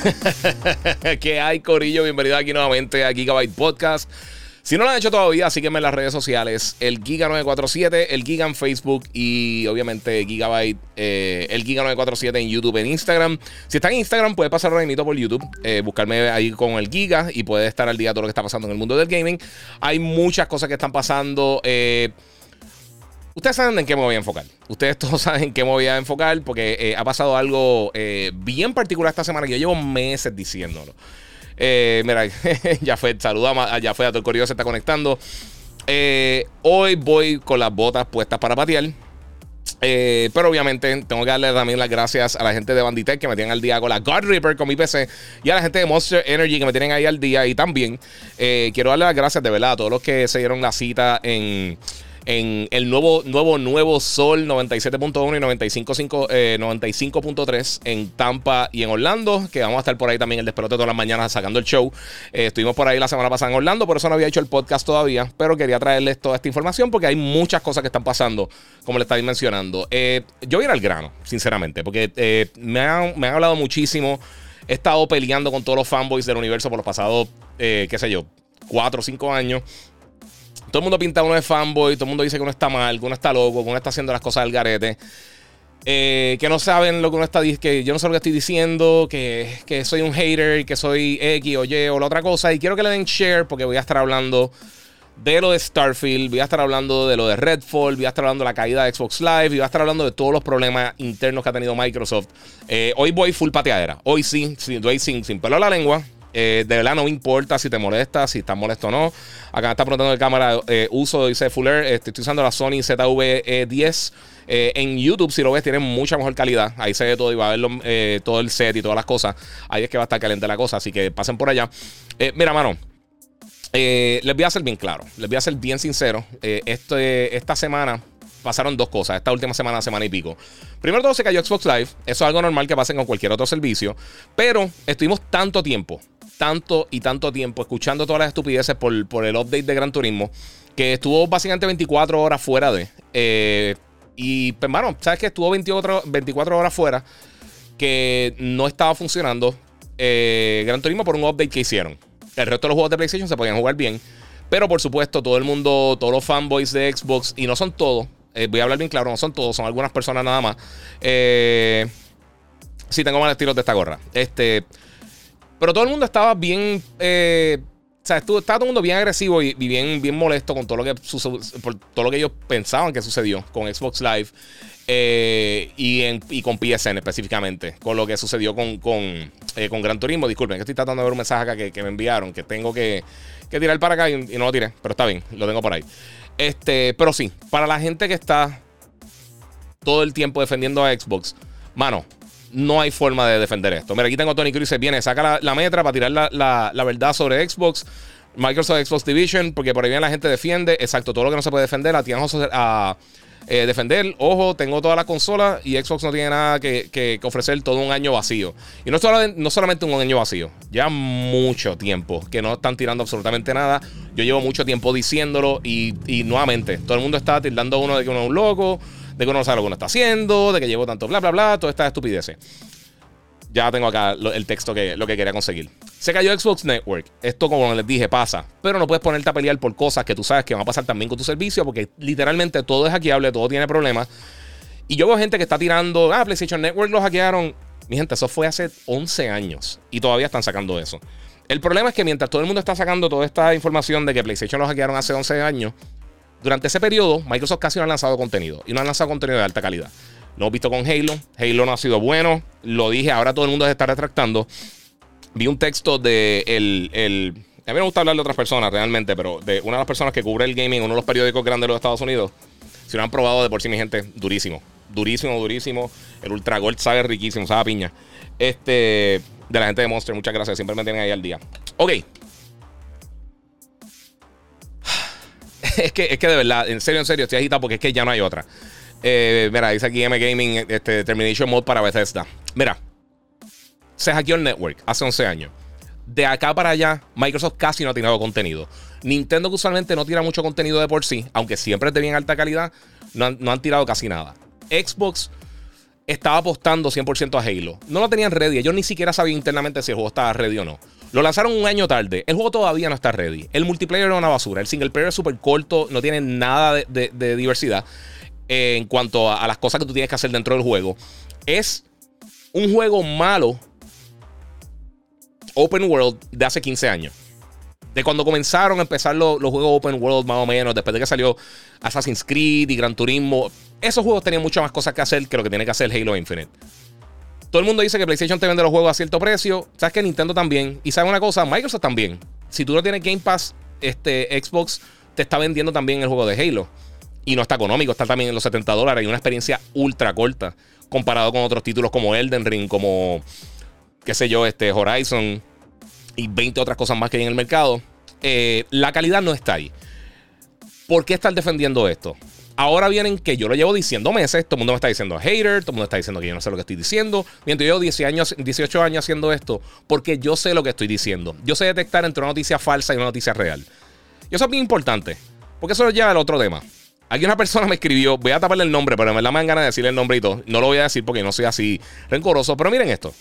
¿Qué hay, Corillo? Bienvenido aquí nuevamente a Gigabyte Podcast. Si no lo han hecho todavía, sígueme en las redes sociales. El Giga947, el Giga en Facebook y obviamente Gigabyte, eh, el Giga947 en YouTube, en Instagram. Si está en Instagram, puede pasar ahora por YouTube, eh, buscarme ahí con el Giga y puede estar al día de todo lo que está pasando en el mundo del gaming. Hay muchas cosas que están pasando. Eh, Ustedes saben en qué me voy a enfocar. Ustedes todos saben en qué me voy a enfocar porque eh, ha pasado algo eh, bien particular esta semana que yo llevo meses diciéndolo. Eh, mira, ya fue, saluda ya fue a todo el corrido se está conectando. hoy voy con las botas puestas para patear. pero obviamente tengo que darle también las gracias a la gente de Banditech que me tienen al día con la God Reaper con mi PC y a la gente de Monster Energy que me tienen ahí al día. Y también quiero darle las gracias de verdad a todos los que se dieron la cita en en el nuevo, nuevo, nuevo Sol 97.1 y 95.3 eh, en Tampa y en Orlando, que vamos a estar por ahí también el despelote todas las mañanas sacando el show. Eh, estuvimos por ahí la semana pasada en Orlando, por eso no había hecho el podcast todavía, pero quería traerles toda esta información porque hay muchas cosas que están pasando, como le estaba mencionando. Eh, yo voy a ir al grano, sinceramente, porque me han, me han hablado muchísimo. He estado peleando con todos los fanboys del universo por los pasados, qué sé yo, 4 o 5 años. Todo el mundo pinta uno de fanboy, todo el mundo dice que uno está mal, que uno está loco, que uno está haciendo las cosas del garete. Eh, que no saben lo que uno está diciendo, que yo no sé lo que estoy diciendo, que, que soy un hater, que soy X o Y o la otra cosa. Y quiero que le den share porque voy a estar hablando de lo de Starfield, voy a estar hablando de lo de Redfall, voy a estar hablando de la caída de Xbox Live, voy a estar hablando de todos los problemas internos que ha tenido Microsoft. Eh, hoy voy full pateadera. Hoy sí, sí sin, sin pelo a la lengua. Eh, de verdad no me importa si te molesta, si estás molesto o no. Acá me está preguntando el cámara eh, uso, dice Fuller. Este, estoy usando la Sony ZV-10. Eh, en YouTube, si lo ves, tiene mucha mejor calidad. Ahí se ve todo y va a ver todo el set y todas las cosas. Ahí es que va a estar caliente la cosa. Así que pasen por allá. mira, mano. les voy a ser bien claro. Les voy a ser bien sincero. Este, esta semana pasaron dos cosas. Esta última semana, semana y pico. Primero todo se cayó Xbox Live. Eso es algo normal que pase con cualquier otro servicio. Pero estuvimos tanto tiempo tanto y tanto tiempo escuchando todas las estupideces por, el update de Gran Turismo, que estuvo básicamente 24 horas fuera de. Eh, y, pues, ¿sabes que Estuvo 24, 24 horas fuera, que no estaba funcionando eh, Gran Turismo por un update que hicieron. El resto de los juegos de PlayStation se podían jugar bien. Pero por supuesto, todo el mundo, todos los fanboys de Xbox, y no son todos, eh, voy a hablar bien claro, no son todos, son algunas personas nada más. Eh, sí, tengo mal estilo de esta gorra. Este. Pero todo el mundo estaba bien. Eh, o sea, estaba todo el mundo bien agresivo y, bien, bien molesto con todo lo que por todo lo que ellos pensaban que sucedió con Xbox Live eh, y, con PSN específicamente, con lo que sucedió con, con, eh, Gran Turismo. Disculpen, que estoy tratando de ver un mensaje acá que, me enviaron, que tengo que, tirar para acá y, y, no lo tiré, pero está bien, lo tengo por ahí. Este, pero sí, para la gente que está todo el tiempo defendiendo a Xbox, mano, no hay forma de defender esto. Mira, aquí tengo a Tony Cruz. Viene, saca la, metra para tirar la, verdad sobre Xbox. Microsoft Xbox Division, porque por ahí bien la gente defiende. Exacto, todo lo que no se puede defender, la tienen a eh, defender. Ojo, tengo toda la consola y Xbox no tiene nada que, ofrecer todo un año vacío. Y no, no solamente un año vacío, ya mucho tiempo que no están tirando absolutamente nada. Yo llevo mucho tiempo diciéndolo y, y nuevamente, todo el mundo está tildando a uno de que uno es un loco de que uno no sabe lo que uno está haciendo, de que llevo tanto bla, bla, bla, toda esta estupidez. Ya tengo acá el texto que lo que quería conseguir. Se cayó Xbox Network. Esto, como les dije, pasa. Pero no puedes ponerte a pelear por cosas que tú sabes que van a pasar también con tu servicio, porque literalmente todo es hackeable, todo tiene problemas. Y yo veo gente que está tirando, ah, PlayStation Network lo hackearon. Mi gente, eso fue hace 11 años y todavía están sacando eso. El problema es que mientras todo el mundo está sacando toda esta información de que PlayStation lo hackearon hace 11 años, durante ese periodo, Microsoft casi no ha lanzado contenido y no ha lanzado contenido de alta calidad. Lo hemos visto con Halo. Halo no ha sido bueno. Lo dije, ahora todo el mundo se está retractando. Vi un texto de el, a mí me gusta hablar de otras personas realmente, pero de una de las personas que cubre el gaming uno de los periódicos grandes de los Estados Unidos. Si lo han probado de por sí, mi gente, durísimo. durísimo, durísimo. El Ultra Gold sabe riquísimo, sabe piña. Este, de la gente de Monster, muchas gracias. Siempre me tienen ahí al día. Ok. es, que, es que de verdad, en serio, en serio, estoy agitado porque es que ya no hay otra. Eh, mira, dice aquí M Gaming este, Termination Mode para Bethesda. Mira, se hackeó el network hace 11 años. De acá para allá, Microsoft casi no ha tirado contenido. Nintendo, que usualmente no tira mucho contenido de por sí, aunque siempre es de bien alta calidad, no han, tirado casi nada. Xbox estaba apostando 100% a Halo. No lo tenían ready. Ellos ni siquiera sabían internamente si el juego estaba ready o no. Lo lanzaron un año tarde. El juego todavía no está ready. El multiplayer es una basura. El single player es súper corto. No tiene nada de, diversidad en cuanto a, las cosas que tú tienes que hacer dentro del juego. Es un juego malo. Open World de hace 15 años de cuando comenzaron a empezar los, juegos open world más o menos, después de que salió Assassin's Creed y Gran Turismo, esos juegos tenían muchas más cosas que hacer que lo que tiene que hacer Halo Infinite. Todo el mundo dice que PlayStation te vende los juegos a cierto precio. Sabes que Nintendo también. Y sabes una cosa, Microsoft también. Si tú no tienes Game Pass, este Xbox te está vendiendo también el juego de Halo. Y no está económico, está también en los 70 dólares. Y una experiencia ultra corta comparado con otros títulos como Elden Ring, como, qué sé yo, este Horizon y 20 otras cosas más que hay en el mercado. Eh, la calidad no está ahí. ¿Por qué estar defendiendo esto? Ahora vienen que yo lo llevo diciendo meses, todo el mundo me está diciendo hater, todo el mundo está diciendo que yo no sé lo que estoy diciendo. Mientras yo llevo 10 años, 18 años haciendo esto, porque yo sé lo que estoy diciendo. Yo sé detectar entre una noticia falsa y una noticia real. Y eso es bien importante, porque eso lo lleva al otro tema. Aquí una persona me escribió, voy a taparle el nombre, pero me da más ganas de decirle el nombre y todo. No lo voy a decir porque no soy así rencoroso, pero miren esto.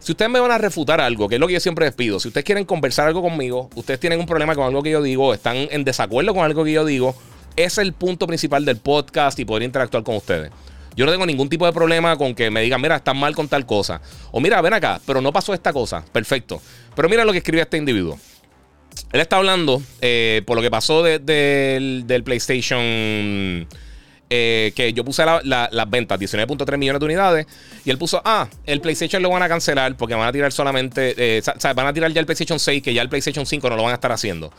Si ustedes me van a refutar algo, que es lo que yo siempre les pido, si ustedes quieren conversar algo conmigo, ustedes tienen un problema con algo que yo digo, están en desacuerdo con algo que yo digo, es el punto principal del podcast y poder interactuar con ustedes. Yo no tengo ningún tipo de problema con que me digan, mira, están mal con tal cosa. O mira, ven acá, pero no pasó esta cosa. Perfecto. Pero mira lo que escribe este individuo. Él está hablando eh, por lo que pasó del, del PlayStation eh, que yo puse las ventas, 19.3 millones de unidades, y él puso, ah, el PlayStation lo van a cancelar porque van a tirar solamente, eh, o sea, van a tirar ya el PlayStation 6, que ya el PlayStation 5 no lo van a estar haciendo.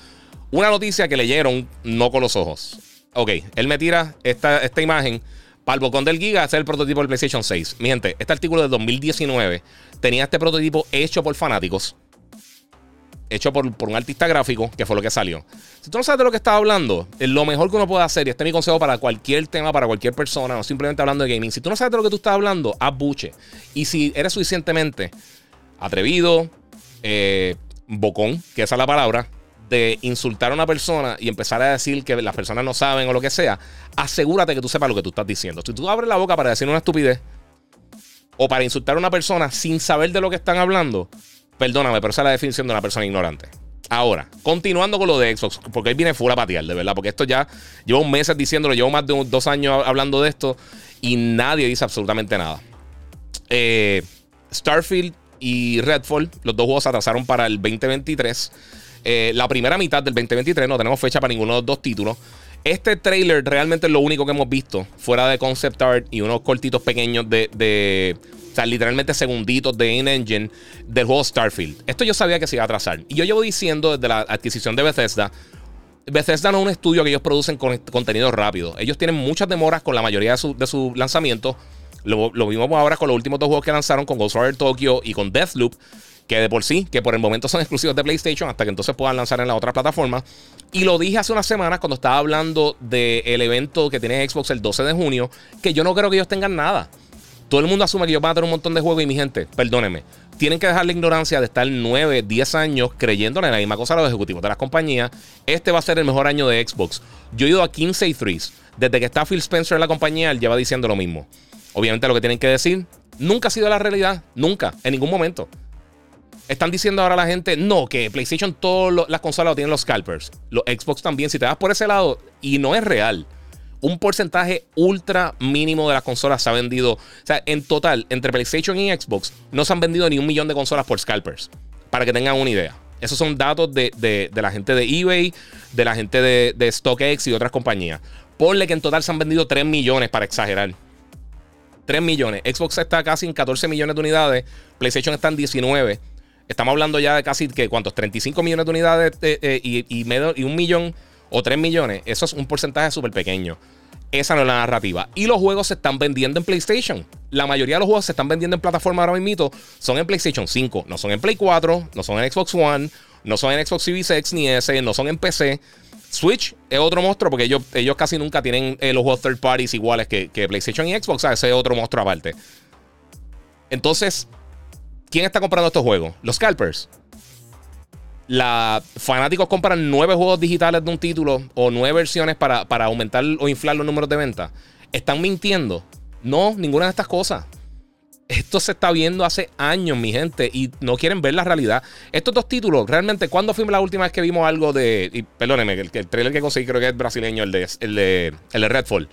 Una noticia que leyeron no con los ojos. Ok, él me tira esta, esta imagen. Para el bocón del Giga, es el prototipo del PlayStation 6. Mi gente, este artículo de 2019 tenía este prototipo hecho por fanáticos hecho por, un artista gráfico, que fue lo que salió. Si tú no sabes de lo que estaba hablando, lo mejor que uno puede hacer, y este es mi consejo para cualquier tema, para cualquier persona, no simplemente hablando de gaming, si tú no sabes de lo que tú estás hablando, haz buche. Y si eres suficientemente atrevido, eh, bocón, que esa es la palabra, de insultar a una persona y empezar a decir que las personas no saben o lo que sea, asegúrate que tú sepas lo que tú estás diciendo. Si tú abres la boca para decir una estupidez o para insultar a una persona sin saber de lo que están hablando, Perdóname, pero esa es la definición de una persona ignorante. Ahora, continuando con lo de Xbox, porque ahí viene full a patear, de verdad, porque esto ya llevo meses diciéndolo, llevo más de dos años hablando de esto y nadie dice absolutamente nada. Eh, Starfield y Redfall, los dos juegos se atrasaron para el 2023. Eh, la primera mitad del 2023 no tenemos fecha para ninguno de los dos títulos. Este trailer realmente es lo único que hemos visto, fuera de concept art y unos cortitos pequeños de o sea, literalmente segunditos de in-engine del juego Starfield. Esto yo sabía que se iba a atrasar. Y yo llevo diciendo desde la adquisición de Bethesda. Bethesda no es un estudio que ellos producen con contenido rápido. Ellos tienen muchas demoras con la mayoría de sus su lanzamientos. Lo, vimos ahora con los últimos dos juegos que lanzaron, con Ghostwire Tokyo y con Deathloop, que de por sí, que por el momento son exclusivos de PlayStation, hasta que entonces puedan lanzar en la otra plataforma. Y lo dije hace unas semanas cuando estaba hablando del evento que tiene Xbox el 12 de junio, que yo no creo que ellos tengan nada. Todo el mundo asume que yo van a tener un montón de juegos y mi gente, perdónenme, tienen que dejar la ignorancia de estar 9, 10 años creyendo en la misma cosa a los ejecutivos de las compañías. Este va a ser el mejor año de Xbox. Yo he ido a 15 y 3. Desde que está Phil Spencer en la compañía, él lleva diciendo lo mismo. Obviamente lo que tienen que decir nunca ha sido la realidad. Nunca, en ningún momento. Están diciendo ahora la gente, no, que PlayStation, todas las consolas lo tienen los scalpers. Los Xbox también. Si te vas por ese lado, y no es real un porcentaje ultra mínimo de las consolas se ha vendido. O sea, en total, entre PlayStation y Xbox, no se han vendido ni un millón de consolas por scalpers. Para que tengan una idea. Esos son datos de, la gente de eBay, de la gente de, de, StockX y otras compañías. Ponle que en total se han vendido 3 millones para exagerar. 3 millones. Xbox está casi en 14 millones de unidades. PlayStation está en 19. Estamos hablando ya de casi, que ¿cuántos? 35 millones de unidades eh, eh, y, y, un millón o 3 millones, eso es un porcentaje súper pequeño. Esa no es la narrativa. Y los juegos se están vendiendo en PlayStation. La mayoría de los juegos se están vendiendo en plataforma ahora mismo. Son en PlayStation 5. No son en Play 4. No son en Xbox One. No son en Xbox Series X ni S. No son en PC. Switch es otro monstruo porque ellos, ellos casi nunca tienen eh, los juegos third parties iguales que, PlayStation y Xbox. O ese es otro monstruo aparte. Entonces, ¿quién está comprando estos juegos? Los scalpers. La, fanáticos compran nueve juegos digitales de un título o nueve versiones para, para aumentar o inflar los números de venta. ¿Están mintiendo? No, ninguna de estas cosas. Esto se está viendo hace años, mi gente, y no quieren ver la realidad. Estos dos títulos, realmente, ¿cuándo fue la última vez que vimos algo de. Y, perdóneme, el, el, trailer que conseguí creo que es brasileño, el de, el de, el de Redfall.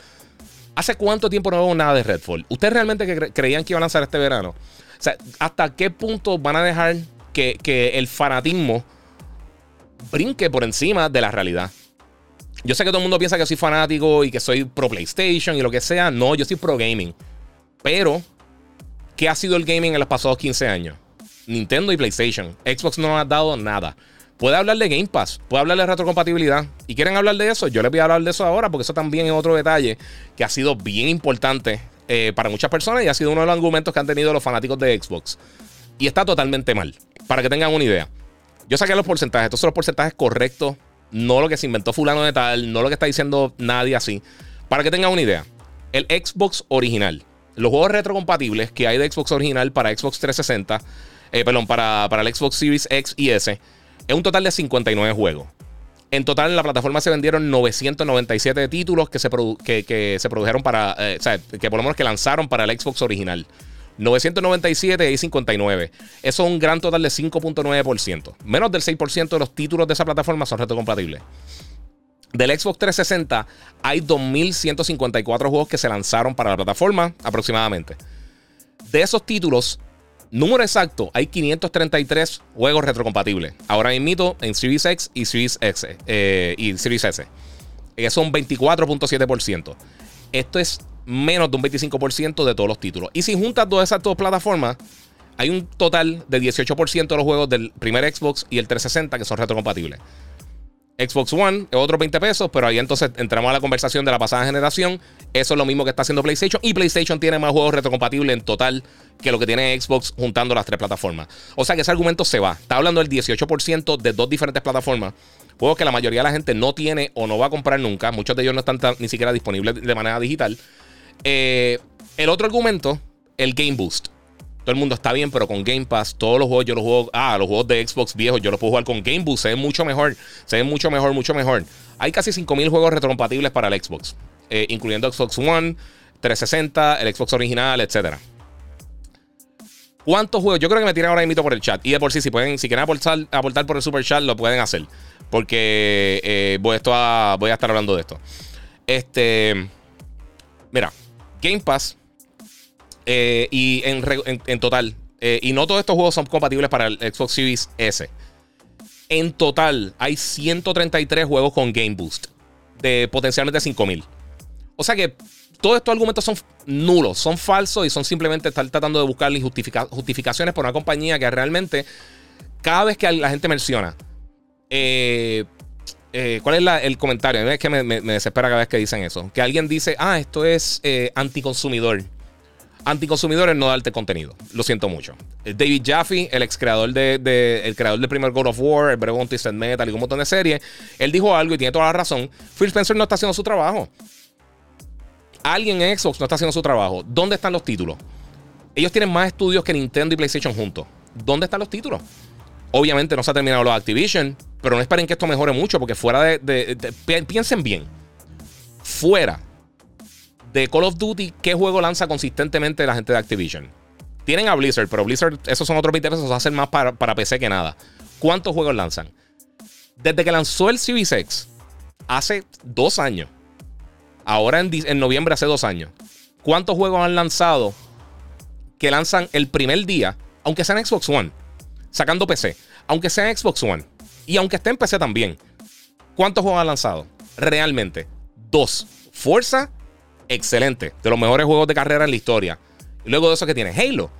¿Hace cuánto tiempo no veo nada de Redfall? ¿Ustedes realmente creían que iba a lanzar este verano? Sea, ¿hasta qué punto van a dejar que, que el fanatismo brinque por encima de la realidad? Yo sé que todo el mundo piensa que soy fanático y que soy pro PlayStation y lo que sea. No, yo soy pro gaming. Pero ¿Qué ha sido el gaming en los pasados 15 años? Nintendo y PlayStation. Xbox no ha dado nada. Puede hablar de Game Pass, puede hablar de retrocompatibilidad. ¿Y quieren hablar de eso? Yo les voy a hablar de eso ahora porque eso también es otro detalle que ha sido bien importante eh, para muchas personas y ha sido uno de los argumentos que han tenido los fanáticos de Xbox. Y está totalmente mal. Para que tengan una idea. Yo saqué los porcentajes. Estos son los porcentajes correctos. No lo que se inventó fulano de tal. No lo que está diciendo nadie así. Para que tengan una idea. El Xbox original los juegos retrocompatibles que hay de Xbox original para Xbox 360, eh, perdón, para, para el Xbox Series X y S, es un total de 59 juegos. En total en la plataforma se vendieron 997 títulos que se, que, se produjeron para, eh, o sea, que por lo menos que lanzaron para el Xbox original. 997 y 59. Eso es un gran total de 5.9%. Menos del 6% de los títulos de esa plataforma son retrocompatibles. Del Xbox 360 hay 2.154 juegos que se lanzaron para la plataforma aproximadamente. De esos títulos, número exacto, hay 533 juegos retrocompatibles. Ahora mismo en Series X y Series, X, eh, y Series S. Son 24.7%. Esto es menos de un 25% de todos los títulos. Y si juntas todas esas dos plataformas, hay un total de 18% de los juegos del primer Xbox y el 360 que son retrocompatibles. Xbox One es otros 20 pesos, pero ahí entonces entramos a la conversación de la pasada generación. Eso es lo mismo que está haciendo PlayStation. Y PlayStation tiene más juegos retrocompatibles en total que lo que tiene Xbox juntando las tres plataformas. O sea que ese argumento se va. Está hablando del 18% de dos diferentes plataformas. Juegos que la mayoría de la gente no tiene o no va a comprar nunca. Muchos de ellos no están ni siquiera disponibles de manera digital. Eh, el otro argumento, el Game Boost todo el mundo está bien, pero con Game Pass, todos los juegos yo los juego, ah, los juegos de Xbox viejos, yo los puedo jugar con Game Boost, se ven mucho mejor, se ven mucho mejor, mucho mejor. Hay casi 5000 juegos retrocompatibles para el Xbox, eh, incluyendo Xbox One, 360, el Xbox original, etc. ¿Cuántos juegos? Yo creo que me tiran ahora mismo por el chat. Y de por sí, si pueden, si quieren aportar, por el super chat, lo pueden hacer. Porque eh, voy, a, voy a estar hablando de esto. Este. Mira, Game Pass eh, y en, total, eh, y no todos estos juegos son compatibles para el Xbox Series S. En total, hay 133 juegos con Game Boost, de potencialmente 5000. O sea que todos estos argumentos son nulos, son falsos y son simplemente estar tratando de buscarle justificaciones por una compañía que realmente, cada vez que la gente menciona, eh, ¿cuál es el comentario? Es que me, desespera cada vez que dicen eso. Que alguien dice, ah, esto es anticonsumidor anticonsumidores no darte contenido. Lo siento mucho. David Jaffe, el ex creador de, el creador del primer God of War, el Bregon Twisted Metal y un montón de series, él dijo algo y tiene toda la razón. Phil Spencer no está haciendo su trabajo. Alguien en Xbox no está haciendo su trabajo. ¿Dónde están los títulos? Ellos tienen más estudios que Nintendo y PlayStation juntos. ¿Dónde están los títulos? Obviamente no se ha terminado lo de Activision, pero no esperen que esto mejore mucho porque fuera de piensen bien. Fuera de Call of Duty, ¿qué juego lanza consistentemente la gente de Activision? Tienen a Blizzard, pero Blizzard, esos son otros 20 pesos, hacen más para, PC que nada. ¿Cuántos juegos lanzan? Desde que lanzó el Series hace dos años, ahora en, en noviembre hace dos años, ¿cuántos juegos han lanzado que lanzan el primer día, aunque sea en Xbox One, sacando PC, aunque sea en Xbox One y aunque esté en PC también? ¿Cuántos juegos han lanzado? Realmente, dos. Forza excelente. De los mejores juegos de carrera en la historia. Luego de eso que tiene Halo.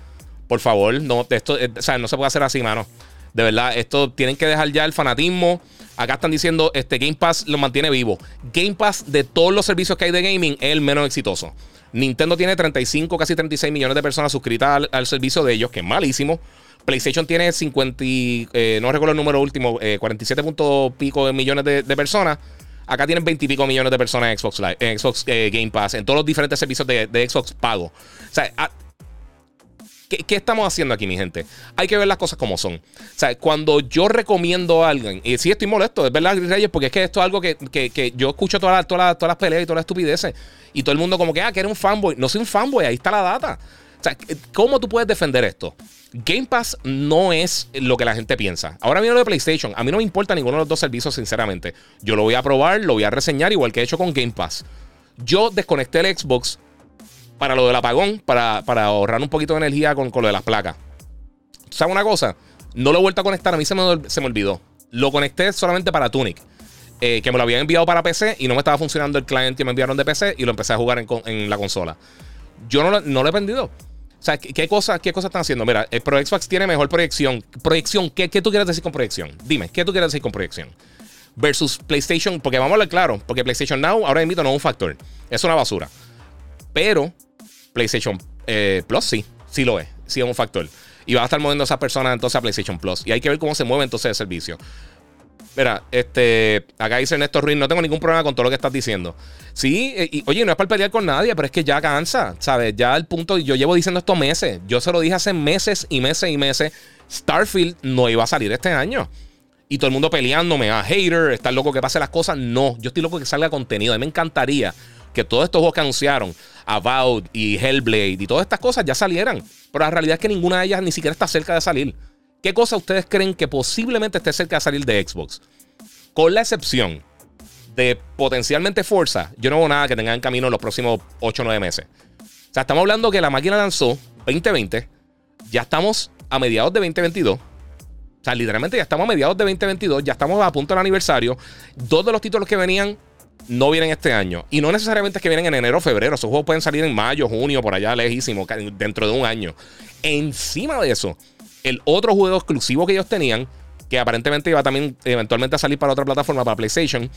Por favor, no, esto, eh, no se puede hacer así, mano. De verdad, esto tienen que dejar ya el fanatismo. Acá están diciendo, este Game Pass lo mantiene vivo. Game Pass de todos los servicios que hay de gaming es el menos exitoso. Nintendo tiene 35, casi 36 millones de personas suscritas al, servicio de ellos, que es malísimo. PlayStation tiene 50, eh, no recuerdo el número último, 47 puntos pico de millones de, personas. Acá tienen 20 y pico millones de personas en Xbox, Live, en Xbox eh, Game Pass, en todos los diferentes servicios de, Xbox pago. O sea, ¿Qué, estamos haciendo aquí, mi gente? Hay que ver las cosas como son. O sea, cuando yo recomiendo a alguien, y sí estoy molesto, es verdad, Reyes, porque es que esto es algo que, yo escucho todas las, todas las peleas y todas las estupideces. Y todo el mundo como que, ah, que eres un fanboy. No soy un fanboy, ahí está la data. O sea, ¿cómo tú puedes defender esto? Game Pass no es lo que la gente piensa. Ahora viene lo de PlayStation. A mí no me importa ninguno de los dos servicios, sinceramente. Yo lo voy a probar, lo voy a reseñar, igual que he hecho con Game Pass. Yo desconecté el Xbox para lo del apagón, para, ahorrar un poquito de energía con, lo de las placas. ¿Sabes una cosa? No lo he vuelto a conectar, a mí se me, olvidó. Lo conecté solamente para Tunic. Eh, que me lo habían enviado para PC y no me estaba funcionando el cliente que me enviaron de PC y lo empecé a jugar en, la consola. Yo no, no lo he vendido. O sea, ¿qué, cosas, ¿qué cosas están haciendo? Mira, el Pro Xbox tiene mejor proyección. Proyección, ¿qué, ¿qué, tú quieres decir con proyección? Dime, ¿qué tú quieres decir con proyección? Versus PlayStation, porque vamos a hablar claro, porque PlayStation Now ahora mismo no es un factor. Es una basura. Pero PlayStation eh, Plus sí, sí lo es, sí es un factor. Y va a estar moviendo a esas personas entonces a PlayStation Plus. Y hay que ver cómo se mueve entonces el servicio. Mira, este, acá dice Néstor Ruiz, no tengo ningún problema con todo lo que estás diciendo. Sí, eh, y, oye, no es para pelear con nadie, pero es que ya cansa, ¿sabes? Ya el punto, yo llevo diciendo esto meses, yo se lo dije hace meses y meses y meses, Starfield no iba a salir este año. Y todo el mundo peleándome, ah, hater, está loco que pase las cosas. No, yo estoy loco que salga contenido. A mí me encantaría que todos estos juegos que anunciaron, About y Hellblade y todas estas cosas ya salieran. Pero la realidad es que ninguna de ellas ni siquiera está cerca de salir. ¿Qué cosa ustedes creen que posiblemente esté cerca de salir de Xbox? Con la excepción de potencialmente Forza, yo no veo nada que tenga en camino en los próximos 8 o 9 meses. O sea, estamos hablando que la máquina lanzó 2020, ya estamos a mediados de 2022. O sea, literalmente ya estamos a mediados de 2022, ya estamos a punto del aniversario. Dos de los títulos que venían no vienen este año. Y no necesariamente es que vienen en enero o febrero. Esos juegos pueden salir en mayo, junio, por allá, lejísimo, dentro de un año. Encima de eso, el otro juego exclusivo que ellos tenían, que aparentemente iba también eventualmente a salir para otra plataforma, para PlayStation,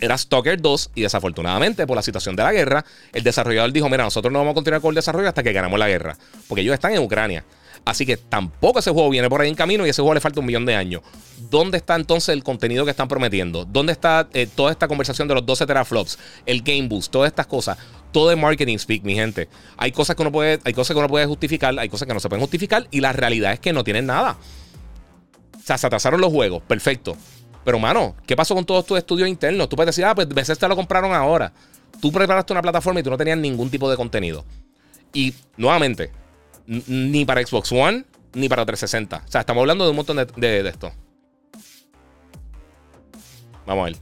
era Stalker 2 y desafortunadamente por la situación de la guerra, el desarrollador dijo, mira, nosotros no vamos a continuar con el desarrollo hasta que ganamos la guerra, porque ellos están en Ucrania. Así que tampoco ese juego viene por ahí en camino y ese juego le falta un millón de años. ¿Dónde está entonces el contenido que están prometiendo? ¿Dónde está eh, toda esta conversación de los 12 teraflops? El Game Boost, todas estas cosas. Todo es marketing speak, mi gente. Hay cosas que uno puede, hay cosas que justificar, hay cosas que no se pueden justificar y la realidad es que no tienen nada. O sea, se atrasaron los juegos, perfecto. Pero, mano, ¿qué pasó con todos tus estudios internos? Tú puedes decir, ah, pues Bethesda lo compraron ahora. Tú preparaste una plataforma y tú no tenías ningún tipo de contenido. Y, nuevamente, ni para Xbox One, ni para 360. O sea, estamos hablando de un montón de, esto. Vamos a ver.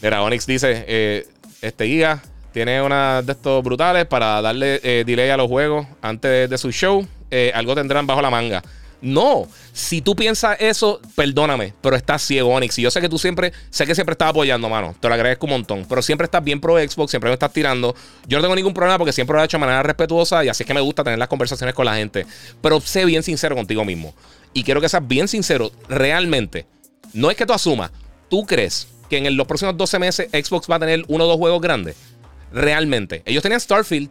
Mira, Onyx dice: eh, Este guía tiene una de estos brutales para darle eh, delay a los juegos antes de, su show. Eh, algo tendrán bajo la manga. No, si tú piensas eso, perdóname, pero estás ciego, Onyx. Y yo sé que tú siempre, sé que siempre estás apoyando, mano. Te lo agradezco un montón. Pero siempre estás bien pro Xbox, siempre me estás tirando. Yo no tengo ningún problema porque siempre lo he hecho de manera respetuosa y así es que me gusta tener las conversaciones con la gente. Pero sé bien sincero contigo mismo. Y quiero que seas bien sincero, realmente. No es que tú asumas, tú crees que en los próximos 12 meses Xbox va a tener uno o dos juegos grandes. Realmente. Ellos tenían Starfield.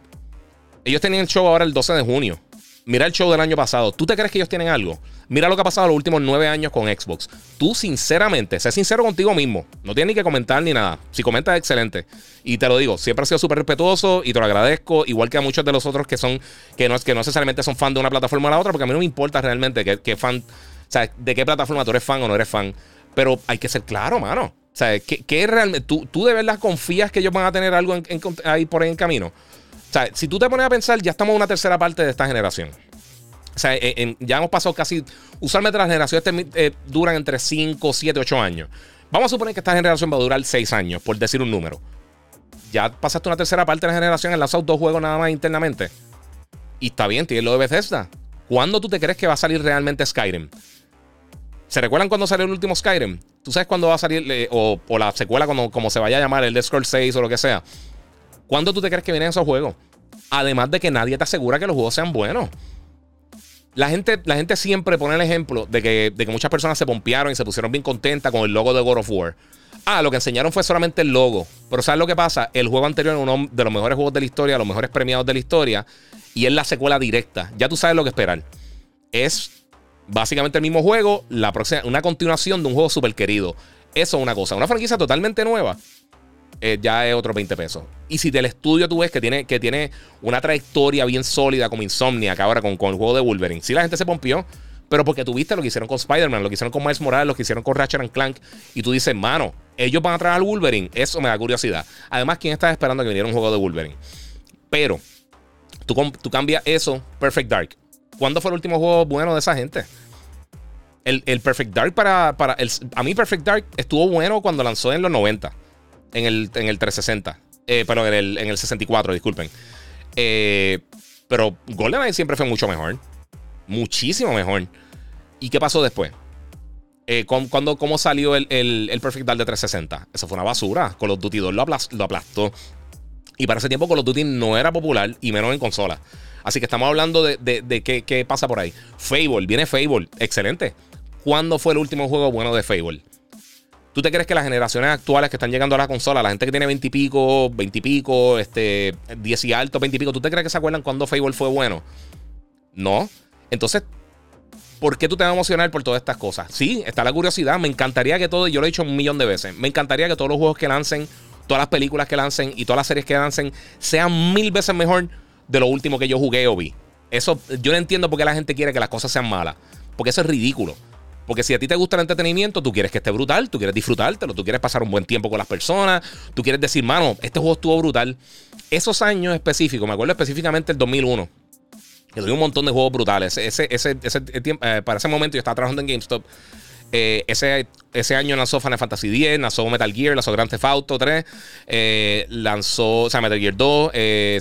Ellos tenían el show ahora el 12 de junio. Mira el show del año pasado. ¿Tú te crees que ellos tienen algo? Mira lo que ha pasado los últimos nueve años con Xbox. Tú, sinceramente, sé sincero contigo mismo. No tienes ni que comentar ni nada. Si comentas, excelente. Y te lo digo, siempre ha sido súper respetuoso y te lo agradezco. Igual que a muchos de los otros que son, que no, que no necesariamente son fan de una plataforma o la otra, porque a mí no me importa realmente qué, fan, o sea, de qué plataforma tú eres fan o no eres fan. Pero hay que ser claro, mano. O sea, ¿qué, realmente? ¿tú, ¿Tú de verdad confías que ellos van a tener algo ahí por ahí en camino? O sea, si tú te pones a pensar, ya estamos en una tercera parte de esta generación. O sea, ya hemos pasado casi. Usualmente las generaciones eh, duran entre 5, 7, 8 años. Vamos a suponer que esta generación va a durar 6 años, por decir un número. Ya pasaste una tercera parte de la generación, han lanzado dos juegos nada más internamente. Y está bien, tienes lo de Bethesda. ¿Cuándo tú te crees que va a salir realmente Skyrim? ¿Se recuerdan cuando salió el último Skyrim? ¿Tú sabes cuándo va a salir, eh, o, la secuela, cuando, como se vaya a llamar, el de Scroll 6 o lo que sea? ¿Cuándo tú te crees que vienen esos juegos? Además de que nadie te asegura que los juegos sean buenos. la gente, la gente siempre pone el ejemplo de que, de que muchas personas se pompearon y se pusieron bien contentas con el logo de God of War. Ah, lo que enseñaron fue solamente el logo. Pero ¿sabes lo que pasa? El juego anterior es uno de los mejores juegos de la historia, los mejores premiados de la historia. Y es la secuela directa. Ya tú sabes lo que esperar. Es básicamente el mismo juego, la próxima, una continuación de un juego súper querido. Eso es una cosa. Una franquicia totalmente nueva. Eh, ya es otro 20 pesos. Y si del estudio tú ves que tiene, que tiene una trayectoria bien sólida como Insomnia, que ahora con, con el juego de Wolverine. Sí, la gente se pompió. Pero porque tuviste lo que hicieron con Spider-Man, lo que hicieron con Miles Morales, lo que hicieron con Ratchet Clank. Y tú dices, mano, ellos van a traer al Wolverine. Eso me da curiosidad. Además, ¿quién está esperando que viniera un juego de Wolverine? Pero, tú, tú cambias eso, Perfect Dark. ¿Cuándo fue el último juego bueno de esa gente? El, Perfect Dark para. para el, a mí, Perfect Dark estuvo bueno cuando lanzó en los 90. En el, en el 360. Eh, pero en el, en el 64, disculpen. Eh, pero GoldenEye siempre fue mucho mejor. Muchísimo mejor. ¿Y qué pasó después? Eh, cuando, ¿Cómo salió el, Perfect Dark de 360? Eso fue una basura. Call of Duty 2 lo, aplastó. Y para ese tiempo Call of Duty no era popular y menos en consola. Así que estamos hablando de, qué, pasa por ahí. Fable, viene Fable, excelente. ¿Cuándo fue el último juego bueno de Fable? ¿Tú te crees que las generaciones actuales que están llegando a la consola, la gente que tiene 20 y pico, 20 y pico, este, 10 y alto, 20 y pico, ¿tú te crees que se acuerdan cuando Fable fue bueno? No. Entonces, ¿por qué tú te vas a emocionar por todas estas cosas? Sí, está la curiosidad. Me encantaría que todo, yo lo he dicho un millón de veces, me encantaría que todos los juegos que lancen, todas las películas que lancen y todas las series que lancen sean mil veces mejor de lo último que yo jugué o vi. Eso, yo no entiendo por qué la gente quiere que las cosas sean malas. Porque eso es ridículo. Porque si a ti te gusta el entretenimiento, tú quieres que esté brutal, tú quieres disfrutártelo, tú quieres pasar un buen tiempo con las personas, tú quieres decir, mano, este juego estuvo brutal. Esos años específicos, me acuerdo específicamente el 2001, que tuve un montón de juegos brutales. Ese, ese, ese, eh, para ese momento yo estaba trabajando en GameStop. Eh, ese, ese año lanzó Final Fantasy X, lanzó Metal Gear, lanzó Grand Theft Auto 3, eh, lanzó o sea, Metal Gear 2,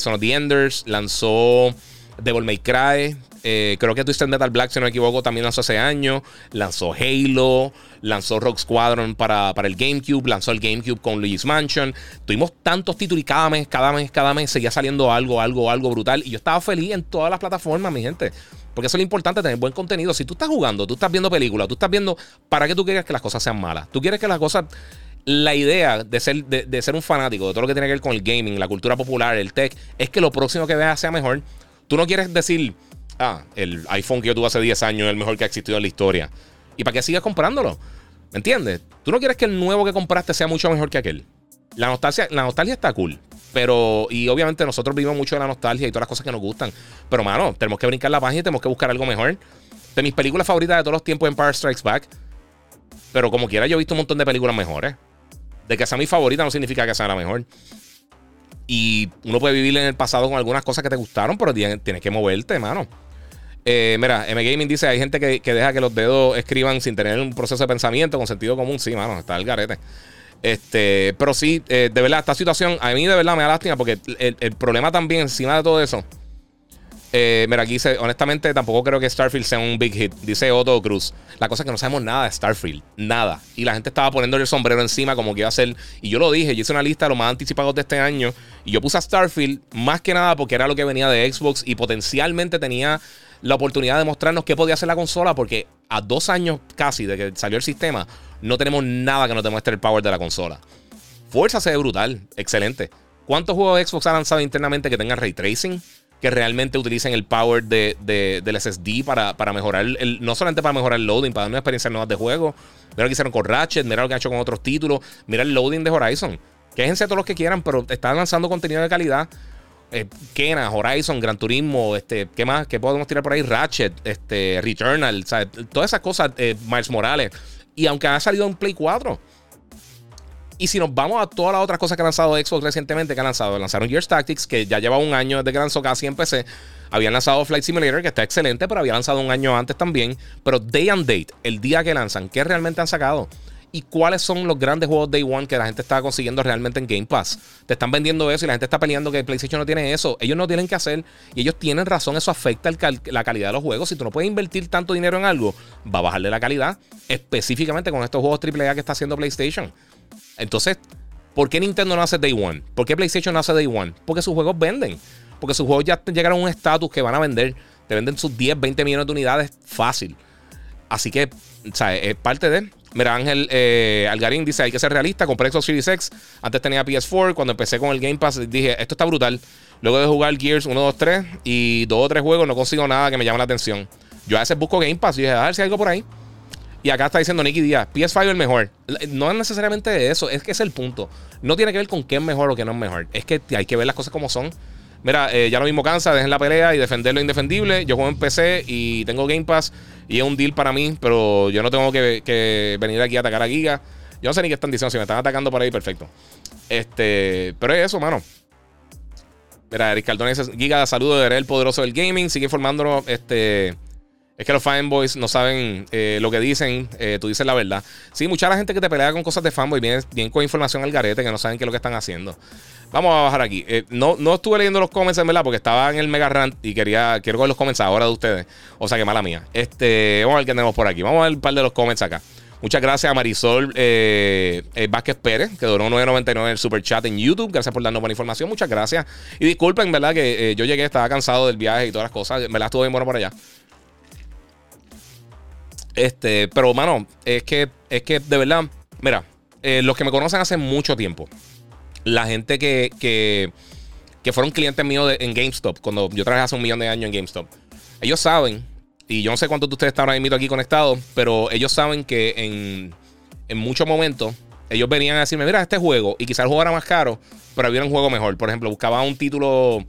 Son of the Enders, lanzó Devil May Cry, eh, creo que Twisted Metal Black, si no me equivoco, también lanzó hace años. Lanzó Halo, lanzó Rock Squadron para, para el GameCube, lanzó el GameCube con Luigi's Mansion. Tuvimos tantos títulos y cada mes, cada mes, cada mes seguía saliendo algo, algo, algo brutal. Y yo estaba feliz en todas las plataformas, mi gente. Porque eso es lo importante, tener buen contenido. Si tú estás jugando, tú estás viendo películas, tú estás viendo, ¿para qué tú quieres que las cosas sean malas? Tú quieres que las cosas la idea de ser, de, ser un fanático de todo lo que tiene que ver con el gaming, la cultura popular, el tech, es que lo próximo que veas sea mejor. Tú no quieres decir, ah, el iPhone que yo tuve hace 10 años es el mejor que ha existido en la historia. ¿Y para qué sigas comprándolo? ¿Me entiendes? Tú no quieres que el nuevo que compraste sea mucho mejor que aquel. La nostalgia, la nostalgia está cool. Pero, y obviamente nosotros vivimos mucho de la nostalgia y todas las cosas que nos gustan. Pero, mano, tenemos que brincar la página y tenemos que buscar algo mejor. De mis películas favoritas de todos los tiempos, Empire Strikes Back. Pero como quiera, yo he visto un montón de películas mejores. De que sea mi favorita no significa que sea la mejor. Y uno puede vivir en el pasado con algunas cosas que te gustaron, pero tienes, que moverte, mano. Eh, mira, M Gaming dice: hay gente que, deja que los dedos escriban sin tener un proceso de pensamiento con sentido común. Sí, mano, está el garete. Este, pero sí, eh, de verdad, esta situación a mí de verdad me da lástima porque el, problema también, encima de todo eso. Eh, mira, aquí dice, honestamente, tampoco creo que Starfield sea un big hit. Dice Otto Cruz. La cosa es que no sabemos nada de Starfield. Nada. Y la gente estaba poniéndole el sombrero encima como que iba a ser. Y yo lo dije, yo hice una lista de los más anticipados de este año. Y yo puse a Starfield más que nada porque era lo que venía de Xbox y potencialmente tenía la oportunidad de mostrarnos qué podía hacer la consola, porque a dos años casi de que salió el sistema, no tenemos nada que nos demuestre el power de la consola. Fuerza se ve brutal, excelente. ¿Cuántos juegos de Xbox han lanzado internamente que tengan ray tracing? Que realmente utilicen el power de, del SSD para, para mejorar, el, no solamente para mejorar el loading, para dar una experiencia nueva de juego. Mira lo que hicieron con Ratchet, mira lo que han hecho con otros títulos, mira el loading de Horizon. Quéjense todos los que quieran, pero están lanzando contenido de calidad eh, Kena, Horizon, Gran Turismo, este, ¿qué más? ¿Qué podemos tirar por ahí? Ratchet, este, Returnal, todas esas cosas, eh, Miles Morales. Y aunque ha salido en Play 4. Y si nos vamos a todas las otras cosas que ha lanzado Xbox recientemente, que ha lanzado, lanzaron Gears Tactics, que ya lleva un año desde que lanzó casi en PC. Habían lanzado Flight Simulator, que está excelente, pero había lanzado un año antes también. Pero Day and Date, el día que lanzan, ¿qué realmente han sacado? Y cuáles son los grandes juegos Day One que la gente está consiguiendo realmente en Game Pass. Te están vendiendo eso y la gente está peleando que PlayStation no tiene eso. Ellos no tienen que hacer y ellos tienen razón. Eso afecta la calidad de los juegos. Si tú no puedes invertir tanto dinero en algo, va a bajarle la calidad. Específicamente con estos juegos AAA que está haciendo PlayStation. Entonces, ¿por qué Nintendo no hace Day One? ¿Por qué PlayStation no hace Day One? Porque sus juegos venden. Porque sus juegos ya llegaron a un estatus que van a vender. te venden sus 10, 20 millones de unidades fácil. Así que, o sea, es parte de. Mira, Ángel eh, Algarín dice: hay que ser realista. Compré Xbox Series X. Antes tenía PS4. Cuando empecé con el Game Pass, dije: esto está brutal. Luego de jugar Gears 1, 2, 3 y 2 o 3 juegos, no consigo nada que me llame la atención. Yo a veces busco Game Pass y dije: a ver si hay algo por ahí. Y acá está diciendo Nicky Díaz, PS5 es el mejor. No es necesariamente eso, es que es el punto. No tiene que ver con qué es mejor o qué no es mejor. Es que hay que ver las cosas como son. Mira, eh, ya lo mismo cansa, dejen la pelea y defender lo indefendible. Yo juego en PC y tengo Game Pass y es un deal para mí, pero yo no tengo que, venir aquí a atacar a Giga. Yo no sé ni qué están diciendo, si me están atacando por ahí, perfecto. Este, pero es eso, mano. Mira, Eric Cardona Giga, saludo de el poderoso del gaming, sigue informándonos, este... Es que los fanboys no saben eh, lo que dicen, eh, tú dices la verdad. Sí, mucha gente que te pelea con cosas de fanboy viene, viene con información al garete que no saben qué es lo que están haciendo. Vamos a bajar aquí. Eh, no, no estuve leyendo los comments en verdad porque estaba en el mega rant y quería quiero ver los comments ahora de ustedes. O sea que mala mía. Este, vamos a ver qué tenemos por aquí. Vamos a ver un par de los comments acá. Muchas gracias a Marisol Vázquez Pérez, que donó 9.99 el super chat en YouTube. Gracias por darnos buena información. Muchas gracias. Y disculpen, ¿verdad? Que yo llegué, estaba cansado del viaje y todas las cosas. Me la estuve bien bueno por allá. Este, pero, mano, es que, es que de verdad, mira, eh, los que me conocen hace mucho tiempo, la gente que, que, que fueron clientes míos en GameStop, cuando yo trabajé hace un millón de años en GameStop, ellos saben, y yo no sé cuántos de ustedes están ahora mismo aquí conectados, pero ellos saben que en, en muchos momentos ellos venían a decirme, mira, este juego, y quizás el juego era más caro, pero había un juego mejor. Por ejemplo, buscaba un título,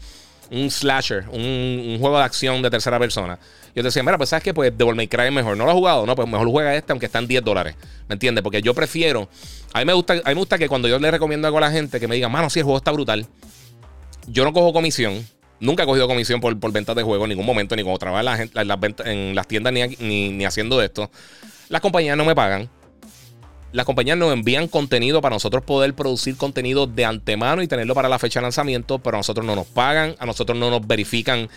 un slasher, un, juego de acción de tercera persona. Yo te decía, mira, pues sabes que pues Devil May Cry es mejor. No lo has jugado, no, pues mejor juega este aunque están 10 dólares. ¿Me entiendes? Porque yo prefiero. A mí me gusta, a mí me gusta que cuando yo le recomiendo algo a la gente que me diga, mano, si el juego está brutal. Yo no cojo comisión. Nunca he cogido comisión por, por ventas de juego en ningún momento, ni cuando trabajo en las, en las tiendas, ni, ni, ni haciendo esto. Las compañías no me pagan las compañías nos envían contenido para nosotros poder producir contenido de antemano y tenerlo para la fecha de lanzamiento, pero a nosotros no nos pagan, a nosotros no nos verifican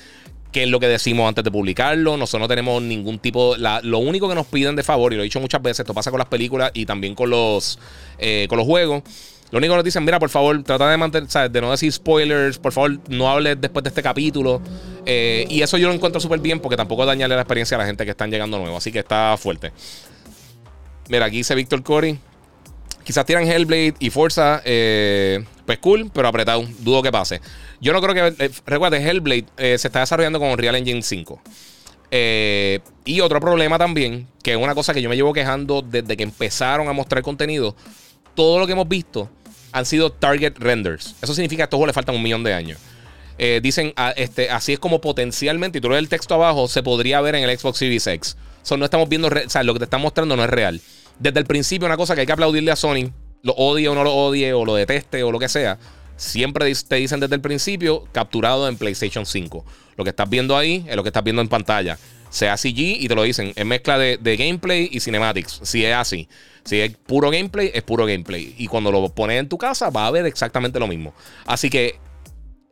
qué es lo que decimos antes de publicarlo. Nosotros no tenemos ningún tipo. lo único que nos piden de favor, y lo he dicho muchas veces, esto pasa con las películas y también con los, eh, con los juegos. Lo único que nos dicen, mira, por favor, trata de mantener, de no decir spoilers, por favor, no hables después de este capítulo. Eh, y eso yo lo encuentro súper bien porque tampoco dañarle la experiencia a la gente que están llegando nuevo. Así que está fuerte. Mira, aquí dice Víctor Corey. Quizás tiran Hellblade y Forza, eh, pues cool, pero apretado. Dudo que pase. Yo no creo que. Eh, recuerde, Hellblade eh, se está desarrollando con Real Engine 5. Eh, y otro problema también, que es una cosa que yo me llevo quejando desde que empezaron a mostrar contenido. Todo lo que hemos visto han sido target renders. Eso significa que a estos juegos le faltan un millón de años. dicen, ah, este, así es como potencialmente, y tú lees el texto abajo, se podría ver en el Xbox Series X. So, no estamos viendo, o sea, lo que te están mostrando no es real. Desde el principio, una cosa que hay que aplaudirle a Sony, lo odie o no lo odie, o lo deteste, o lo que sea, siempre te dicen desde el principio capturado en PlayStation 5. Lo que estás viendo ahí es lo que estás viendo en pantalla. Sea CG y te lo dicen, es mezcla de, gameplay y cinematics. Si es así, si es puro gameplay, es puro gameplay. Y cuando lo pones en tu casa, va a ver exactamente lo mismo. Así que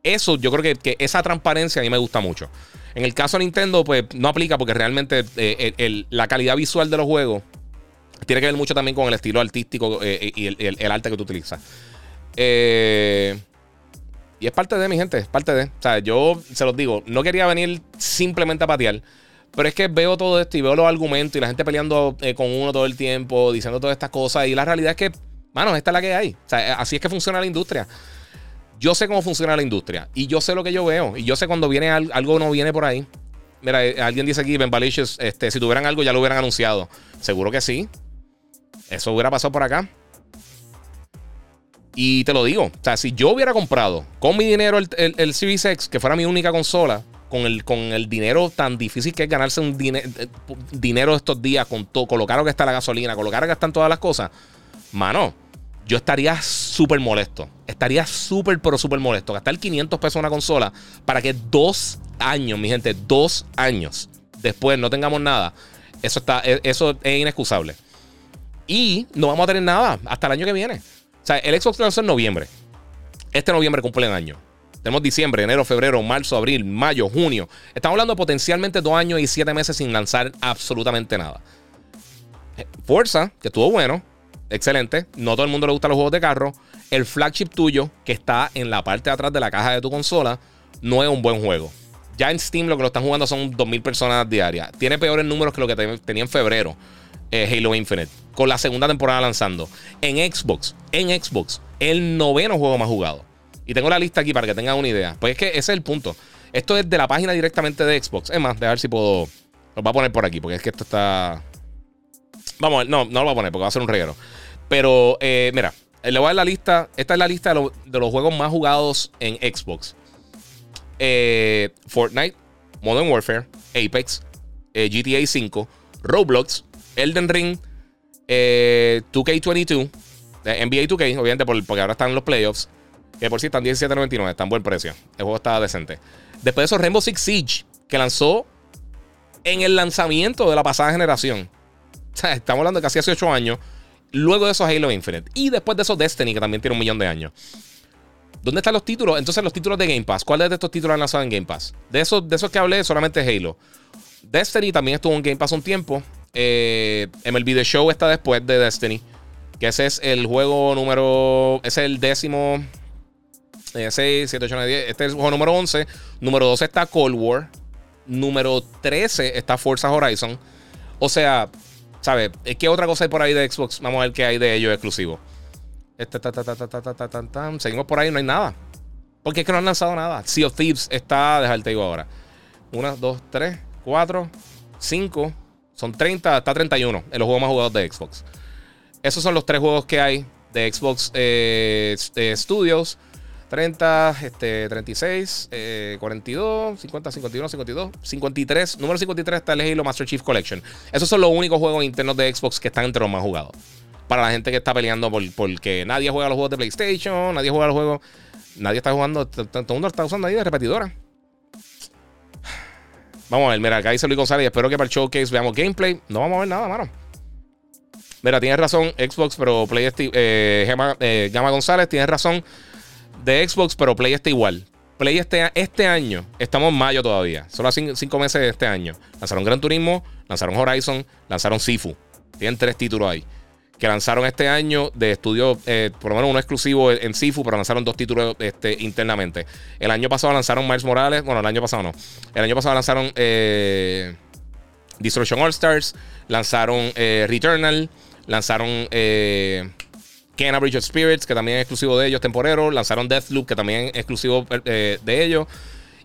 eso, yo creo que, esa transparencia a mí me gusta mucho. En el caso de Nintendo, pues no aplica porque realmente eh, la calidad visual de los juegos tiene que ver mucho también con el estilo artístico eh, y el, arte que tú utilizas. Eh, y es parte de mi gente, es parte de. O sea, yo se los digo, no quería venir simplemente a patear. Pero es que veo todo esto y veo los argumentos y la gente peleando eh, con uno todo el tiempo, diciendo todas estas cosas. Y la realidad es que, mano, esta es la que hay. O sea, así es que funciona la industria. Yo sé cómo funciona la industria y yo sé lo que yo veo. Y yo sé cuando viene algo no viene por ahí. Mira, eh, alguien dice aquí, Ben Balicious, este, si tuvieran algo ya lo hubieran anunciado. Seguro que sí. Eso hubiera pasado por acá. Y te lo digo, o sea, si yo hubiera comprado con mi dinero el, el, X, que fuera mi única consola, con el, con el dinero tan difícil que es ganarse un eh, dinero estos días, con todo, con lo que está la gasolina, con lo que están todas las cosas, mano, yo estaría súper molesto. Estaría súper, pero súper molesto. Gastar 500 pesos en una consola para que dos años, mi gente, dos años después no tengamos nada. Eso, está, e, eso es inexcusable. Y no vamos a tener nada hasta el año que viene. O sea, el Xbox lanzó en noviembre. Este noviembre cumple el año. Tenemos diciembre, enero, febrero, marzo, abril, mayo, junio. Estamos hablando potencialmente dos años y siete meses sin lanzar absolutamente nada. Fuerza, que estuvo bueno, excelente. No todo el mundo le gusta los juegos de carro. El flagship tuyo, que está en la parte de atrás de la caja de tu consola, no es un buen juego. Ya en Steam lo que lo están jugando son 2.000 personas diarias. Tiene peores números que lo que tenía en febrero eh, Halo Infinite. Con la segunda temporada lanzando. En Xbox, en Xbox, el noveno juego más jugado. Y tengo la lista aquí para que tengan una idea. Pues es que ese es el punto. Esto es de la página directamente de Xbox. Es más, de ver si puedo. Lo voy a poner por aquí, porque es que esto está. Vamos a ver, no, no lo voy a poner porque va a ser un reguero. Pero, eh, mira, le voy a dar la lista. Esta es la lista de, los juegos más jugados en Xbox: eh, Fortnite, Modern Warfare, Apex, eh, GTA 5, Roblox, Elden Ring, 2K22, NBA 2K, obviamente porque ahora están los playoffs. Que por si sí están 17.99, están buen precio. El juego está decente. Después de eso, Rainbow Six Siege, que lanzó en el lanzamiento de la pasada generación. Estamos hablando de casi hace 8 años. Luego de eso, Halo Infinite. Y después de eso, Destiny, que también tiene un millón de años. ¿Dónde están los títulos? Entonces, los títulos de Game Pass. ¿Cuáles de estos títulos han lanzado en Game Pass? De esos, de esos que hablé, solamente Halo. Destiny también estuvo en Game Pass un tiempo. Eh, MLB The Show está después de Destiny. Que ese es el juego número. Es el décimo. 6, 7, 8, 9, 10. Este es el juego número 11. Número 12 está Cold War. Número 13 está Forza Horizon. O sea, ¿sabes? ¿Qué otra cosa hay por ahí de Xbox? Vamos a ver qué hay de ellos exclusivos. Este, Seguimos por ahí, no hay nada. Porque es que no han lanzado nada. Sea of Thieves está, dejarte digo ahora. 1, 2, 3, 4, 5. Son 30, está 31 en los juegos más jugados de Xbox. Esos son los tres juegos que hay de Xbox eh, eh Studios. 30, este, 36, 42, 50, 51, 52, 53. Número 53 está el Master Chief Collection. Esos son los únicos juegos internos de Xbox que están entre los más jugados. Para la gente que está peleando por, porque nadie juega los juegos de PlayStation, nadie juega los juegos. Nadie está jugando. Todo el mundo está usando ahí de repetidora. Vamos a ver, mira, acá dice Luis González. Espero que para el showcase veamos gameplay. No vamos a ver nada, mano. Mira, tienes razón, Xbox, pero PlayStation. Eh, eh, Gama González, tienes razón de Xbox, pero Play está igual. Play este, este año, estamos en mayo todavía, solo cinco, cinco meses de este año. Lanzaron Gran Turismo, lanzaron Horizon, lanzaron Sifu. Tienen tres títulos ahí. Que lanzaron este año de estudio, eh, por lo menos uno exclusivo en Sifu, pero lanzaron dos títulos este, internamente. El año pasado lanzaron Miles Morales, bueno, el año pasado no. El año pasado lanzaron eh, Destruction All Stars, lanzaron eh, Returnal, lanzaron Kena Bridge Spirits, que también es exclusivo de ellos, temporero. Lanzaron Deathloop, que también es exclusivo eh, de ellos.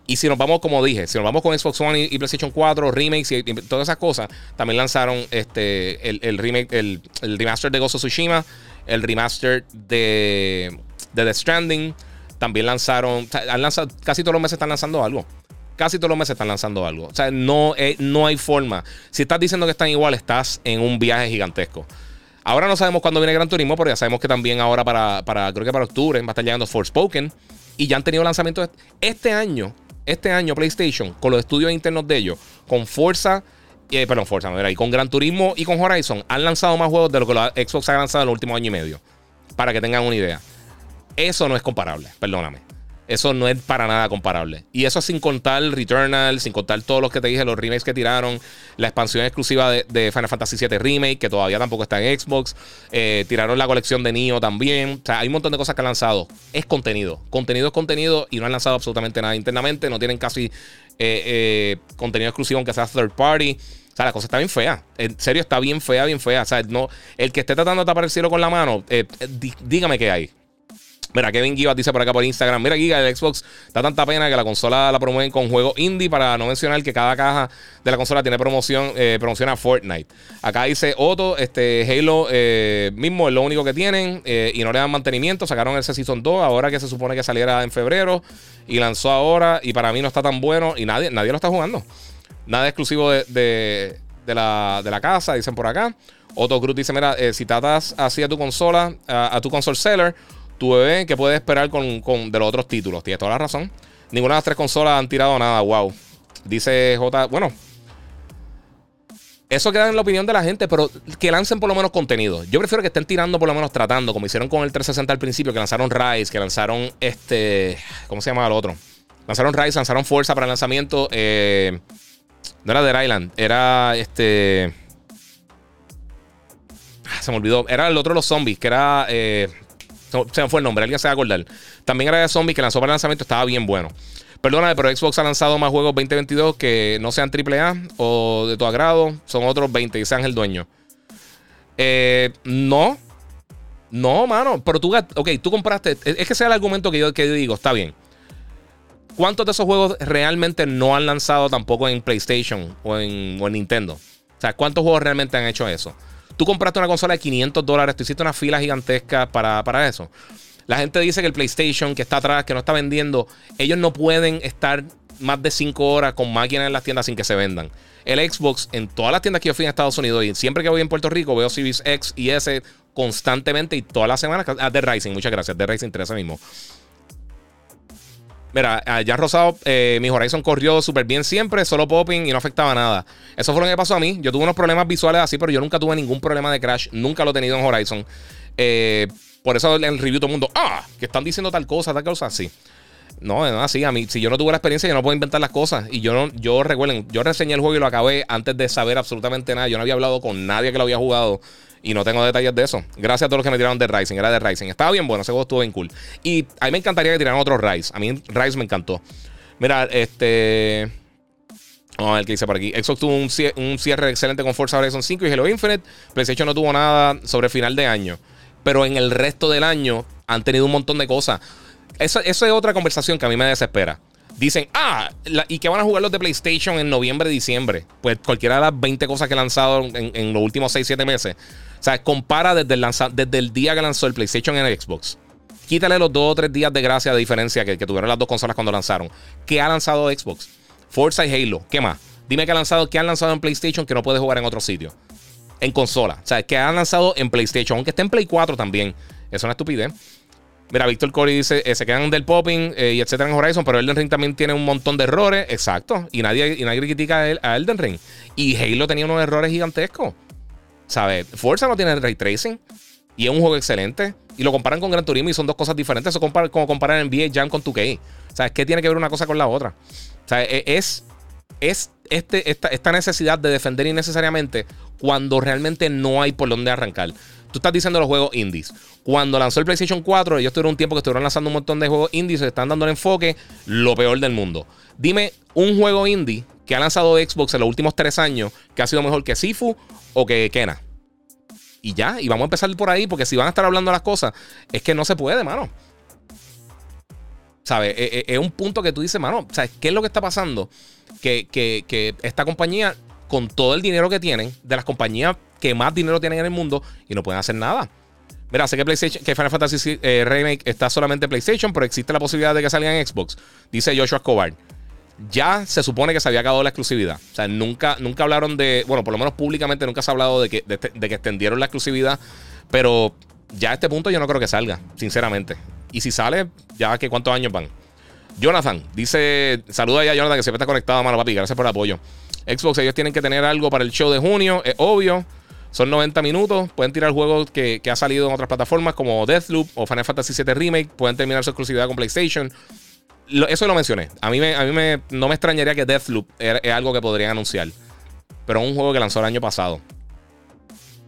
Y si nos vamos, como dije, si nos vamos con Xbox One y, PlayStation 4, remakes y, todas esas cosas, también lanzaron este, el, remake, el, remaster de Ghost of Tsushima, el remaster de, de The Stranding. También lanzaron, han lanzado, casi todos los meses están lanzando algo. Casi todos los meses están lanzando algo. O sea, no, eh, no hay forma. Si estás diciendo que están igual, estás en un viaje gigantesco. Ahora no sabemos cuándo viene Gran Turismo, pero ya sabemos que también ahora para, para creo que para octubre va a estar llegando Forspoken. Y ya han tenido lanzamientos este año, este año PlayStation, con los estudios internos de ellos, con Forza, eh, perdón, Forza, y con Gran Turismo y con Horizon, han lanzado más juegos de lo que la Xbox ha lanzado en el último año y medio. Para que tengan una idea. Eso no es comparable, perdóname. Eso no es para nada comparable. Y eso sin contar Returnal, sin contar todos los que te dije, los remakes que tiraron, la expansión exclusiva de, Final Fantasy VII Remake, que todavía tampoco está en Xbox. Eh, tiraron la colección de Nio también. O sea, hay un montón de cosas que han lanzado. Es contenido. Contenido es contenido y no han lanzado absolutamente nada internamente. No tienen casi eh, eh, contenido exclusivo, aunque sea third party. O sea, la cosa está bien fea. En serio, está bien fea, bien fea. O sea, no, el que esté tratando de tapar el cielo con la mano, dígame qué hay. Mira, Kevin Givas dice por acá por Instagram. Mira, Giga, el Xbox da tanta pena que la consola la promueven con juegos indie para no mencionar que cada caja de la consola tiene promoción, eh, promoción a Fortnite. Acá dice Otto, este Halo eh, mismo es lo único que tienen eh, y no le dan mantenimiento. Sacaron ese Season 2 ahora que se supone que saliera en febrero y lanzó ahora y para mí no está tan bueno y nadie, nadie lo está jugando. Nada exclusivo de, la, de la casa, dicen por acá. Otto Cruz dice, mira, si tratas así a tu consola, a tu console seller tu bebé, ¿qué puedes esperar con, de los otros títulos? Tienes toda la razón. Ninguna de las tres consolas han tirado nada. Wow. Dice J. Bueno. Eso queda en la opinión de la gente, pero que lancen por lo menos contenido. Yo prefiero que estén tirando por lo menos tratando, como hicieron con el 360 al principio, que lanzaron Rise, que lanzaron este. ¿Cómo se llama el otro? Lanzaron Rise, lanzaron Fuerza para el lanzamiento. Eh, no era Dead Island, era este. Ah, se me olvidó. Era el otro de los zombies, que era. Eh, se me fue el nombre, alguien se va a acordar. También era de Zombie que lanzó para el lanzamiento, estaba bien bueno. Perdóname, pero Xbox ha lanzado más juegos 2022 que no sean AAA o de tu agrado. Son otros 20 y sean el dueño. Eh, no. No, mano. Pero tú, ok, tú compraste. Es que sea el argumento que yo, que digo, está bien. ¿Cuántos de esos juegos realmente no han lanzado tampoco en PlayStation o en, Nintendo? O sea, ¿cuántos juegos realmente han hecho eso? Tú compraste una consola de 500 dólares, tú hiciste una fila gigantesca para, para eso. La gente dice que el PlayStation que está atrás, que no está vendiendo, ellos no pueden estar más de 5 horas con máquinas en las tiendas sin que se vendan. El Xbox, en todas las tiendas que yo fui en Estados Unidos y siempre que voy en Puerto Rico, veo Series X y S constantemente y todas las semanas. Ah, The Rising, muchas gracias. The Rising 13 mismo. Mira, ya Rosado, eh, mi Horizon corrió súper bien siempre, solo popping y no afectaba nada. Eso fue lo que pasó a mí. Yo tuve unos problemas visuales así, pero yo nunca tuve ningún problema de crash. Nunca lo he tenido en Horizon. Eh, por eso en el review todo el mundo, ah, que están diciendo tal cosa, tal cosa, así. No, no así. A mí, si yo no tuve la experiencia, yo no puedo inventar las cosas. Y yo no, yo recuerden, yo reseñé el juego y lo acabé antes de saber absolutamente nada. Yo no había hablado con nadie que lo había jugado. Y no tengo detalles de eso. Gracias a todos los que me tiraron de Rising. Era de Rising. Estaba bien bueno, ese juego estuvo bien cool. Y a mí me encantaría que tiraran otro Rise. A mí Rise me encantó. Mira, este. Vamos a ver qué dice por aquí. Xbox tuvo un, cierre excelente con Forza Horizon 5 y Halo Infinite. PlayStation no tuvo nada sobre final de año pero en el resto del año han tenido un montón de cosas. Eso, es otra conversación que a mí me desespera. Dicen, ah, ¿y qué van a jugar los de PlayStation en noviembre, diciembre? Pues cualquiera de las 20 cosas que han lanzado en, los últimos 6, 7 meses. Sea, compara desde el, día que lanzó el PlayStation en el Xbox. Quítale los 2 o 3 días de gracia de diferencia que, tuvieron las dos consolas cuando lanzaron. ¿Qué ha lanzado Xbox? Forza y Halo. ¿Qué más? Dime qué ha lanzado, qué han lanzado en PlayStation que no puede jugar en otro sitio en consola. O sea, que han lanzado en PlayStation, aunque esté en Play 4 también. Es una estupidez. Mira, Víctor Corey dice, eh, se quedan del popping eh, y etcétera en Horizon, pero Elden Ring también tiene un montón de errores. Exacto. Y nadie, y nadie critica a, Elden Ring. Y Halo tenía unos errores gigantescos. ¿Sabes? Forza no tiene ray tracing. Y es un juego excelente. Y lo comparan con Gran Turismo y son dos cosas diferentes. Eso es como comparar NBA Jam con 2K. ¿Sabes? ¿Qué tiene que ver una cosa con la otra? E, es, es este, esta, esta necesidad de defender innecesariamente cuando realmente no hay por dónde arrancar. Tú estás diciendo los juegos indies. Cuando lanzó el PlayStation 4, ellos tuvieron un tiempo que estuvieron lanzando un montón de juegos indies, se están dando el enfoque, lo peor del mundo. Dime un juego indie que ha lanzado Xbox en los últimos tres años que ha sido mejor que Sifu o que Kena. Y ya, y vamos a empezar por ahí, porque si van a estar hablando las cosas, es que no se puede, mano. ¿Sabes? E, e, es, un punto que tú dices, mano, ¿sabes qué es lo que está pasando? Que, que esta compañía con todo el dinero que tienen, de las compañías que más dinero tienen en el mundo y no pueden hacer nada. Mira, sé que, PlayStation, que Final Fantasy eh, Remake está solamente en PlayStation, pero existe la posibilidad de que salga en Xbox. Dice Joshua Escobar. Ya se supone que se había acabado la exclusividad. O sea, nunca, nunca hablaron de. Bueno, por lo menos públicamente nunca se ha hablado de que, de, que extendieron la exclusividad. Pero ya a este punto yo no creo que salga, sinceramente. Y si sale, ya que cuántos años van. Jonathan dice: Saluda ya Jonathan que siempre está conectado, mano papi. Gracias por el apoyo. Xbox, ellos tienen que tener algo para el show de junio, es obvio. Son 90 minutos. Pueden tirar juegos que, que ha salido en otras plataformas como Deathloop o Final Fantasy VII Remake. Pueden terminar su exclusividad con PlayStation. Eso lo mencioné. A mí, me, a mí me, no me extrañaría que Deathloop es algo que podrían anunciar. Pero es un juego que lanzó el año pasado.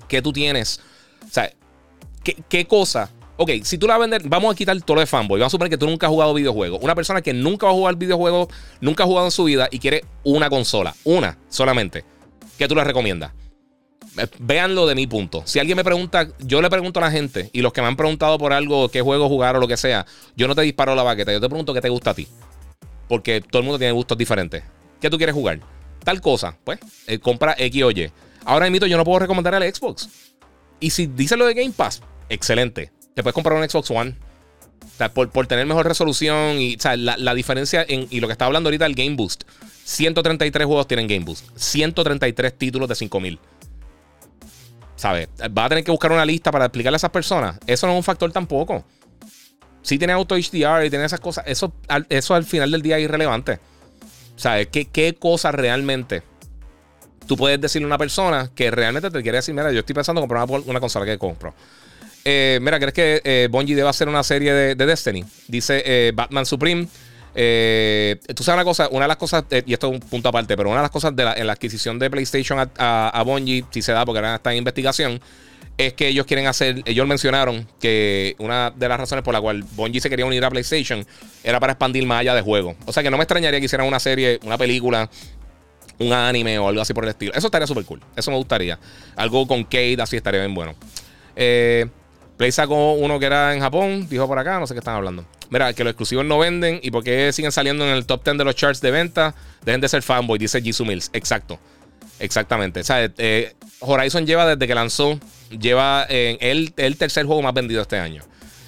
¿Qué tú tienes? O sea, ¿qué, qué cosa Ok, si tú la vender, vamos a quitar todo lo de fanboy. Vamos a suponer que tú nunca has jugado videojuegos. Una persona que nunca va a jugar videojuegos, nunca ha jugado en su vida y quiere una consola. Una solamente. ¿Qué tú le recomiendas? Eh, Véanlo de mi punto. Si alguien me pregunta, yo le pregunto a la gente y los que me han preguntado por algo, qué juego jugar o lo que sea, yo no te disparo la baqueta, yo te pregunto qué te gusta a ti. Porque todo el mundo tiene gustos diferentes. ¿Qué tú quieres jugar? Tal cosa, pues, eh, compra X o Y. Ahora mismo yo no puedo recomendar al Xbox. Y si dice lo de Game Pass, excelente te puedes comprar un Xbox One. O sea, por, tener mejor resolución y sea, la, diferencia en, y lo que está hablando ahorita el Game Boost. 133 juegos tienen Game Boost. 133 títulos de 5000. ¿Sabes? Va a tener que buscar una lista para explicarle a esas personas. Eso no es un factor tampoco. Si tiene auto HDR y tiene esas cosas, eso, eso al final del día es irrelevante. ¿Sabes? ¿Qué, qué cosa realmente tú puedes decirle a una persona que realmente te quiere decir, mira, yo estoy pensando en comprar una, consola que compro? Eh, mira, ¿crees que eh, Bungie debe hacer una serie de, Destiny? Dice eh, Batman Supreme. Tú sabes una cosa, una de las cosas, y esto es un punto aparte, pero una de las cosas de la, en la adquisición de PlayStation a, Bungie, si se da porque ahora está en investigación, es que ellos quieren hacer, ellos mencionaron que una de las razones por la cual Bungie se quería unir a PlayStation era para expandir más allá de juego. O sea que no me extrañaría que hicieran una serie, una película, un anime o algo así por el estilo. Eso estaría súper cool. Eso me gustaría. Algo con Kate, así estaría bien bueno. Eh, Play sacó uno que era en Japón, dijo por acá, no sé qué están hablando. Mira, que los exclusivos no venden y por qué siguen saliendo en el top 10 de los charts de venta, dejen de ser fanboy, dice Jisoo Mills. Exacto. Exactamente. O sea, eh, Horizon lleva desde que lanzó lleva el, el tercer juego más vendido este año.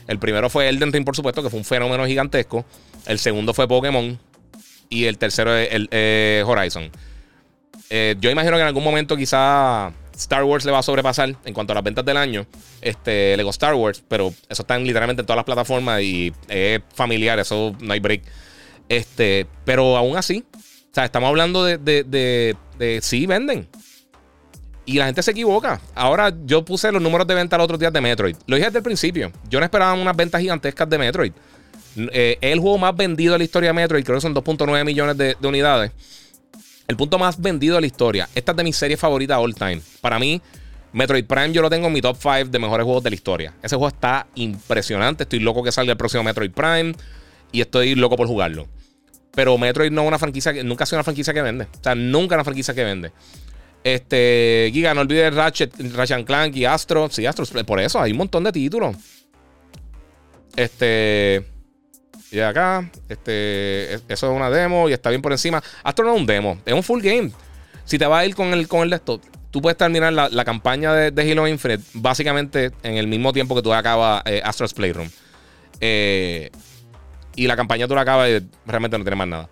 El primero fue Elden Ring, por supuesto, que fue un fenómeno gigantesco. El segundo fue Pokémon. Y el tercero es el, eh, Horizon. Eh, yo imagino que en algún momento quizá Star Wars le va a sobrepasar en cuanto a las ventas del año. Este, Lego Star Wars, pero eso está literalmente en todas las plataformas y es familiar, eso no hay break. Este, pero aún así, o sea, estamos hablando de, de, de, sí venden. Y la gente se equivoca. Ahora yo puse los números de venta los otros días de Metroid. Lo dije desde el principio. Yo no esperaba unas ventas gigantescas de Metroid. Eh, el juego más vendido de la historia de Metroid. Creo que son 2.9 millones de, unidades. El punto más vendido de la historia. Esta es de mis series favoritas all time. Para mí, Metroid Prime yo lo tengo en mi top 5 de mejores juegos de la historia. Ese juego está impresionante. Estoy loco que salga el próximo Metroid Prime. Y estoy loco por jugarlo. Pero Metroid no es una franquicia que nunca ha sido una franquicia que vende. O sea, nunca una franquicia que vende. Este, Giga, no olvides Ratchet, Ratchet Clank y Astro. Sí, Astro, por eso hay un montón de títulos. Este. Y acá, este, eso es una demo y está bien por encima. Astro no es un demo, es un full game. Si te vas a ir con el, con el desktop, tú puedes terminar la, campaña de, de, Halo Infinite básicamente en el mismo tiempo que tú acabas eh, Astro's Playroom. Eh, y la campaña tú la acabas y realmente no tienes más nada.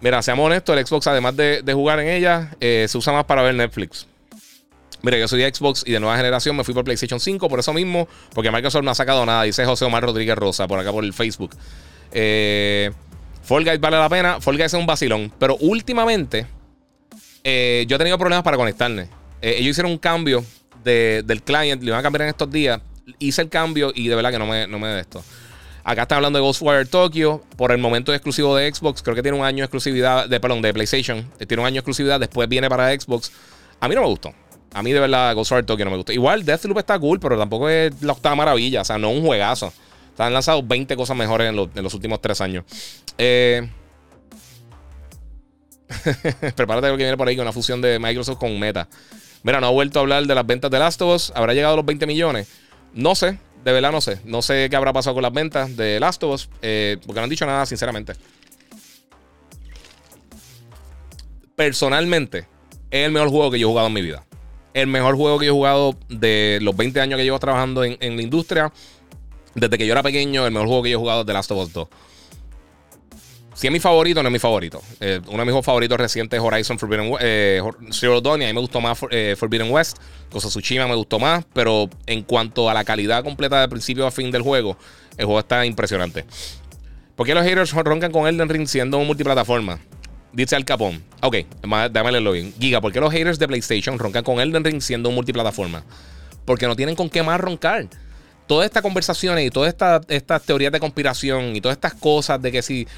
Mira, seamos honestos, el Xbox, además de, jugar en ella, eh, se usa más para ver Netflix. Mira, yo soy de Xbox y de nueva generación me fui por PlayStation 5 por eso mismo, porque Microsoft no ha sacado nada, dice José Omar Rodríguez Rosa por acá por el Facebook. Eh, Fall Guys vale la pena, Fall Guys es un vacilón, pero últimamente eh, yo he tenido problemas para conectarme. ellos hicieron un cambio del client, le iban a cambiar en estos días, hice el cambio y de verdad que no me, no me de esto. Acá están hablando de Ghostwire Tokyo. Por el momento es exclusivo de Xbox. Creo que tiene un año de exclusividad. De, perdón, de PlayStation. Eh, tiene un año de exclusividad. Después viene para Xbox. A mí no me gustó. A mí de verdad Ghostwire Tokyo no me gustó. Igual Deathloop está cool, pero tampoco es la octava maravilla. O sea, no un juegazo. Se han lanzado 20 cosas mejores en, los últimos 3 años. Eh... Prepárate lo que viene por ahí con una fusión de Microsoft con Meta. Mira, no ha vuelto a hablar de las ventas de Last of Us. ¿Habrá llegado a los 20 millones? No sé de verdad no sé. No sé qué habrá pasado con las ventas de Last of Us, eh, porque no han dicho nada, sinceramente. Personalmente, es el mejor juego que yo he jugado en mi vida. El mejor juego que yo he jugado de los 20 años que llevo trabajando en, la industria. Desde que yo era pequeño, el mejor juego que yo he jugado es The Last of Us 2. Si es mi favorito, no es mi favorito. Eh, uno de mis juegos favoritos recientes es Horizon Forbidden eh, Zero Dawn. Y a mí me gustó más eh, Forbidden West. Cosa Tsushima me gustó más. Pero en cuanto a la calidad completa de principio a fin del juego, el juego está impresionante. ¿Por qué los haters roncan con Elden Ring siendo un multiplataforma? Dice Al Capón. Ok, dame el login. Giga, ¿por qué los haters de PlayStation roncan con Elden Ring siendo un multiplataforma? Porque no tienen con qué más roncar. Todas estas conversaciones y todas estas esta teorías de conspiración y todas estas cosas de que si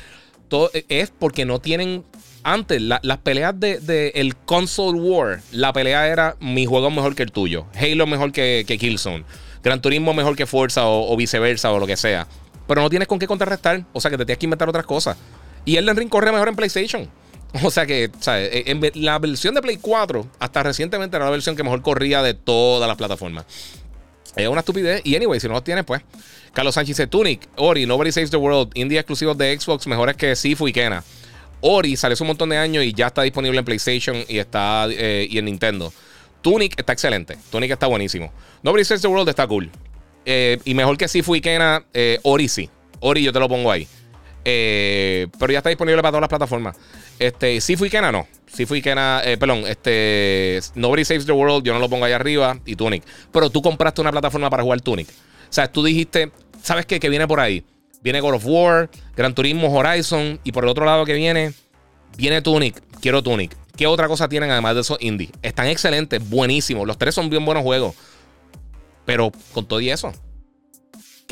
e, es porque no tienen. Antes, las peleas de, el console war, la pelea era mi juego mejor que el tuyo, Halo mejor que, Killzone, Gran Turismo mejor que Forza o, viceversa o lo que sea. Pero no tienes con qué contrarrestar, o sea que te tienes que inventar otras cosas. Y Elden Ring corre mejor en PlayStation. O sea que, ¿sabes? E, la versión de Play 4, hasta recientemente era la versión que mejor corría de todas las plataformas. Es una estupidez. Y anyway, si no lo tienes, pues. Carlos Sánchez dice: Tunic, Ori, Nobody Saves the World, indie exclusivos de Xbox, mejores que Sifu y Kena. Ori salió hace un montón de años y ya está disponible en PlayStation y está eh, y en Nintendo. Tunic está excelente. Tunic está buenísimo. Nobody Saves the World está cool. Eh, y mejor que Sifu y Kena, eh, Ori sí. Ori yo te lo pongo ahí. Pero ya está disponible para todas las plataformas. Este, Sifu y Kena no. Sifu y Kena, perdón, este, Nobody Saves the World, yo no lo pongo ahí arriba. Y Tunic. Pero tú compraste una plataforma para jugar Tunic. O sea, tú dijiste, ¿sabes qué? Que viene por ahí. Viene God of War, Gran Turismo, Horizon. Y por el otro lado que viene, viene Tunic. Quiero Tunic. ¿Qué otra cosa tienen además de esos indie? Están excelentes, buenísimos. Los tres son bien buenos juegos. Pero con todo y eso.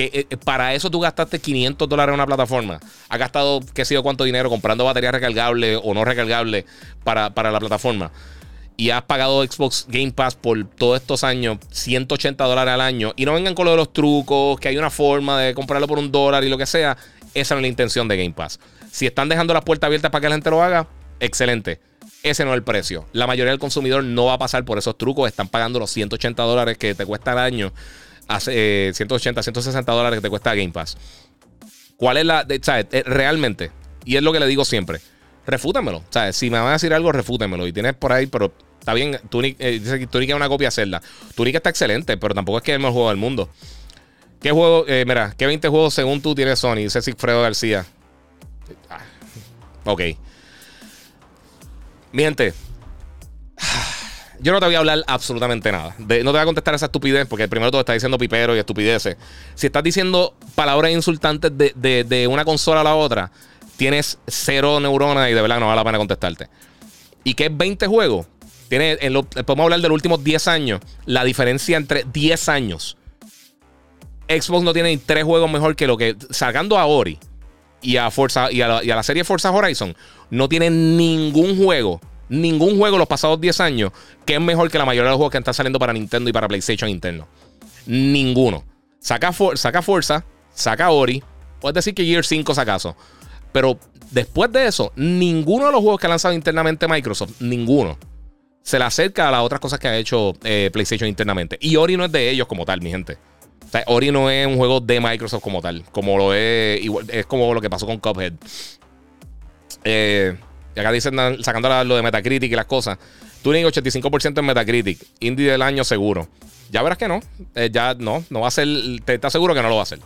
Eh, eh, para eso tú gastaste 500 dólares en una plataforma. Has gastado qué sé yo cuánto dinero comprando baterías recargables o no recargables para, para la plataforma. y has pagado Xbox Game Pass por todos estos años, 180 dólares al año, y no vengan con lo de los trucos, que hay una forma de comprarlo por un dólar y lo que sea, esa no es la intención de Game Pass. Si están dejando las puertas abiertas para que la gente lo haga, excelente. Ese no es el precio. La mayoría del consumidor no va a pasar por esos trucos. Están pagando los 180 dólares que te cuesta al año. Hace, 180, 160 dólares que te cuesta Game Pass. ¿Cuál es la. ¿Sabes? Eh, realmente. Y es lo que le digo siempre. Refútamelo. ¿Sabes? Si me van a decir algo, refútemelo. Y tienes por ahí, pero está bien. Tunic, eh, dice que Tunic es una copia Zelda. Tunic está excelente, pero tampoco es que es el mejor juego del mundo. ¿Qué juego? Eh, mira, ¿qué 20 juegos según tú tienes Sony? Dice Sigfredo García. Ah, ok. Mi gente, yo no te voy a hablar absolutamente nada. no te voy a contestar esa estupidez porque primero todo está diciendo pipero y estupideces. Si estás diciendo palabras insultantes de, una consola a la otra, tienes cero neuronas y de verdad no vale la pena contestarte. ¿Y qué es 20 juegos? Tiene, podemos hablar de los últimos 10 años. La diferencia entre 10 años. Xbox no tiene ni tres juegos mejor que lo que. Sacando a Ori y a, Forza, y a, la, y a la serie Forza Horizon, no tiene ningún juego ningún juego los pasados 10 años que es mejor que la mayoría de los juegos que están saliendo para Nintendo y para PlayStation interno. Ninguno. Saca, saca Forza, saca Ori. Puedes decir que Gear 5 sacaso. Pero después de eso, ninguno de los juegos que ha lanzado internamente Microsoft, ninguno, se le acerca a las otras cosas que ha hecho eh, PlayStation internamente. Y Ori no es de ellos como tal, mi gente. O sea, Ori no es un juego de Microsoft como tal. Como lo es. es como lo que pasó con Cuphead. Eh, y acá dicen, sacando lo de Metacritic y las cosas. Turing 85% en Metacritic. Indie del año seguro. Ya verás que no. Eh, ya no. No va a ser. Te está seguro que no lo va a hacer.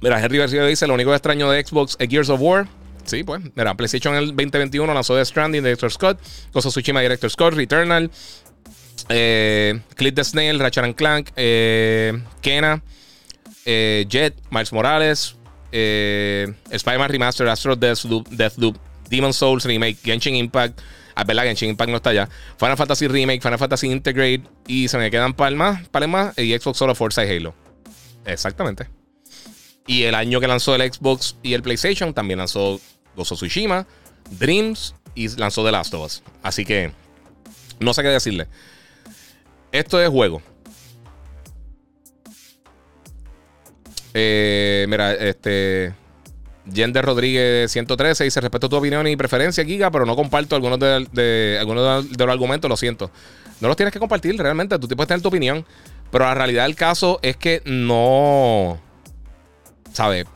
Mira, Henry García dice: Lo único extraño de Xbox es Gears of War. Sí, pues. Mira, PlayStation en el 2021 lanzó The Stranding, Director Scott, Cosa Tsushima, Director Scott, Returnal, eh, the Snail, Ratchet Clank, eh, Kena, eh, Jet, Miles Morales, eh, Spider-Man Remaster, Astro Deathloop, Deathloop, Demon Souls Remake, Genshin Impact. Ah, verdad, Genshin Impact no está allá. Final Fantasy Remake, Final Fantasy Integrate. Y se me quedan palmas, palmas y Xbox solo Forza y Halo. Exactamente. Y el año que lanzó el Xbox y el PlayStation, también lanzó Gozo Tsushima, Dreams y lanzó The Last of Us. Así que no sé qué decirle. Esto es juego. Eh, mira, este. Gender Rodríguez 113 dice: Respeto tu opinión y preferencia, Giga, pero no comparto algunos de, algunos de los argumentos, lo siento. No los tienes que compartir realmente, tú puedes tener tu opinión. Pero la realidad del caso es que no. ¿Sabes?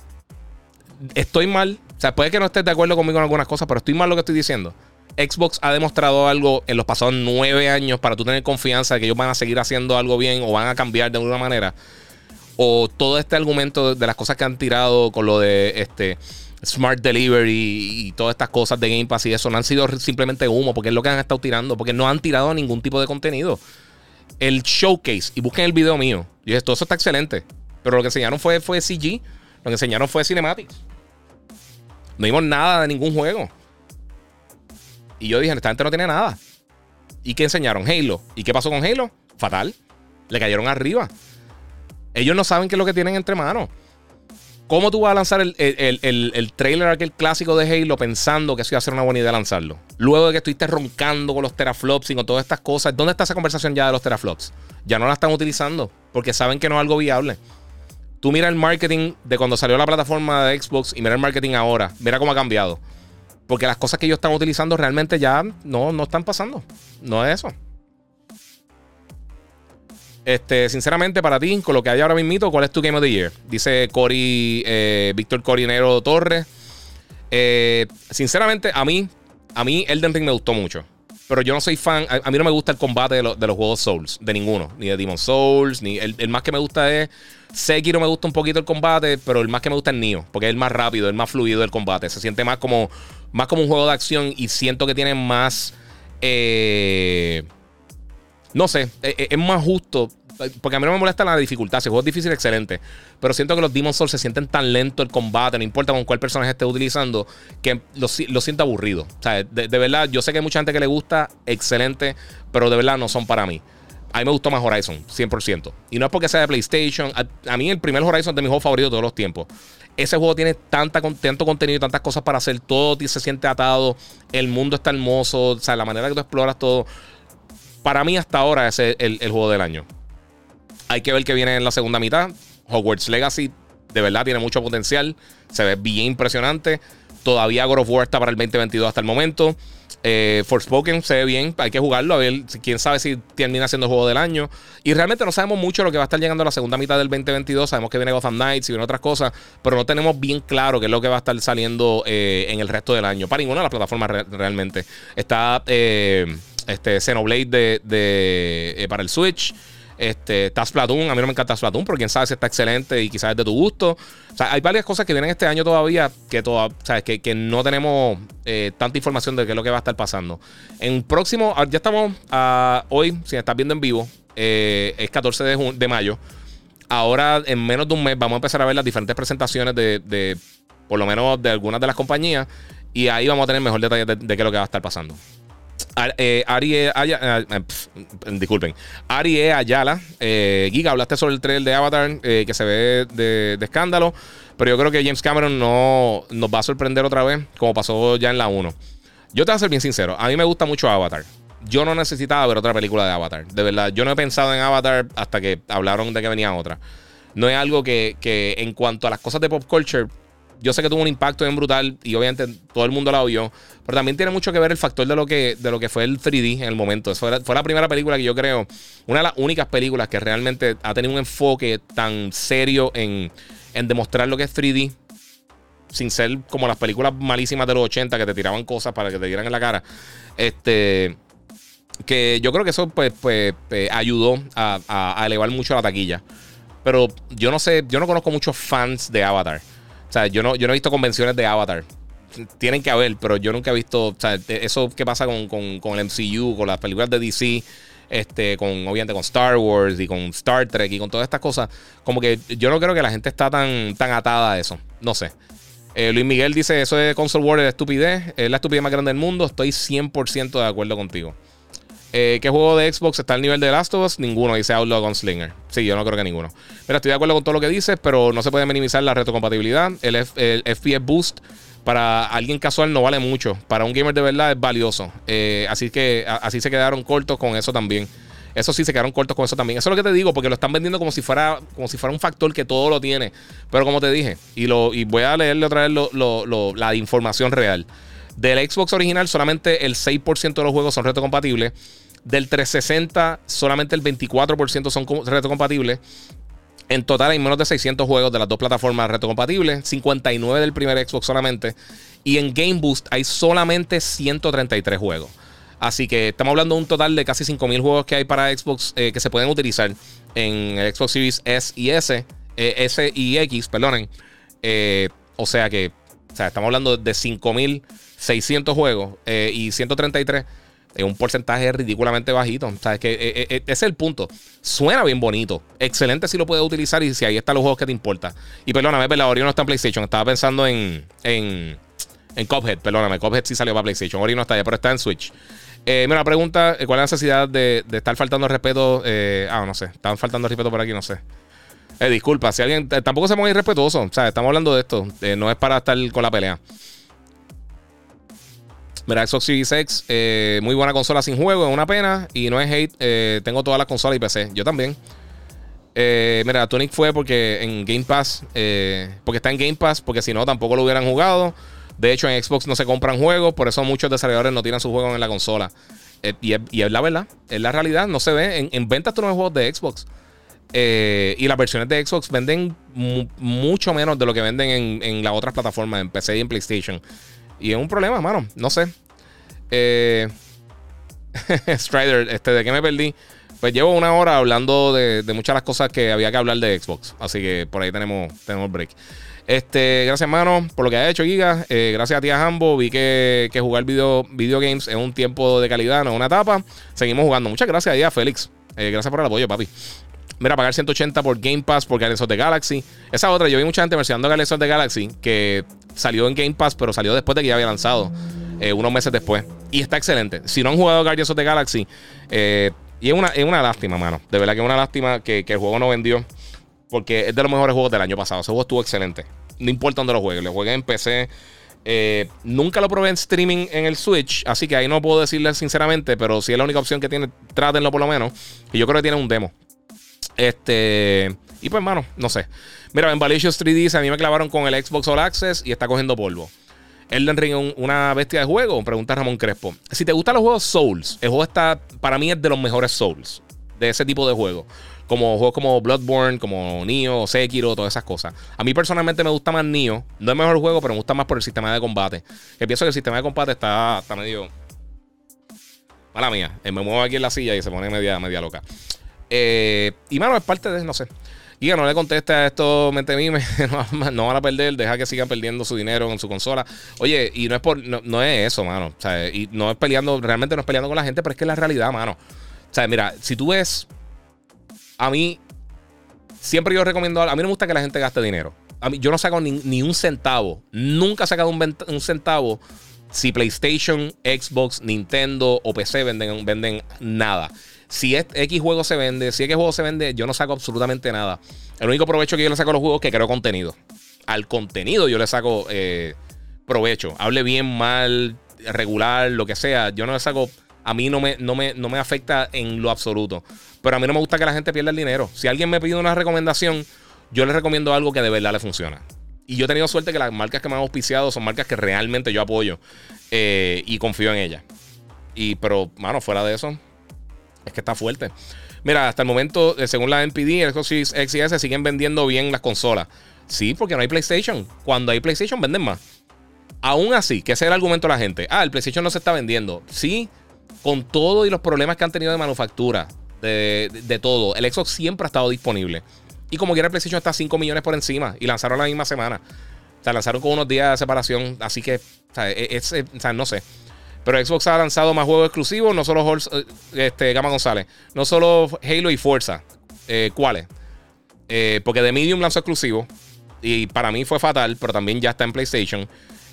Estoy mal. O sea, puede que no estés de acuerdo conmigo en algunas cosas, pero estoy mal lo que estoy diciendo. Xbox ha demostrado algo en los pasados nueve años para tú tener confianza de que ellos van a seguir haciendo algo bien o van a cambiar de alguna manera o todo este argumento de las cosas que han tirado con lo de este Smart Delivery y todas estas cosas de Game Pass y eso no han sido simplemente humo, porque es lo que han estado tirando, porque no han tirado ningún tipo de contenido. El showcase, y busquen el video mío, y esto eso está excelente, pero lo que enseñaron fue, fue CG, lo que enseñaron fue Cinematics. No vimos nada de ningún juego. Y yo dije, esta gente no tiene nada. ¿Y qué enseñaron? Halo. ¿Y qué pasó con Halo? Fatal. Le cayeron arriba. Ellos no saben qué es lo que tienen entre manos. ¿Cómo tú vas a lanzar el, el, trailer aquel clásico de Halo pensando que eso iba a ser una buena idea lanzarlo? Luego de que estuviste roncando con los teraflops y con todas estas cosas, ¿dónde está esa conversación ya de los teraflops? Ya no la están utilizando porque saben que no es algo viable. Tú mira el marketing de cuando salió la plataforma de Xbox y mira el marketing ahora. Mira cómo ha cambiado. Porque las cosas que ellos están utilizando realmente ya no, no están pasando. No es eso. Este, sinceramente, para ti, con lo que hay ahora mismo, ¿cuál es tu Game of the Year? Dice Cory, eh, Víctor Corinero Torres. Eh, sinceramente, a mí, a mí Elden Ring me gustó mucho. Pero yo no soy fan. A, mí no me gusta el combate de, los juegos Souls. De ninguno. Ni de Demon Souls. Ni el, más que me gusta es. Sekiro me gusta un poquito el combate. Pero el más que me gusta es Nioh. Porque es el más rápido, el más fluido del combate. Se siente más como. Más como un juego de acción. Y siento que tiene más. Eh, no sé, es más justo porque a mí no me molesta la dificultad. Si el juego es difícil, excelente. Pero siento que los Demon Souls se sienten tan lento el combate, no importa con cuál personaje esté utilizando, que lo, siento aburrido. O sea, de, verdad, yo sé que hay mucha gente que le gusta, excelente, pero de verdad no son para mí. A mí me gustó más Horizon, 100%. Y no es porque sea de PlayStation. A, mí el primer Horizon es de mi juego favorito de todos los tiempos. ese juego tiene tanta, tanto contenido y tantas cosas para hacer. Todo se siente atado. El mundo está hermoso. O sea, la manera que tú exploras todo. Para mí, hasta ahora, es el, juego del año. Hay que ver qué viene en la segunda mitad. Hogwarts Legacy, de verdad, tiene mucho potencial. Se ve bien impresionante. Todavía God of War está para el 2022 hasta el momento. Eh, Forspoken se ve bien, hay que jugarlo. A ver, quién sabe si termina siendo el juego del año. Y realmente no sabemos mucho lo que va a estar llegando a la segunda mitad del 2022. Sabemos que viene Gotham Knights y viene otras cosas, pero no tenemos bien claro qué es lo que va a estar saliendo eh, en el resto del año. Para ninguna de las plataformas realmente. Está eh, este Xenoblade de, de eh, para el Switch. Este, está Splatoon, a mí no me encanta Splatoon, pero quién sabe si está excelente y quizás es de tu gusto. O sea, hay varias cosas que vienen este año todavía que, que, no tenemos eh, tanta información de qué es lo que va a estar pasando. En próximo, ah, ya estamos a, hoy, si estás viendo en vivo, eh, es 14 de, mayo. Ahora, en menos de un mes, vamos a empezar a ver las diferentes presentaciones de, por lo menos, de algunas de las compañías. Y ahí vamos a tener mejor detalle de, de qué es lo que va a estar pasando. Eh, Ari. Ayala, eh, disculpen, Ari. Ayala, eh, Giga, hablaste sobre el trailer de Avatar que se ve de, escándalo, pero yo creo que James Cameron no nos va a sorprender otra vez, como pasó ya en la 1. Yo te voy a ser bien sincero, a mí me gusta mucho Avatar. Yo no necesitaba ver otra película de Avatar, de verdad. Yo no he pensado en Avatar hasta que hablaron de que venía otra. No es algo que, que en cuanto a las cosas de pop culture yo sé que tuvo un impacto bien brutal y obviamente todo el mundo la oyó, pero también tiene mucho que ver el factor de lo que, de lo que fue el 3D en el momento. fue, la primera película que yo creo, una de las únicas películas que realmente ha tenido un enfoque tan serio en, demostrar lo que es 3D, sin ser como las películas malísimas de los 80 que te tiraban cosas para que te dieran en la cara. Este. Que yo creo que eso pues, pues, pues ayudó a, a elevar mucho la taquilla. Pero yo no sé, yo no conozco muchos fans de Avatar. O sea, yo no, yo no he visto convenciones de Avatar. Tienen que haber, pero yo nunca he visto. O sea, eso que pasa con, con, el MCU, con las películas de DC, este, con, obviamente con Star Wars y con Star Trek y con todas estas cosas. Como que yo no creo que la gente está tan, tan atada a eso. No sé. Eh, Luis Miguel dice: Eso de Console War es estupidez. Es la estupidez más grande del mundo. Estoy 100% de acuerdo contigo. Eh, ¿Qué juego de Xbox está al nivel de Last of Us? Ninguno, dice Outlaw Gunslinger. Sí, yo no creo que ninguno. Pero estoy de acuerdo con todo lo que dices, pero no se puede minimizar la retrocompatibilidad. El, FPS Boost para alguien casual no vale mucho. Para un gamer de verdad es valioso. Eh, así que así se quedaron cortos con eso también. Eso sí se quedaron cortos con eso también. Eso es lo que te digo, porque lo están vendiendo como si fuera, como si fuera un factor que todo lo tiene. Pero como te dije, y, lo, y voy a leerle otra vez la información real. Del Xbox original, solamente el 6% de los juegos son retrocompatibles. Del 360, solamente el 24% son retrocompatibles. En total hay menos de 600 juegos de las dos plataformas retrocompatibles, 59 del primer Xbox solamente. Y en Game Boost hay solamente 133 juegos. Así que estamos hablando de un total de casi 5.000 juegos que hay para Xbox eh, que se pueden utilizar en el Xbox Series S y S, eh, S y X, perdonen. Eh, o sea que, o sea, estamos hablando de 5.000 600 juegos eh, y 133 es un porcentaje ridículamente bajito. O es que eh, eh, ese es el punto. Suena bien bonito. Excelente si lo puedes utilizar y si ahí están los juegos que te importa. Y perdóname, la Ori no está en PlayStation. Estaba pensando en, en, en. Perdóname, Cuphead sí salió para PlayStation. Ori no está allá, pero está en Switch. Eh, mira, pregunta: ¿cuál es la necesidad de, estar faltando respeto? ah, no sé. Están faltando respeto por aquí, no sé. disculpa, si alguien. tampoco se muy irrespetuoso. O sea, estamos hablando de esto. no es para estar con la pelea. Mira, Xbox Series X, eh, muy buena consola sin juego, es una pena. Y no es hate, eh, tengo todas las consolas y PC. Yo también. Eh, mira, Tunic fue porque en Game Pass, porque está en Game Pass, porque si no tampoco lo hubieran jugado. De hecho, en Xbox no se compran juegos, por eso muchos desarrolladores no tiran sus juegos en la consola. Y es, la verdad, es la realidad, no se ve. En, en ventas tú no juegos de Xbox. y las versiones de Xbox venden mucho menos de lo que venden en, en las otras plataformas, en PC y en PlayStation. Y es un problema, mano. No sé. Eh, Strider, este, ¿de qué me perdí? Pues llevo una hora hablando de, muchas de las cosas que había que hablar de Xbox. Así que por ahí tenemos, tenemos break. Este, gracias, hermano, por lo que ha hecho, Giga. Eh, gracias a ti, a Hambo. Vi que, jugar video, video games es un tiempo de calidad, no una etapa. Seguimos jugando. Muchas gracias a Félix. Eh, gracias por el apoyo, papi. Mira, pagar 180 por Game Pass por Guardians of the Galaxy. Esa otra, yo vi mucha gente mencionando Guardians of the Galaxy que salió en Game Pass, pero salió después de que ya había lanzado, eh, unos meses después. Y está excelente. Si no han jugado Guardians of the Galaxy, eh, y es una, es una lástima, mano. De verdad que es una lástima que, el juego no vendió, porque es de los mejores juegos del año pasado. Ese juego estuvo excelente. No importa dónde lo juegue. Lo juegue en PC. Eh, nunca lo probé en streaming en el Switch, así que ahí no puedo decirle sinceramente, pero si es la única opción que tiene, trátenlo por lo menos. Y yo creo que tiene un demo. Este. Y pues, mano, no sé. Mira, en Valicious 3D a mí me clavaron con el Xbox All Access y está cogiendo polvo. Elden Ring es una bestia de juego, pregunta Ramón Crespo. Si te gustan los juegos Souls, el juego está, para mí es de los mejores Souls, de ese tipo de juego. Como juegos como Bloodborne, como Nioh, Sekiro, todas esas cosas. A mí personalmente me gusta más Nioh. No es mejor juego, pero me gusta más por el sistema de combate. Que pienso que el sistema de combate está, está medio... Mala mía. Me muevo aquí en la silla y se pone media, media loca. Eh, y mano, es parte de, no sé. Giga, no le conteste a esto, mente mime, no, van a perder, deja que sigan perdiendo su dinero en su consola. Oye, y no es por, no, es eso, mano. O sea, y no es peleando, realmente no es peleando con la gente, pero es que es la realidad, mano. O sea, mira, si tú ves, a mí, siempre yo recomiendo, a mí no me gusta que la gente gaste dinero. A mí, yo no saco ni, un centavo. Nunca he sacado un, un, centavo si PlayStation, Xbox, Nintendo o PC venden, venden nada. Si X juego se vende, si X juego se vende, yo no saco absolutamente nada. El único provecho que yo le saco a los juegos es que creo contenido. Al contenido yo le saco eh, provecho. Hable bien, mal, regular, lo que sea. Yo no le saco. A mí no me, no, me, no me afecta en lo absoluto. Pero a mí no me gusta que la gente pierda el dinero. Si alguien me pide una recomendación, yo le recomiendo algo que de verdad le funciona. Y yo he tenido suerte que las marcas que me han auspiciado son marcas que realmente yo apoyo eh, y confío en ellas. Y, pero, mano, fuera de eso, es que está fuerte. Mira, hasta el momento, eh, según la NPD, el Xbox X y siguen vendiendo bien las consolas. Sí, porque no hay PlayStation. Cuando hay PlayStation, venden más. Aún así, que ese es el argumento de la gente. Ah, el PlayStation no se está vendiendo. Sí, con todo y los problemas que han tenido de manufactura, de, todo, el Xbox siempre ha estado disponible. Y como quiera, el PlayStation está 5 millones por encima y lanzaron la misma semana. O sea, lanzaron con unos días de separación. Así que, sea, e, es, o sea no sé. Pero Xbox ha lanzado más juegos exclusivos, no solo eh, este, Gama González, no solo Halo y Forza. Eh, ¿Cuáles? Eh, porque The Medium lanzó exclusivo. Y para mí fue fatal, pero también ya está en PlayStation.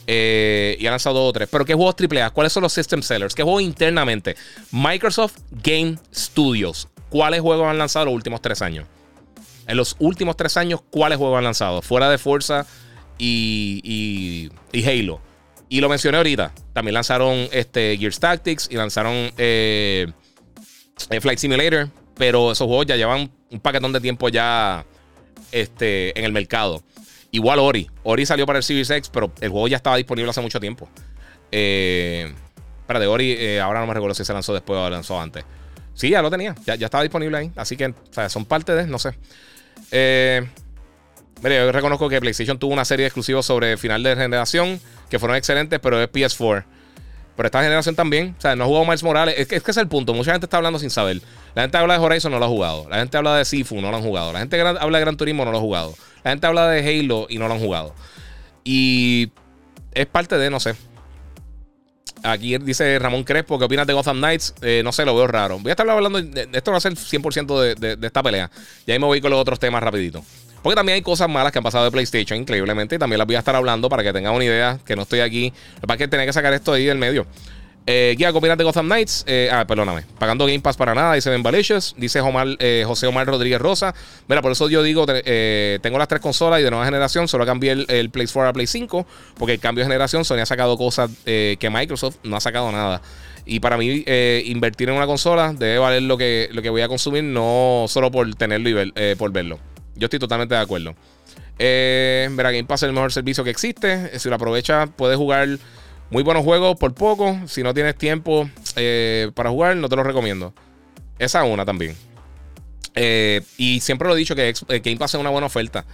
y ha lanzado dos o tres. Pero ¿qué juegos AAA? ¿Cuáles son los system sellers? ¿Qué juegos internamente? Microsoft Game Studios. ¿Cuáles juegos han lanzado los últimos tres años? En los últimos tres años, ¿cuáles juegos han lanzado? Fuera de Forza y Halo. Y lo mencioné ahorita. También lanzaron este, Gears Tactics y lanzaron eh, eh, Flight Simulator. Pero esos juegos ya llevan un paquetón de tiempo ya este, en el mercado. Igual Ori. Ori salió para el Series X, pero el juego ya estaba disponible hace mucho tiempo. Eh, de Ori, eh, ahora no me recuerdo si se lanzó después o lanzó antes. Sí, ya lo tenía. Ya, ya estaba disponible ahí. Así que, o sea, son parte de, no sé. Eh, Mire, yo reconozco que PlayStation tuvo una serie de exclusivos sobre final de generación que fueron excelentes, pero es PS4. Pero esta generación también, o sea, no ha jugado Miles Morales. Es que, es el punto. Mucha gente está hablando sin saber. La gente habla de Horizon, no lo ha jugado. La gente habla de Sifu, no lo han jugado. La gente habla de Gran Turismo, no lo ha jugado. La gente habla de Halo y no lo han jugado. Y es parte de, no sé. Aquí dice Ramón Crespo, ¿qué opinas de Gotham Knights? Eh, no sé, lo veo raro. Voy a estar hablando, de, esto va a ser 100% de, de, de, esta pelea. Y ahí me voy con los otros temas rapidito. Porque también hay cosas malas que han pasado de PlayStation, increíblemente. Y también las voy a estar hablando para que tengan una idea que no estoy aquí. Lo que que tenía que sacar esto ahí del medio. Eh, guía, ¿qué de Gotham Knights? Eh, ah, perdóname. Pagando Game Pass para nada, dice Ben Valicious. Dice eh, José Omar Rodríguez Rosa. Mira, por eso yo digo, eh, tengo las tres consolas y de nueva generación. Solo cambié el, el Play 4 a Play 5. Porque el cambio de generación, Sony ha sacado cosas que Microsoft no ha sacado nada. Y para mí, invertir en una consola debe valer lo que, lo que voy a consumir, no solo por tenerlo y por verlo. Yo estoy totalmente de acuerdo. Eh, verá, Game Pass es el mejor servicio que existe. Eh, si lo aprovechas, puedes jugar muy buenos juegos por poco. Si no tienes tiempo eh, para jugar, no te lo recomiendo. Esa una también. Eh, y siempre lo he dicho que Game Pass es una buena oferta.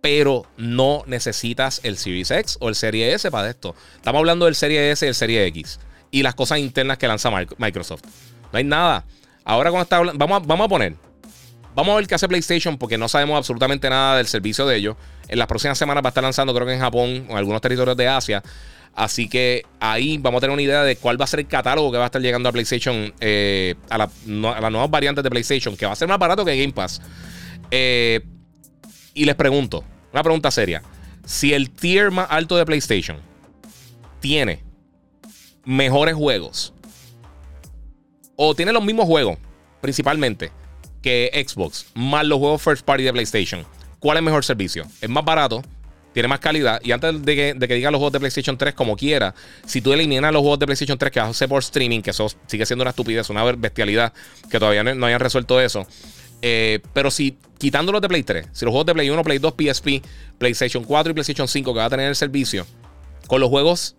Pero no necesitas el Series X o el Serie S para esto. Estamos hablando del Serie S y el Serie X. Y las cosas internas que lanza Microsoft. No hay nada. Ahora cuando está vamos vamos a poner Vamos a ver qué hace PlayStation porque no sabemos absolutamente nada del servicio de ellos. En las próximas semanas va a estar lanzando, creo que en Japón o en algunos territorios de Asia. Así que ahí vamos a tener una idea de cuál va a ser el catálogo que va a estar llegando a PlayStation, eh, a, las nuevas variantes de PlayStation, que va a ser más barato que Game Pass. Eh, y les pregunto, una pregunta seria. Si el tier más alto de PlayStation tiene mejores juegos, o tiene los mismos juegos, principalmente, que Xbox, más los juegos first party de PlayStation, ¿cuál es mejor servicio? ¿Es más barato? tiene más calidad. Y antes de que, de que diga los juegos de PlayStation 3 como quiera, si tú eliminas los juegos de PlayStation 3 que vas a hacer por streaming, que eso sigue siendo una estupidez, una bestialidad, que todavía no, hayan resuelto eso. Eh, pero si quitándolos de Play 3, si los juegos de Play 1, Play 2, PSP, PlayStation 4 y PlayStation 5 que va a tener el servicio, con los juegos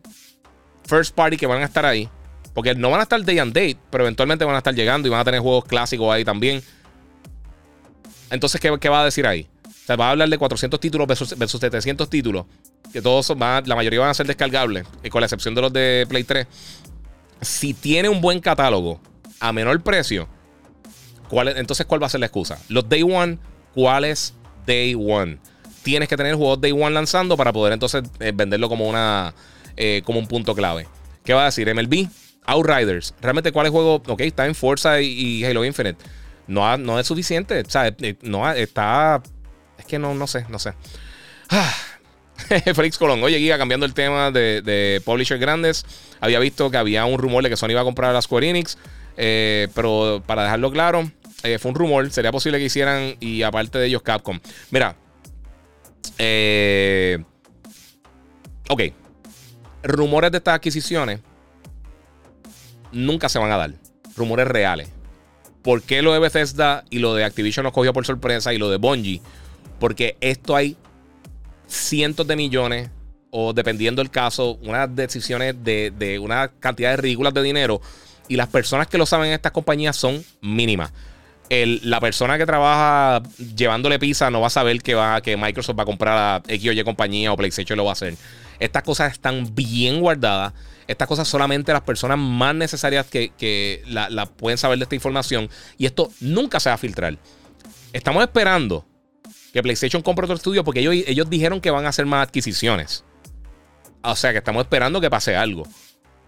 first party que van a estar ahí, porque no van a estar day and date, pero eventualmente van a estar llegando y van a tener juegos clásicos ahí también. Entonces, ¿qué, va a decir ahí? O sea, va a hablar de 400 títulos versus, 700 títulos. Que todos van, la mayoría van a ser descargables, eh, con la excepción de los de Play 3. Si tiene un buen catálogo a menor precio, ¿cuál entonces ¿cuál va a ser la excusa? Los Day One, ¿cuál es Day One? Tienes que tener juegos Day One lanzando para poder entonces eh, venderlo como, una, eh, como un punto clave. ¿Qué va a decir? MLB, Outriders. Realmente, ¿cuál es el juego? Ok, está en Forza y, Halo Infinite. No, no es suficiente. O sea, no está es que no, no sé, no sé. Ah. Félix Colón, oye, Guía, cambiando el tema de, de grandes, había visto que había un rumor de que Sony iba a comprar a Square Enix, eh, pero para dejarlo claro, eh, fue un rumor, sería posible que hicieran, y aparte de ellos, Capcom. Mira, eh, ok, rumores de estas adquisiciones nunca se van a dar, rumores reales. ¿Por qué lo de Bethesda y lo de Activision nos cogió por sorpresa y lo de Bungie? Porque esto hay cientos de millones o dependiendo del caso, unas decisiones de, una cantidad de ridículas de dinero. Y las personas que lo saben en estas compañías son mínimas. la persona que trabaja llevándole pizza no va a saber que, va, que Microsoft va a comprar a X o Y compañía o PlayStation lo va a hacer. Estas cosas están bien guardadas. Estas cosas solamente las personas más necesarias que, la, pueden saber de esta información. Y esto nunca se va a filtrar. Estamos esperando que PlayStation compre otro estudio porque ellos, ellos dijeron que van a hacer más adquisiciones. O sea que estamos esperando que pase algo.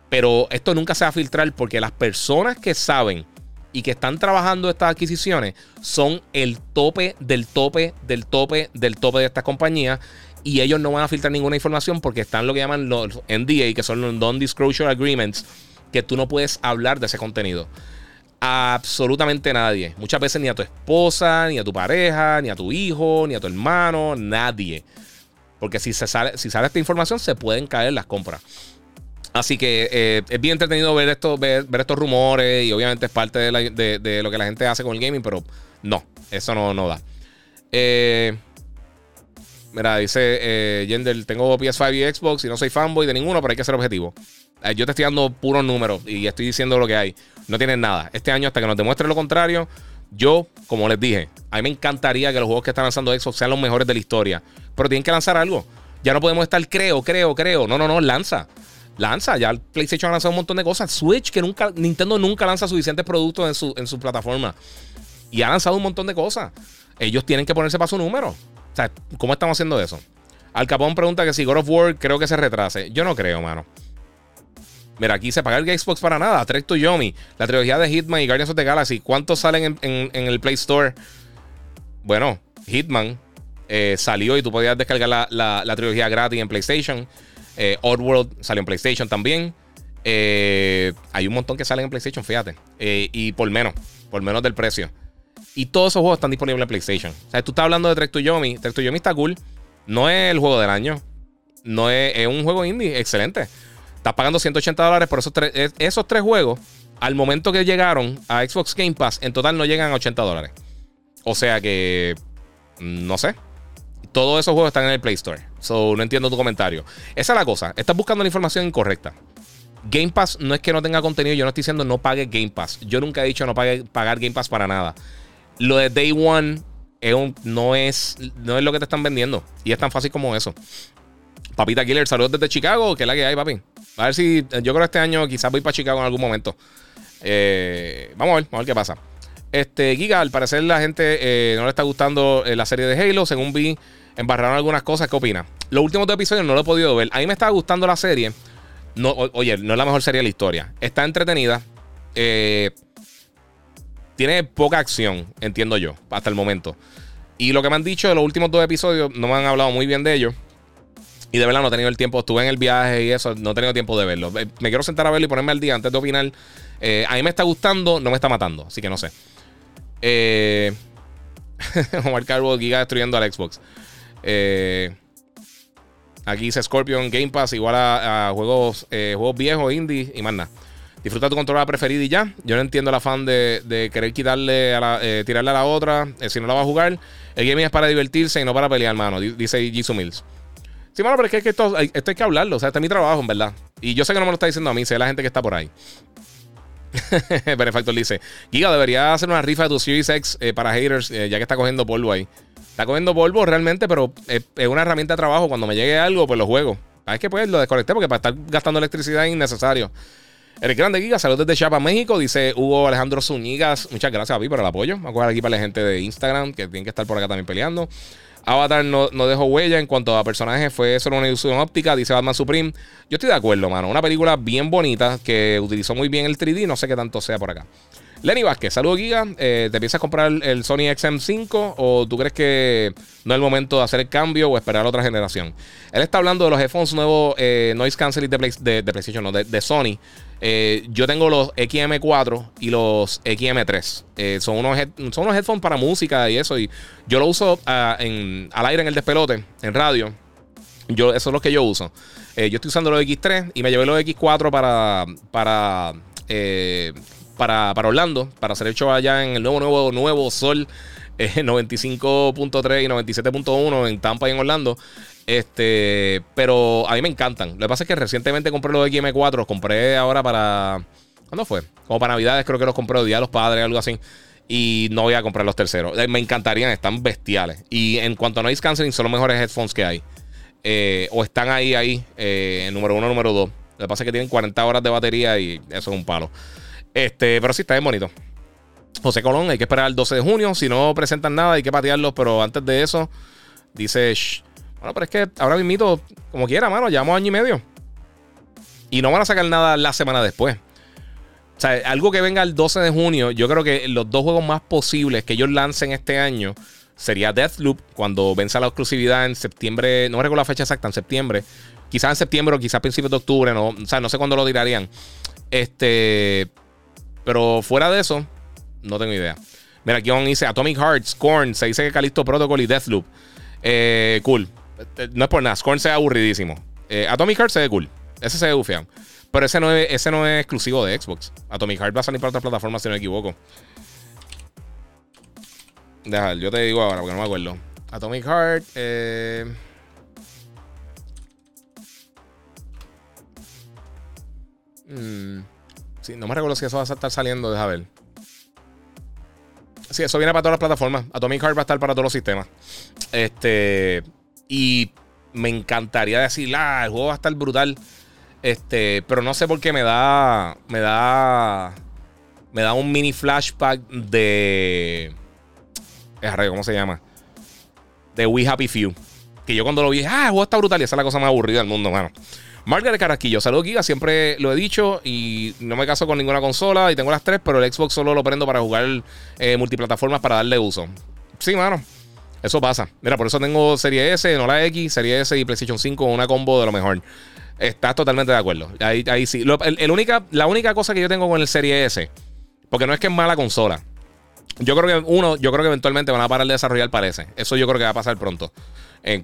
Pero esto nunca se va a filtrar porque las personas que saben y que están trabajando estas adquisiciones son el tope del tope del tope del tope de estas compañías y ellos no van a filtrar ninguna información porque están lo que llaman los NDA, que son los Non-Disclosure Agreements, que tú no puedes hablar de ese contenido absolutamente nadie. Muchas veces ni a tu esposa, ni a tu pareja, ni a tu hijo, ni a tu hermano, nadie. Porque si, se sale, si sale esta información, se pueden caer las compras. Así que eh, es bien entretenido ver, esto, ver, ver, estos rumores y obviamente es parte de, lo que la gente hace con el gaming, pero no, eso no, no da. Eh, mira, dice eh, tengo PS5 y Xbox y no soy fanboy de ninguno, pero hay que ser objetivo. Eh, yo te estoy dando puros números y estoy diciendo lo que hay. No tienen nada. Este año, hasta que nos demuestre lo contrario, yo, como les dije, a mí me encantaría que los juegos que están lanzando Xbox sean los mejores de la historia. Pero tienen que lanzar algo. Ya no podemos estar creo, creo, creo. No, no, no, lanza. Lanza. Ya el PlayStation ha lanzado un montón de cosas. Switch, que nunca, Nintendo nunca lanza suficientes productos en su, en su plataforma. Y ha lanzado un montón de cosas. Ellos tienen que ponerse para su número. ¿Cómo estamos haciendo eso? Al Capón pregunta que si God of War creo que se retrase. Yo no creo, mano. Mira, aquí se paga el Xbox para nada. Trek to Yomi, la trilogía de Hitman y Guardians of the Galaxy. ¿Cuántos salen en, el Play Store? Bueno, Hitman eh, salió y tú podías descargar la, trilogía gratis en PlayStation. Eh, Oddworld salió en PlayStation también. Eh, hay un montón que salen en PlayStation, fíjate. y por menos, por menos del precio. Y todos esos juegos están disponibles en PlayStation. O sea, tú estás hablando de Trek to Yomi. Trek to Yomi está cool. No es el juego del año. No es, un juego indie excelente. Estás pagando 180 dólares por esos tres, juegos. Al momento que llegaron a Xbox Game Pass, en total no llegan a 80 dólares. O sea que, no sé. Todos esos juegos están en el Play Store. So, no entiendo tu comentario. Esa es la cosa. Estás buscando la información incorrecta. Game Pass no es que no tenga contenido. Yo no estoy diciendo no pague Game Pass. Yo nunca he dicho no pague, pagar Game Pass para nada. Lo de Day One no, es, no es lo que te están vendiendo. Y es tan fácil como eso. Papita Killer, saludos desde Chicago. ¿Qué es la que hay, papi? A ver si. Yo creo que este año quizás voy para Chicago en algún momento. Eh, vamos a ver, vamos a ver qué pasa. Este, Giga, al parecer la gente eh, no le está gustando eh, la serie de Halo. Según vi, embarraron algunas cosas. ¿Qué opina? Los últimos dos episodios no lo he podido ver. A mí me estaba gustando la serie. No, oye, no es la mejor serie de la historia. Está entretenida. Tiene poca acción, entiendo yo, hasta el momento. Y lo que me han dicho de los últimos dos episodios, no me han hablado muy bien de ellos. Y de verdad no he tenido el tiempo. Estuve en el viaje y eso. No he tenido tiempo de verlo. Me quiero sentar a verlo y ponerme al día antes de opinar. Eh, a mí me está gustando, no me está matando. Así que no sé. Eh, Omar Carbo, Giga destruyendo al Xbox. Eh, Aquí dice Scorpion Game Pass igual a, juegos, eh, juegos viejos, indie y más nada. Disfruta tu controladora preferida y ya. Yo no entiendo el afán de, querer quitarle a la, eh, tirarle a la otra eh, si no la va a jugar. El gaming es para divertirse y no para pelear, mano. Dice Jisoo Mills. Sí, mano, pero es que, esto, hay, que hablarlo. O sea, este es mi trabajo, en verdad. Y yo sé que no me lo está diciendo a mí, sé la gente que está por ahí. Benefactor dice: Giga, debería hacer una rifa de tu Series X para haters, ya que está cogiendo polvo ahí. Está cogiendo polvo realmente, pero es, una herramienta de trabajo. Cuando me llegue algo, pues lo juego. Ah, es que pues lo desconecté porque para estar gastando electricidad es innecesario. El grande Giga, saludos desde Chapa, México. Dice Hugo Alejandro Zúñigas. Muchas gracias a mí por el apoyo. Me acuerdo aquí para la gente de Instagram que tienen que estar por acá también peleando. Avatar no, no, dejó huella en cuanto a personajes, fue solo una ilusión óptica, dice Batman Supreme. Yo estoy de acuerdo, mano. Una película bien bonita que utilizó muy bien el 3D, no sé qué tanto sea por acá. Lenny Vázquez, saludos Giga. Eh, ¿Te piensas comprar el Sony XM5 o tú crees que no es el momento de hacer el cambio o esperar a otra generación? Él está hablando de los headphones nuevos eh, Noise Cancelling de, de, PlayStation, no, de, Sony. Eh, yo tengo los XM4 y los XM3. son, unos son unos headphones para música y eso. Y yo lo uso ah, en, al aire en el despelote, en radio. Yo, eso es lo que yo uso. yo estoy usando los X3 y me llevé los X4 para, para para, Orlando, para hacer el show allá en el nuevo, nuevo, nuevo Sol 95.3 eh, y 97.1 en Tampa y en Orlando. Este, pero a mí me encantan. Lo que pasa es que recientemente compré los XM4, los compré ahora para. ¿Cuándo fue? Como para Navidades, creo que los compré, Día de los Padres, algo así. Y no voy a comprar los terceros. Eh, me encantarían, están bestiales. Y en cuanto a noise canceling, son los mejores headphones que hay. Eh, o están ahí, ahí, número uno, número dos. Lo que pasa es que tienen 40 horas de batería y eso es un palo. Este, pero sí, está bien bonito. José Colón, hay que esperar el 12 de junio. Si no presentan nada, hay que patearlos. Pero antes de eso, dice. Bueno, pero es que ahora mismo, como quiera, mano, llevamos año y medio. Y no van a sacar nada la semana después. O sea, algo que venga el 12 de junio, yo creo que los dos juegos más posibles que ellos lancen este año sería Deathloop, cuando venza la exclusividad en septiembre, no recuerdo la fecha exacta, en septiembre. Quizás en septiembre o quizás a principios de octubre, no, o sea, no sé cuándo lo tirarían. Este, pero fuera de eso, no tengo idea. Mira, aquí dice Atomic Heart, Scorn. Se dice que Callisto Protocol y Deathloop. Eh, cool. No es por nada. Scorn se ve aburridísimo. Eh, Atomic Heart se ve cool. Ese se ve bufiado. Pero ese no, es, ese no es exclusivo de Xbox. Atomic Heart va a salir para otras plataformas si no me equivoco. Deja, yo te digo ahora porque no me acuerdo. Atomic Heart. Eh. Hmm no me recuerdo si eso va a estar saliendo, deja ver. Sí, eso viene para todas las plataformas. Atomic Heart va a estar para todos los sistemas. Este. Y me encantaría decir, ah, el juego va a estar brutal. Este, pero no sé por qué me da. Me da. Me da un mini flashback de. ¿Cómo se llama? De We Happy Few. Que yo cuando lo vi, ah, el juego está brutal. Y esa es la cosa más aburrida del mundo, mano. Margaret Carrasquillo, saludos Giga, siempre lo he dicho y no me caso con ninguna consola y tengo las tres, pero el Xbox solo lo prendo para jugar eh, multiplataformas para darle uso. Sí, mano. Eso pasa. Mira, por eso tengo Serie S, no la X, Serie S y PlayStation 5, una combo de lo mejor. Estás totalmente de acuerdo. Ahí, ahí sí. el, única, la única cosa que yo tengo con el Serie S, porque no es que es mala consola. Yo creo que, uno, yo creo que eventualmente van a parar de desarrollar, parece. Eso yo creo que va a pasar pronto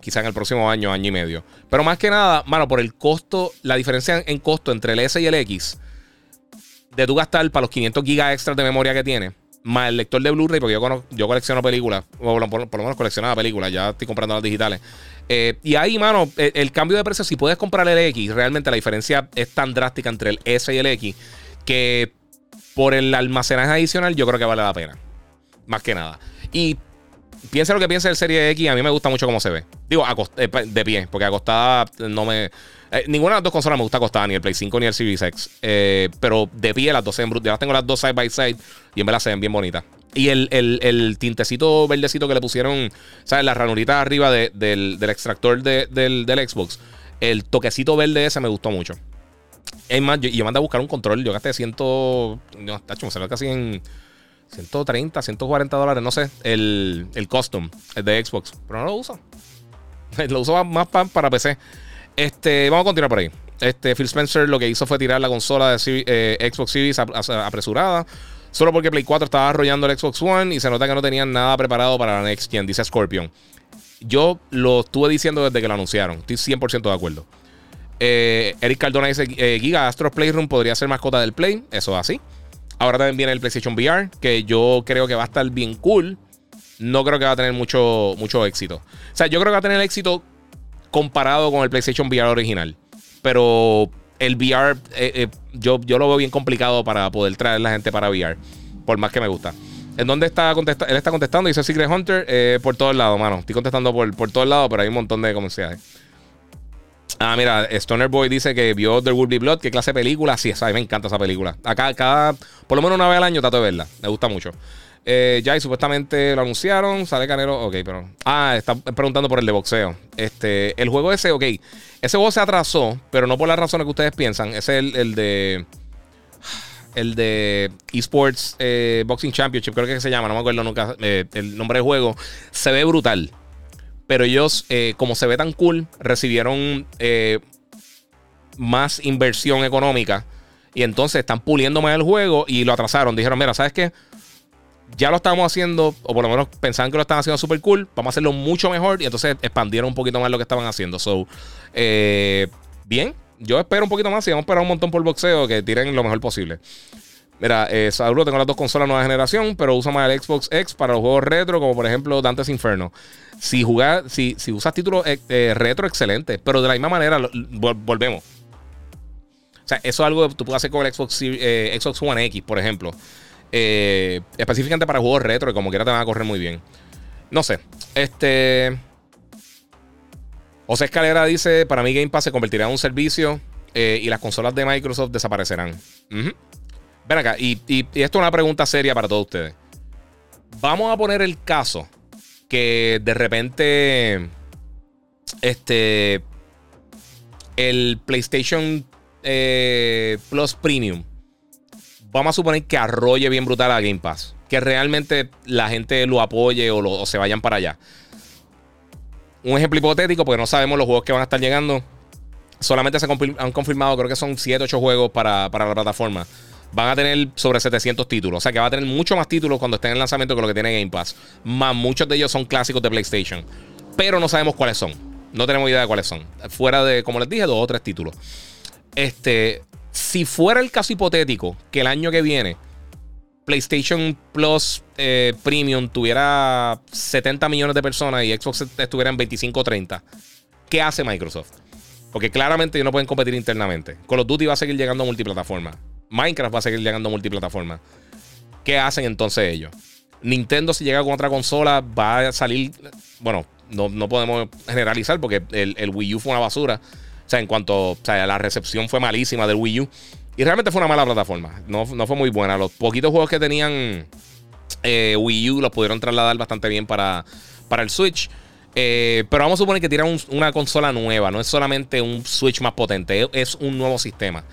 quizá en el próximo año, año y medio. Pero más que nada, mano, por el costo, la diferencia en costo entre el S y el X, de tú gastar para los 500 gigas extras de memoria que tiene, más el lector de Blu-ray, porque yo, colecciono películas, o por, lo menos coleccionaba películas, ya estoy comprando las digitales. Eh, y ahí, mano, el, cambio de precio, si puedes comprar el X, realmente la diferencia es tan drástica entre el S y el X que por el almacenaje adicional yo creo que vale la pena. Más que nada. Y piensa lo que piensa el Serie X, a mí me gusta mucho cómo se ve. Digo, eh, de pie, porque acostada no me. Eh, ninguna de las dos consolas me gusta acostada, ni el Play 5 ni el Series X. Eh, pero de pie las dos se ven Yo las tengo las dos side by side y en verdad se ven bien bonitas. Y el, tintecito verdecito que le pusieron, ¿sabes? La ranurita arriba del, extractor del, Xbox. El toquecito verde ese me gustó mucho. Es más, yo, yo mandé a buscar un control. Yo gasté 100. No, tacho, me salió casi en 130, 140 dólares, no sé, el, el custom, el de Xbox. Pero no lo uso. lo uso más para PC. Este, vamos a continuar por ahí. Este, Phil Spencer lo que hizo fue tirar la consola de eh, Xbox Series apresurada. Solo porque Play 4 estaba arrollando el Xbox One y se nota que no tenían nada preparado para la Next Gen, dice Scorpion. Yo lo estuve diciendo desde que lo anunciaron. Estoy 100% de acuerdo. Eh, Eric Cardona dice: eh, Giga Astro Playroom podría ser mascota del Play. Eso es así. Ahora también viene el PlayStation VR, que yo creo que va a estar bien cool. No creo que va a tener mucho, mucho éxito. O sea, yo creo que va a tener éxito comparado con el PlayStation VR original. Pero el VR, eh, yo, yo lo veo bien complicado para poder traer la gente para VR. Por más que me gusta. ¿En dónde está contestando? Él está contestando, dice Secret Hunter, por todos lados, mano. Estoy contestando por, por todos lados, pero hay un montón de comerciales. Ah, mira, Stoner Boy dice que vio The Will Be Blood. ¿Qué clase de película? Sí, esa, me encanta esa película. Acá, cada, por lo menos una vez al año trato de verla. Me gusta mucho. Eh, ya, y supuestamente lo anunciaron. Sale Canelo. Ok, pero. Ah, está preguntando por el de boxeo. Este, el juego ese, ok. Ese juego se atrasó, pero no por las razones que ustedes piensan. Ese es el, de. El de Esports eh, Boxing Championship, creo que se llama, no me acuerdo nunca eh, el nombre del juego. Se ve brutal. Pero ellos, eh, como se ve tan cool, recibieron eh, más inversión económica. Y entonces están puliendo más el juego y lo atrasaron. Dijeron, mira, ¿sabes qué? Ya lo estamos haciendo, o por lo menos pensaban que lo estaban haciendo súper cool. Vamos a hacerlo mucho mejor. Y entonces expandieron un poquito más lo que estaban haciendo. So, eh, bien. Yo espero un poquito más y vamos a esperar un montón por boxeo que tiren lo mejor posible. Mira, eh, tengo las dos consolas nueva generación, pero uso más el Xbox X para los juegos retro, como por ejemplo Dante's Inferno. Si, si, si usas títulos eh, eh, retro, excelente, pero de la misma manera, volvemos. O sea, eso es algo que tú puedes hacer con el Xbox, eh, One X, por ejemplo. específicamente para juegos retro, y como quiera te van a correr muy bien. No sé. Este. José Escalera dice: Para mí, Game Pass se convertirá en un servicio y las consolas de Microsoft desaparecerán. Ven acá, y, esto es una pregunta seria para todos ustedes. Vamos a poner el caso que de repente este el PlayStation eh, Plus Premium vamos a suponer que arrolle bien brutal a Game Pass que realmente la gente lo apoye o, o se vayan para allá. Un ejemplo hipotético porque no sabemos los juegos que van a estar llegando. Solamente se han confirmado creo que son 7 8 juegos para, para la plataforma van a tener sobre 700 títulos. O sea que va a tener mucho más títulos cuando estén en lanzamiento que lo que tiene Game Pass. Más muchos de ellos son clásicos de PlayStation. Pero no sabemos cuáles son. No tenemos idea de cuáles son. Fuera de, como les dije, dos o tres títulos. Este, si fuera el caso hipotético que el año que viene PlayStation Plus eh, Premium tuviera 70 millones de personas y Xbox estuviera en 25 o 30, ¿qué hace Microsoft? Porque claramente ellos no pueden competir internamente. Call of Duty va a seguir llegando a multiplataforma. Minecraft va a seguir llegando a multiplataforma. ¿Qué hacen entonces ellos? Nintendo, si llega con otra consola, va a salir. Bueno, no, podemos generalizar porque el, Wii U fue una basura. O sea, en cuanto. O sea, la recepción fue malísima del Wii U. Y realmente fue una mala plataforma. No, fue muy buena. Los poquitos juegos que tenían eh, Wii U los pudieron trasladar bastante bien para, para el Switch. Eh, pero vamos a suponer que tiran una consola nueva. No es solamente un Switch más potente, es un nuevo sistema.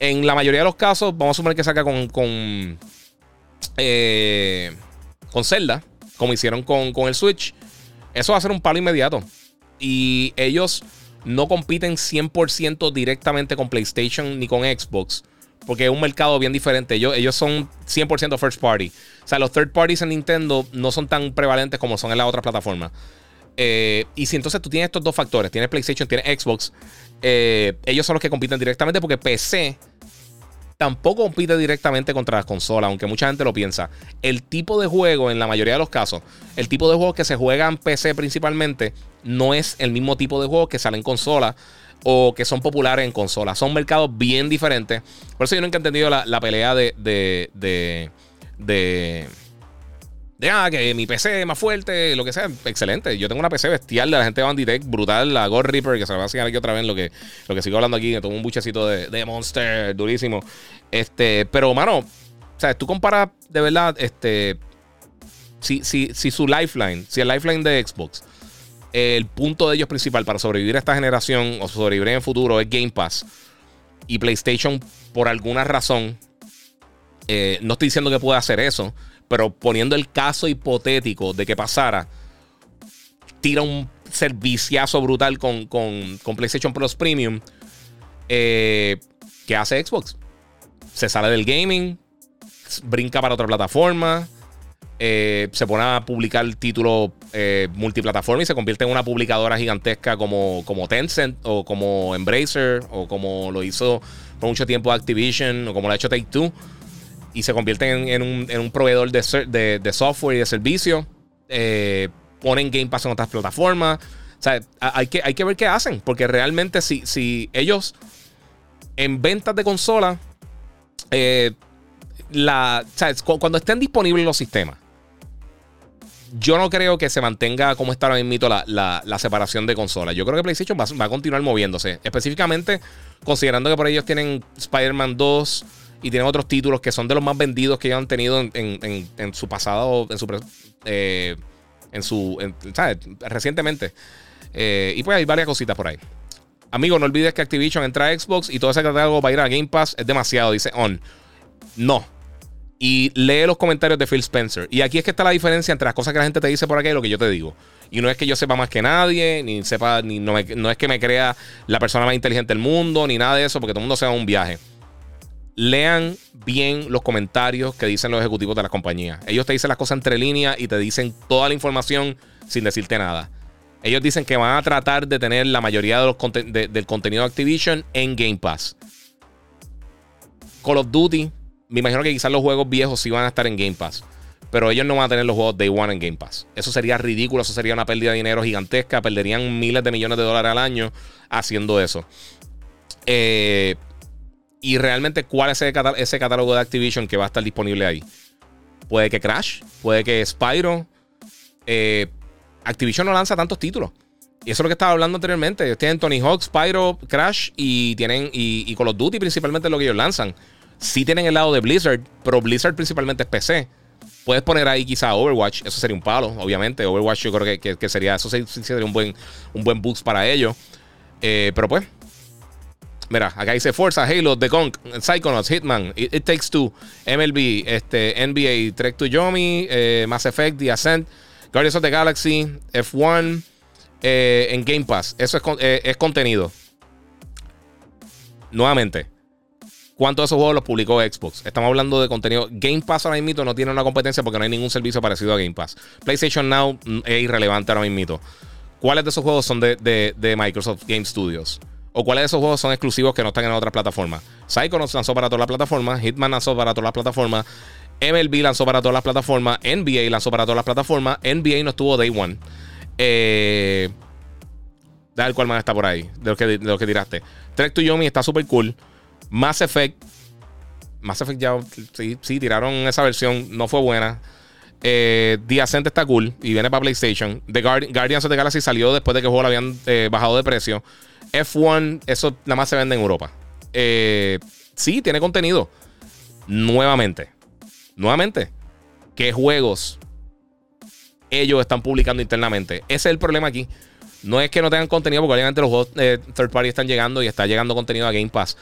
En la mayoría de los casos, vamos a suponer que saca con. con. Eh, con Zelda, como hicieron con, con el Switch. Eso va a ser un palo inmediato. Y ellos no compiten 100% directamente con PlayStation ni con Xbox. Porque es un mercado bien diferente. Ellos, ellos son 100% first party. O sea, los third parties en Nintendo no son tan prevalentes como son en las otras plataformas. Eh, y si entonces tú tienes estos dos factores, tienes PlayStation, tienes Xbox, eh, ellos son los que compiten directamente porque PC tampoco compite directamente contra las consolas, aunque mucha gente lo piensa. El tipo de juego, en la mayoría de los casos, el tipo de juegos que se juega en PC principalmente, no es el mismo tipo de juegos que salen en consola o que son populares en consola. Son mercados bien diferentes. Por eso yo nunca he entendido la, pelea de, de de ah, que mi PC es más fuerte, lo que sea, excelente. Yo tengo una PC bestial de la gente de Banditech, brutal, la God Reaper, que se va a enseñar aquí otra vez lo que, lo que sigo hablando aquí, que tomo un buchecito de, Monster, durísimo. Este, pero, mano, o sea, tú comparas de verdad, este, si, si, si su lifeline, si el lifeline de Xbox, el punto de ellos principal para sobrevivir a esta generación o sobrevivir en el futuro es Game Pass y PlayStation, por alguna razón, eh, no estoy diciendo que pueda hacer eso pero poniendo el caso hipotético de que pasara, tira un serviciazo brutal con, PlayStation Plus Premium. Eh, ¿Qué hace Xbox? Se sale del gaming, brinca para otra plataforma. eh, se pone a publicar títulos eh, multiplataforma y se convierte en una publicadora gigantesca como, como Tencent o como Embracer o como lo hizo por mucho tiempo Activision o como lo ha hecho Take Two y se convierte en, un, proveedor de, software y de servicio. Eh, ponen Game Pass en otras plataformas. Hay que, hay que ver qué hacen. Porque realmente, si, si ellos en ventas de consola, eh, la, cuando estén disponibles los sistemas, yo no creo que se mantenga como está ahora mismo la, la, separación de consolas. Yo creo que PlayStation va, va, a continuar moviéndose. Específicamente, considerando que por ellos tienen Spider-Man 2 y tienen otros títulos que son de los más vendidos que ellos han tenido en, su pasado, en su, eh, en su recientemente. Eh, y pues hay varias cositas por ahí. Amigo, no olvides que Activision entra a Xbox y todo ese catálogo va a ir a Game Pass. Es demasiado, dice On. No. Y lee los comentarios de Phil Spencer. Y aquí es que está la diferencia entre las cosas que la gente te dice por acá y lo que yo te digo. Y no es que yo sepa más que nadie, ni sepa, ni no, no es que me crea la persona más inteligente del mundo, ni nada de eso, porque todo el mundo se va a un viaje lean bien los comentarios que dicen los ejecutivos de la compañía. Ellos te dicen las cosas entre líneas y te dicen toda la información sin decirte nada. Ellos dicen que van a tratar de tener la mayoría del contenido de Activision en Game Pass. Call of Duty, me imagino que quizás los juegos viejos sí van a estar en Game Pass. Pero ellos no van a tener los juegos Day One en Game Pass. Eso sería ridículo, eso sería una pérdida de dinero gigantesca. Perderían miles de millones de dólares al año haciendo eso. Eh, y realmente, ¿cuál es ese, catálogo de Activision que va a estar disponible ahí? Puede que Crash, puede que Spyro. Eh, Activision no lanza tantos títulos. Y eso es lo que estaba hablando anteriormente. tienen Tony Hawk, Spyro, Crash y tienen y, Call of Duty principalmente es lo que ellos lanzan. Sí tienen el lado de Blizzard, pero Blizzard principalmente es PC. Puedes poner ahí quizá Overwatch, eso sería un palo, obviamente. Overwatch yo creo que, sería, eso sería un buen, un buen boost para ellos. Eh, pero pues, Mira, acá dice Forza, Halo, The Gunk, Psychonauts, Hitman, It, Takes Two, MLB, este, NBA, Trek to Yomi, eh, Mass Effect, The Ascent, Guardians of the Galaxy, F1, eh, en Game Pass. Eso es, eh, es contenido. Nuevamente, ¿cuántos de esos juegos los publicó Xbox? Estamos hablando de contenido. Game Pass ahora mismo no tiene una competencia porque no hay ningún servicio parecido a Game Pass. PlayStation Now mm, es irrelevante ahora mismo. ¿Cuáles de esos juegos son de, de Microsoft Game Studios? ¿O cuáles de esos juegos son exclusivos que no están en otras plataformas? Psychonauts lanzó para todas las plataformas, Hitman lanzó para todas las plataformas, MLB lanzó para todas las plataformas, NBA lanzó para todas las plataformas, NBA no estuvo Day One. Eh, el cual más está por ahí, de lo que, de que tiraste. Trek to Yomi está súper cool. Mass Effect. Mass Effect ya sí, sí, tiraron esa versión, no fue buena. Eh, The está cool y viene para PlayStation. The Guardians of the Galaxy salió después de que el juego lo habían eh, bajado de precio. F1, eso nada más se vende en Europa. Eh, sí, tiene contenido. Nuevamente. Nuevamente. ¿Qué juegos ellos están publicando internamente? Ese es el problema aquí. No es que no tengan contenido, porque obviamente los juegos eh, third party están llegando y está llegando contenido a Game Pass.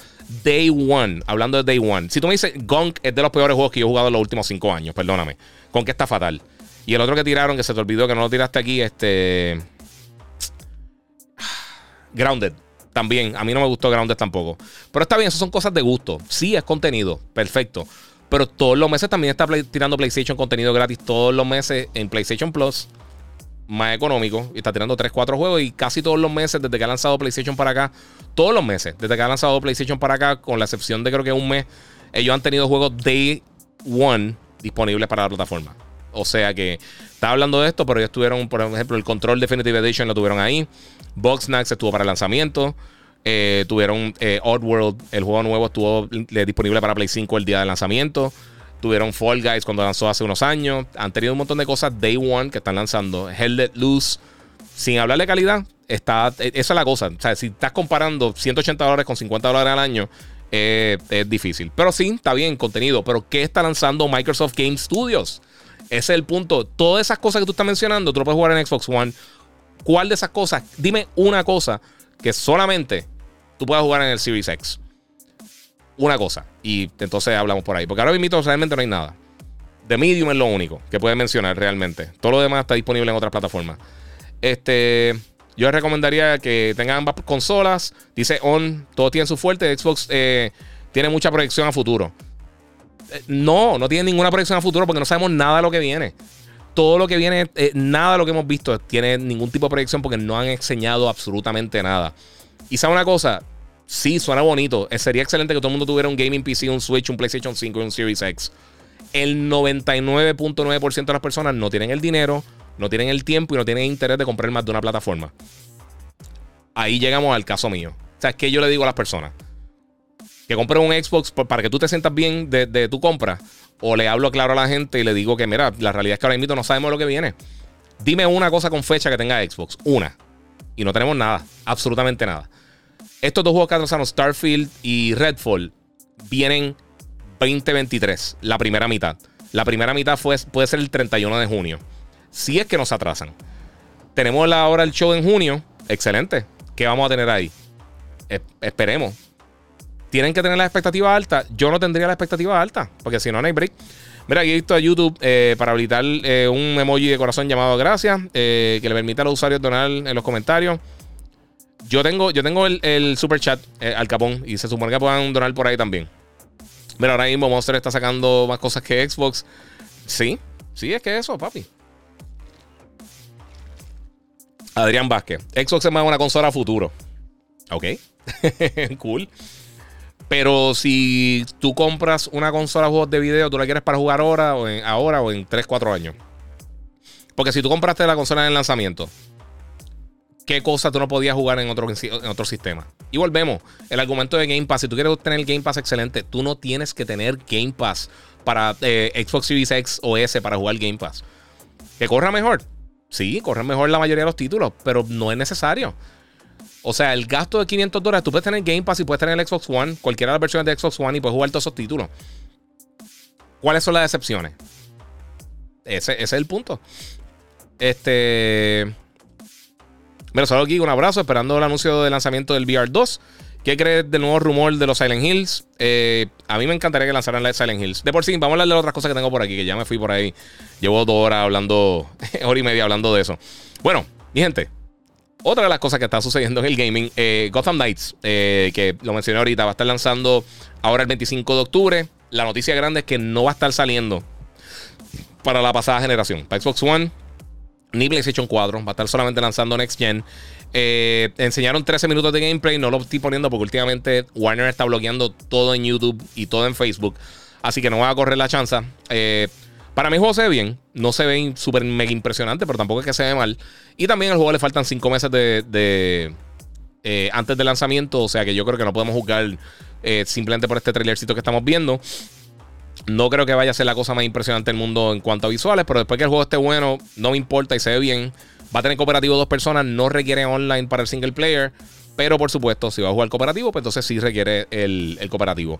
Day One, hablando de Day One. Si tú me dices, Gunk es de los peores juegos que yo he jugado en los últimos cinco años, perdóname. Gunk está fatal. Y el otro que tiraron, que se te olvidó que no lo tiraste aquí, este. Grounded. También, a mí no me gustó Grounded tampoco. Pero está bien, eso son cosas de gusto. Sí, es contenido, perfecto. Pero todos los meses también está tirando PlayStation contenido gratis. Todos los meses en PlayStation Plus, más económico. Y está tirando 3, 4 juegos. Y casi todos los meses, desde que ha lanzado PlayStation para acá, todos los meses, desde que ha lanzado PlayStation para acá, con la excepción de creo que un mes, ellos han tenido juegos Day One disponibles para la plataforma. O sea que está hablando de esto, pero ellos tuvieron, por ejemplo, el Control Definitive Edition lo tuvieron ahí. Boxnax estuvo para el lanzamiento. Eh, tuvieron eh, Oddworld, el juego nuevo estuvo eh, disponible para Play 5 el día del lanzamiento. Tuvieron Fall Guys cuando lanzó hace unos años. Han tenido un montón de cosas Day One que están lanzando. Hell Let Loose. Sin hablar de calidad, está, esa es la cosa. O sea, si estás comparando 180 dólares con 50 dólares al año, es difícil. Pero sí, está bien, contenido. Pero ¿qué está lanzando Microsoft Game Studios? Ese es el punto. Todas esas cosas que tú estás mencionando, tú lo puedes jugar en Xbox One. ¿Cuál de esas cosas? Dime una cosa que solamente tú puedas jugar en el Series X. Una cosa. Y entonces hablamos por ahí. Porque ahora mismo realmente no hay nada. The Medium es lo único que puedes mencionar realmente. Todo lo demás está disponible en otras plataformas. Este. Yo recomendaría que tengan ambas consolas. Dice On, todo tiene su fuerte. Xbox eh, tiene mucha proyección a futuro. no, no tienen ninguna proyección a futuro porque no sabemos nada de lo que viene. Todo lo que viene, eh, nada de lo que hemos visto tiene ningún tipo de proyección porque no han enseñado absolutamente nada. Y sabe una cosa, sí, suena bonito. Eh, sería excelente que todo el mundo tuviera un gaming PC, un Switch, un PlayStation 5 y un Series X. El 99.9% de las personas no tienen el dinero, no tienen el tiempo y no tienen interés de comprar más de una plataforma. Ahí llegamos al caso mío. O sea, es que yo le digo a las personas que compren un Xbox para que tú te sientas bien de, tu compra. O le hablo claro a la gente y le digo que, mira, la realidad es que ahora mismo no sabemos lo que viene. Dime una cosa con fecha que tenga Xbox. Una. Y no tenemos nada. Absolutamente nada. Estos dos juegos que atrasaron, Starfield y Redfall, vienen 2023, la primera mitad. La primera mitad fue, puede ser el 31 de junio. Si es que nos atrasan. Tenemos ahora el show en junio. Excelente. ¿Qué vamos a tener ahí? esperemos. Tienen que tener la expectativa alta. Yo no tendría la expectativa alta, porque si no, no hay break. Mira, aquí he visto a YouTube eh, para habilitar eh, un emoji de corazón llamado gracias, eh, que le permite a los usuarios donar en los comentarios. Yo tengo, yo tengo el, super chat al capón y se supone que puedan donar por ahí también. Pero ahora mismo Monster está sacando más cosas que Xbox. Sí, sí, es que eso, papi. Adrián Vázquez. Xbox es más una consola futuro. Ok. cool. Pero si tú compras una consola de juegos de video, tú la quieres para jugar ahora o en, ahora o en 3, 4 años. Porque si tú compraste la consola en el lanzamiento qué cosa tú no podías jugar en otro, en otro sistema. Y volvemos, el argumento de Game Pass, si tú quieres tener Game Pass excelente, tú no tienes que tener Game Pass para eh, Xbox Series X o S para jugar Game Pass. ¿Que corra mejor? Sí, corre mejor la mayoría de los títulos, pero no es necesario. O sea, el gasto de 500 dólares, tú puedes tener Game Pass y puedes tener el Xbox One, cualquiera de las versiones de Xbox One y puedes jugar todos esos títulos. ¿Cuáles son las excepciones? Ese, es el punto. Este. Mira, solo aquí un abrazo, esperando el anuncio del lanzamiento del VR 2. ¿Qué crees del nuevo rumor de los Silent Hills? Eh, a mí me encantaría que lanzaran la de Silent Hills. De por sí, vamos a hablar de otras cosas que tengo por aquí, que ya me fui por ahí. Llevo dos horas hablando, hora y media hablando de eso. Bueno, mi gente, otra de las cosas que está sucediendo en el gaming, eh, Gotham Knights, eh, que lo mencioné ahorita, va a estar lanzando ahora el 25 de octubre. La noticia grande es que no va a estar saliendo para la pasada generación. Para Xbox One, ni PlayStation 4. Va a estar solamente lanzando Next Gen. Eh, enseñaron 13 minutos de gameplay. No lo estoy poniendo porque últimamente Warner está bloqueando todo en YouTube y todo en Facebook. Así que no voy a correr la chance. Eh, para mí el juego se ve bien. No se ve súper mega impresionante, pero tampoco es que se ve mal. Y también al juego le faltan 5 meses de, eh, antes del lanzamiento. O sea que yo creo que no podemos jugar simplemente por este trailercito que estamos viendo. No creo que vaya a ser la cosa más impresionante del mundo en cuanto a visuales, pero después que el juego esté bueno, no me importa y se ve bien. Va a tener cooperativo dos personas, no requiere online para el single player. Pero por supuesto, si va a jugar cooperativo, pues entonces sí requiere el, cooperativo.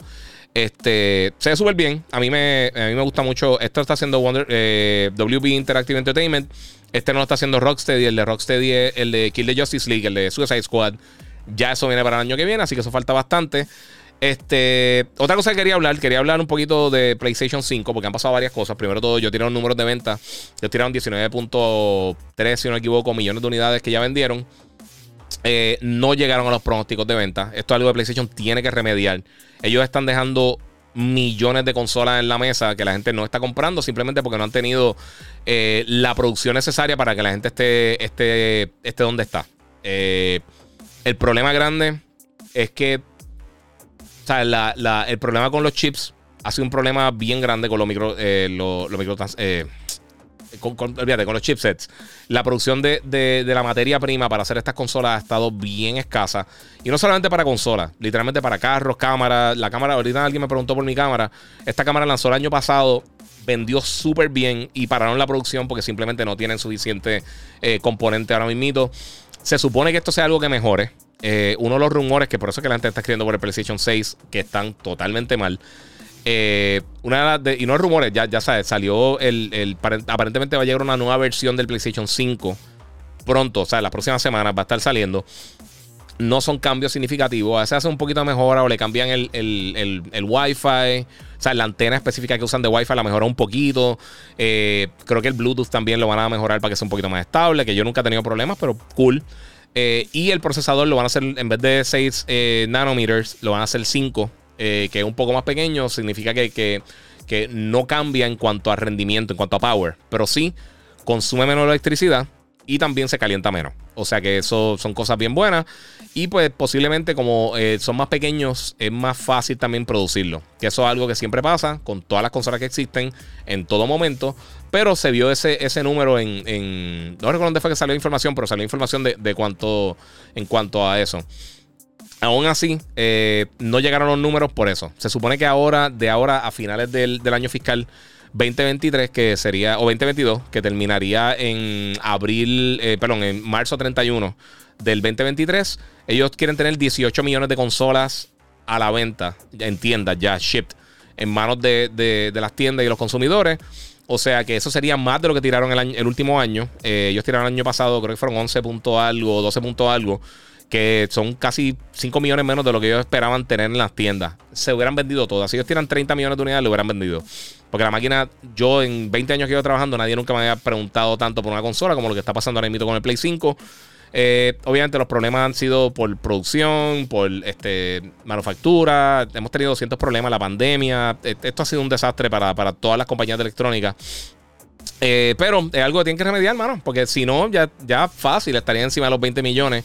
Este se ve súper bien. A mí, me, a mí me gusta mucho. Esto está haciendo Wonder, eh, WB Interactive Entertainment. Este no lo está haciendo Rocksteady. El de Rocksteady es el de Kill the Justice League, el de Suicide Squad. Ya eso viene para el año que viene, así que eso falta bastante. Este, otra cosa que quería hablar, quería hablar un poquito de PlayStation 5, porque han pasado varias cosas. Primero todo, yo tiraron números de venta. Yo tiraron 19.3, si no me equivoco, millones de unidades que ya vendieron. Eh, no llegaron a los pronósticos de venta. Esto es algo que PlayStation tiene que remediar. Ellos están dejando millones de consolas en la mesa que la gente no está comprando simplemente porque no han tenido eh, la producción necesaria para que la gente esté, esté, esté donde está. Eh, el problema grande es que o sea, el problema con los chips ha sido un problema bien grande con los micro, los, con, con, los chipsets. La producción de, la materia prima para hacer estas consolas ha estado bien escasa. Y no solamente para consolas, literalmente para carros, cámaras. La cámara, ahorita alguien me preguntó por mi cámara. Esta cámara lanzó el año pasado, vendió súper bien y pararon la producción porque simplemente no tienen suficiente eh, componente ahora mismo. Se supone que esto sea algo que mejore. Eh, uno de los rumores, que por eso que la gente está escribiendo por el PlayStation 6, que están totalmente mal. Eh, una y no rumores, ya, ya sabes, salió el, Aparentemente va a llegar una nueva versión del PlayStation 5 pronto, o sea, las próximas semanas va a estar saliendo. No son cambios significativos. A veces hace un poquito mejora o le cambian el, el, el, Wi-Fi. O sea, la antena específica que usan de Wi-Fi la mejora un poquito. Eh, creo que el Bluetooth también lo van a mejorar para que sea un poquito más estable. Que yo nunca he tenido problemas, pero cool. Eh, y el procesador lo van a hacer, en vez de 6 eh, nanometers, lo van a hacer 5, eh, que es un poco más pequeño. Significa que, que no cambia en cuanto a rendimiento, en cuanto a power, pero sí consume menos electricidad y también se calienta menos. O sea que eso son cosas bien buenas. Y pues posiblemente como eh, son más pequeños, es más fácil también producirlo. Que eso es algo que siempre pasa con todas las consolas que existen en todo momento. Pero se vio ese, ese número en, en, No recuerdo dónde fue que salió información, pero salió información de, de cuánto en cuanto a eso. Aún así, eh, no llegaron los números por eso. Se supone que ahora, de ahora a finales del, del año fiscal 2023, que sería, o 2022, que terminaría en abril, eh, perdón, en marzo 31 del 2023. Ellos quieren tener 18 millones de consolas a la venta, en tiendas ya, shipped, en manos de, las tiendas y los consumidores. O sea que eso sería más de lo que tiraron el, el último año. Eh, ellos tiraron el año pasado, creo que fueron 11 punto algo, 12 punto algo que son casi 5 millones menos de lo que ellos esperaban tener en las tiendas. Se hubieran vendido todas. Si ellos tiran 30 millones de unidades, lo hubieran vendido. Porque la máquina, yo en 20 años que llevo trabajando, nadie nunca me había preguntado tanto por una consola como lo que está pasando ahora mismo con el Play 5. Eh, obviamente los problemas han sido por producción, por este, manufactura. Hemos tenido ciertos problemas, la pandemia. E, esto ha sido un desastre para, todas las compañías de electrónica. Eh, pero es algo que tienen que remediar, hermano. Porque si no, ya, ya fácil estaría encima de los 20 millones.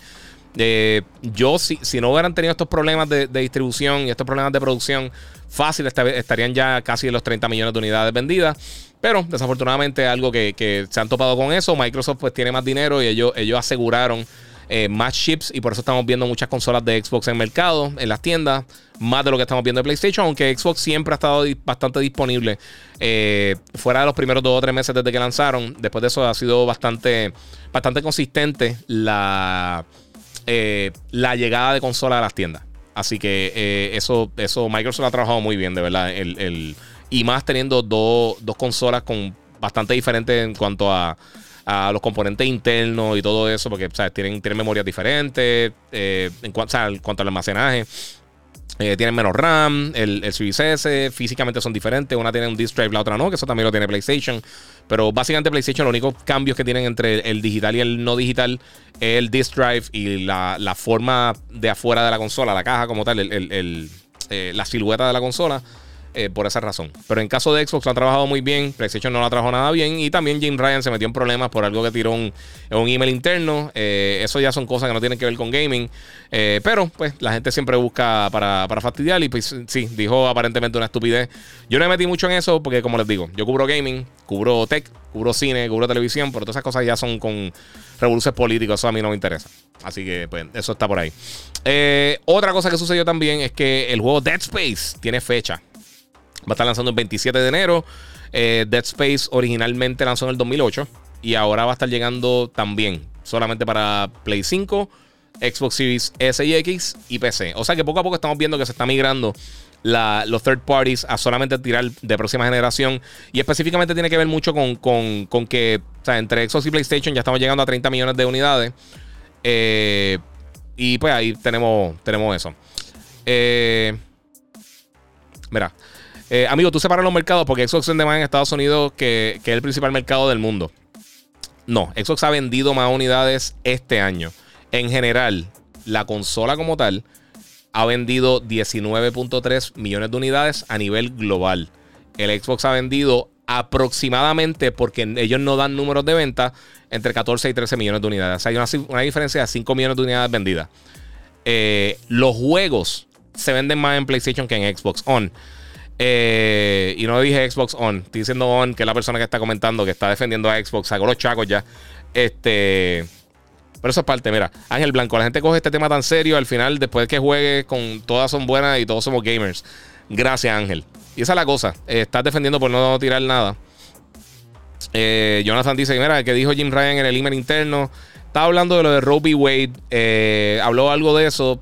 Eh, yo, si, si no hubieran tenido estos problemas de, distribución y estos problemas de producción, fácil estarían ya casi en los 30 millones de unidades vendidas. Pero desafortunadamente algo que, se han topado con eso. Microsoft pues tiene más dinero y ellos, ellos aseguraron eh, más chips y por eso estamos viendo muchas consolas de Xbox en mercado, en las tiendas, más de lo que estamos viendo de PlayStation, aunque Xbox siempre ha estado bastante disponible eh, fuera de los primeros dos o tres meses desde que lanzaron. Después de eso ha sido bastante, bastante consistente la eh, la llegada de consola a las tiendas. Así que eh, eso, eso Microsoft ha trabajado muy bien, de verdad. El, y más teniendo dos consolas con bastante diferentes en cuanto a, los componentes internos y todo eso, porque Tienen, tienen memorias diferentes, eh, en, cuanto, en cuanto al almacenaje. Eh, tienen menos RAM, el, el Series físicamente son diferentes. Una tiene un disc drive, la otra no, que eso también lo tiene PlayStation. Pero básicamente PlayStation, los únicos cambios que tienen entre el digital y el no digital es el disc drive y la, forma de afuera de la consola, la caja como tal, el, eh, la silueta de la consola. Eh, por esa razón. Pero en caso de Xbox lo han trabajado muy bien, PlayStation no lo ha trabajado nada bien y también Jim Ryan se metió en problemas por algo que tiró un, email interno. Eh, eso ya son cosas que no tienen que ver con gaming. Eh, pero pues la gente siempre busca para, para fastidiar y pues sí, dijo aparentemente una estupidez. Yo no me metí mucho en eso porque como les digo, yo cubro gaming, cubro tech, cubro cine, cubro televisión, pero todas esas cosas ya son con revoluciones políticas, eso a mí no me interesa. Así que pues eso está por ahí. otra cosa que sucedió también es que el juego Dead Space tiene fecha. Va a estar lanzando el 27 de enero. Eh, Dead Space originalmente lanzó en el 2008 y ahora va a estar llegando también solamente para Play 5, Xbox Series S y X y PC. O sea que poco a poco estamos viendo que se está migrando los third parties a solamente tirar de próxima generación. Y específicamente tiene que ver mucho con, que entre Xbox y PlayStation ya estamos llegando a 30 millones de unidades. Eh, y pues ahí tenemos, tenemos eso. Eh, mira, eh, amigo, tú separas los mercados porque Xbox vende más en Estados Unidos que, es el principal mercado del mundo. No, Xbox ha vendido más unidades este año. En general, la consola como tal ha vendido 19.3 millones de unidades a nivel global. El Xbox ha vendido aproximadamente, porque ellos no dan números de venta, entre 14 y 13 millones de unidades. hay una, diferencia de 5 millones de unidades vendidas. Eh, los juegos se venden más en PlayStation que en Xbox On. Eh, y no dije Xbox On, estoy diciendo On, que es la persona que está comentando, que está defendiendo a Xbox, sacó los chacos ya. Este. Pero eso es parte, mira, Ángel Blanco, la gente coge este tema tan serio, al final, después que juegue con todas son buenas y todos somos gamers. Gracias, Ángel. Y esa es la cosa, estás defendiendo por no tirar nada. Eh, Jonathan dice, mira, que dijo Jim Ryan en el email interno. Estaba hablando de lo de Robbie Wade. Eh, habló algo de eso.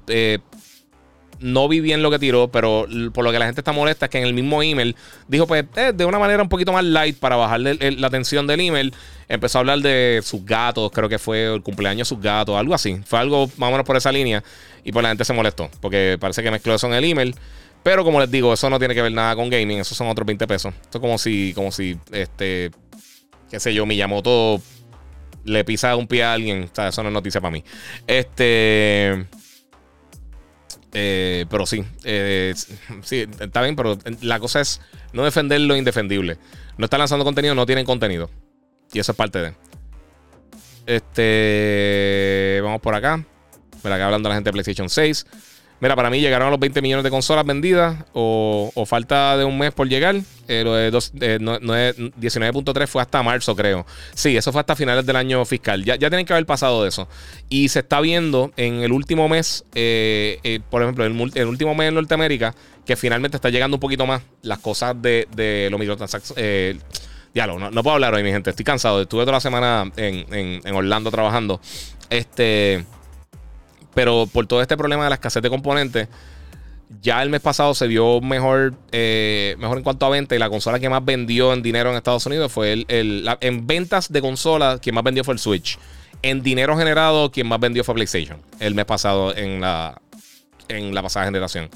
No vi bien lo que tiró, pero por lo que la gente está molesta es que en el mismo email dijo, pues, eh, de una manera un poquito más light para bajarle la atención del email. Empezó a hablar de sus gatos, creo que fue el cumpleaños de sus gatos, algo así. Fue algo más o menos por esa línea. Y pues la gente se molestó, porque parece que mezcló eso en el email. Pero como les digo, eso no tiene que ver nada con gaming, eso son otros 20 pesos. Esto es como si, como si, este, qué sé yo, Miyamoto le pisa un pie a alguien. O sea, eso no es noticia para mí. Este. Eh, pero sí, eh, sí, está bien, pero la cosa es no defender lo indefendible. No están lanzando contenido, no tienen contenido. Y eso es parte de. Este. Vamos por acá. Mira, acá hablando la gente de PlayStation 6. Mira, para mí llegaron a los 20 millones de consolas vendidas o, falta de un mes por llegar. Eh, lo de 19.3 fue hasta marzo, creo. Sí, eso fue hasta finales del año fiscal. Ya, tienen que haber pasado de eso. Y se está viendo en el último mes, eh, eh, por ejemplo, el, el, último mes en Norteamérica, que finalmente está llegando un poquito más las cosas de, de los microtransacciones. ya no, no, puedo hablar hoy, mi gente. Estoy cansado. Estuve toda la semana en, en, en Orlando trabajando. Este. Pero por todo este problema de la escasez de componentes, ya el mes pasado se vio mejor, eh, mejor en cuanto a venta. Y la consola que más vendió en dinero en Estados Unidos fue el. en ventas de consolas, quien más vendió fue el Switch. En dinero generado, quien más vendió fue PlayStation. El mes pasado en la, en la pasada generación.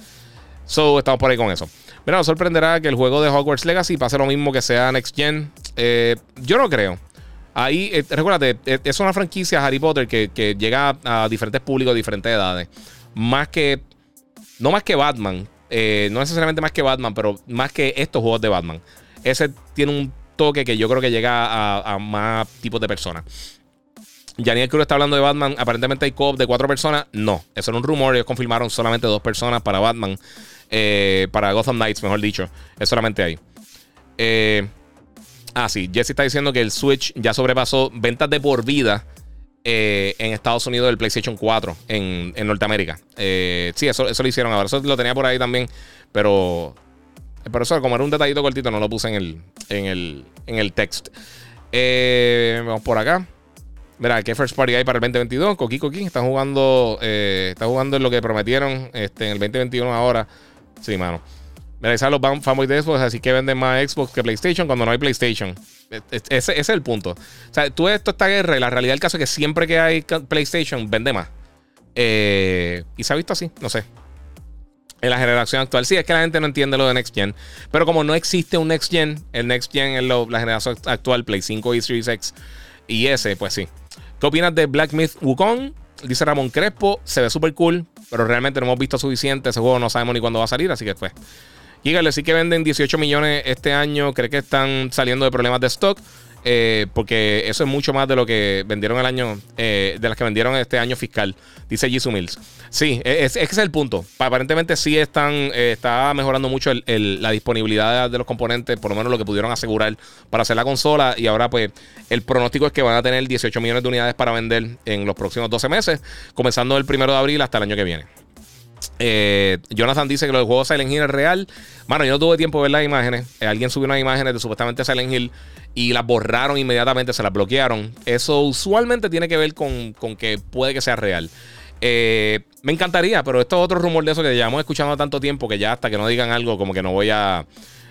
So, estamos por ahí con eso. Mira, nos sorprenderá que el juego de Hogwarts Legacy pase lo mismo que sea Next Gen. Eh, yo no creo. Ahí, eh, recuérdate, eh, es una franquicia Harry Potter que, llega a diferentes públicos, diferentes edades. Más que. No más que Batman. Eh, no necesariamente más que Batman, pero más que estos juegos de Batman. Ese tiene un toque que yo creo que llega a, más tipos de personas. Daniel Cruz está hablando de Batman. Aparentemente hay co de cuatro personas. No, eso era un rumor. Ellos confirmaron solamente dos personas para Batman. para Gotham Knights, mejor dicho. Es solamente ahí. Eh. Ah, sí. Jesse está diciendo que el Switch ya sobrepasó ventas de por vida eh, en Estados Unidos del PlayStation 4 en, Norteamérica. Eh, sí, eso, eso lo hicieron ahora. Eso lo tenía por ahí también. Pero. Pero eso, como era un detallito cortito, no lo puse en el, en el, en el text. Eh, vamos por acá. Mira, ¿qué first party hay para el 2022? Coqui Coqui. Están jugando. están jugando en lo que prometieron este, en el 2021 ahora. Sí, mano. Mira, los fanboys de Xbox, así que venden más Xbox que PlayStation cuando no hay PlayStation. Ese, es el punto. O sea, tú esto esta guerra y la realidad del caso es que siempre que hay PlayStation vende más. Eh, y se ha visto así, no sé. En la generación actual. Sí, es que la gente no entiende lo de Next Gen. Pero como no existe un Next Gen, el Next Gen es la generación actual, Play 5 y Series X y S, pues sí. ¿Qué opinas de Black Myth Wukong? Dice Ramón Crespo, se ve súper cool, pero realmente no hemos visto suficiente. Ese juego no sabemos ni cuándo va a salir, así que pues Dígale, sí que venden 18 millones este año. Cree que están saliendo de problemas de stock. Eh, porque eso es mucho más de lo que vendieron el año, eh, de las que vendieron este año fiscal, dice Jisoo Mills. Sí, e, es, ese es el punto. Aparentemente sí están, eh, está mejorando mucho la disponibilidad de los componentes, por lo menos lo que pudieron asegurar para hacer la consola. Y ahora, pues, el pronóstico es que van a tener 18 millones de unidades para vender en los próximos 12 meses, comenzando el primero de abril hasta el año que viene. Eh, Jonathan dice que lo del juego Silent Hill es real. Bueno, yo no tuve tiempo de ver las imágenes. Eh, alguien subió unas imágenes de supuestamente Silent Hill y las borraron inmediatamente, se las bloquearon. Eso usualmente tiene que ver con, que puede que sea real. Eh, me encantaría, pero esto es otro rumor de eso que llevamos escuchando tanto tiempo que ya hasta que no digan algo, como que no voy a.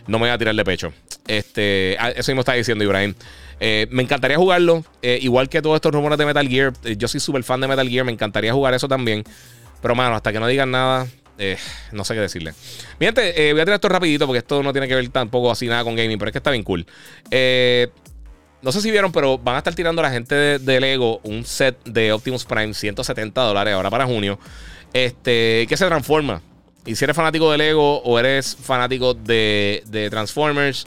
No me voy a tirar de pecho. Este, ah, eso mismo está diciendo Ibrahim. me encantaría jugarlo. igual que todos estos rumores de Metal Gear. yo soy súper fan de Metal Gear. Me encantaría jugar eso también. Pero, mano, hasta que no digan nada, eh, no sé qué decirle. Mi gente, eh, voy a tirar esto rapidito porque esto no tiene que ver tampoco así nada con gaming, pero es que está bien cool. Eh, no sé si vieron, pero van a estar tirando la gente de, Lego un set de Optimus Prime, 170 dólares ahora para junio. Este, que se transforma. Y si eres fanático de Lego o eres fanático de, de Transformers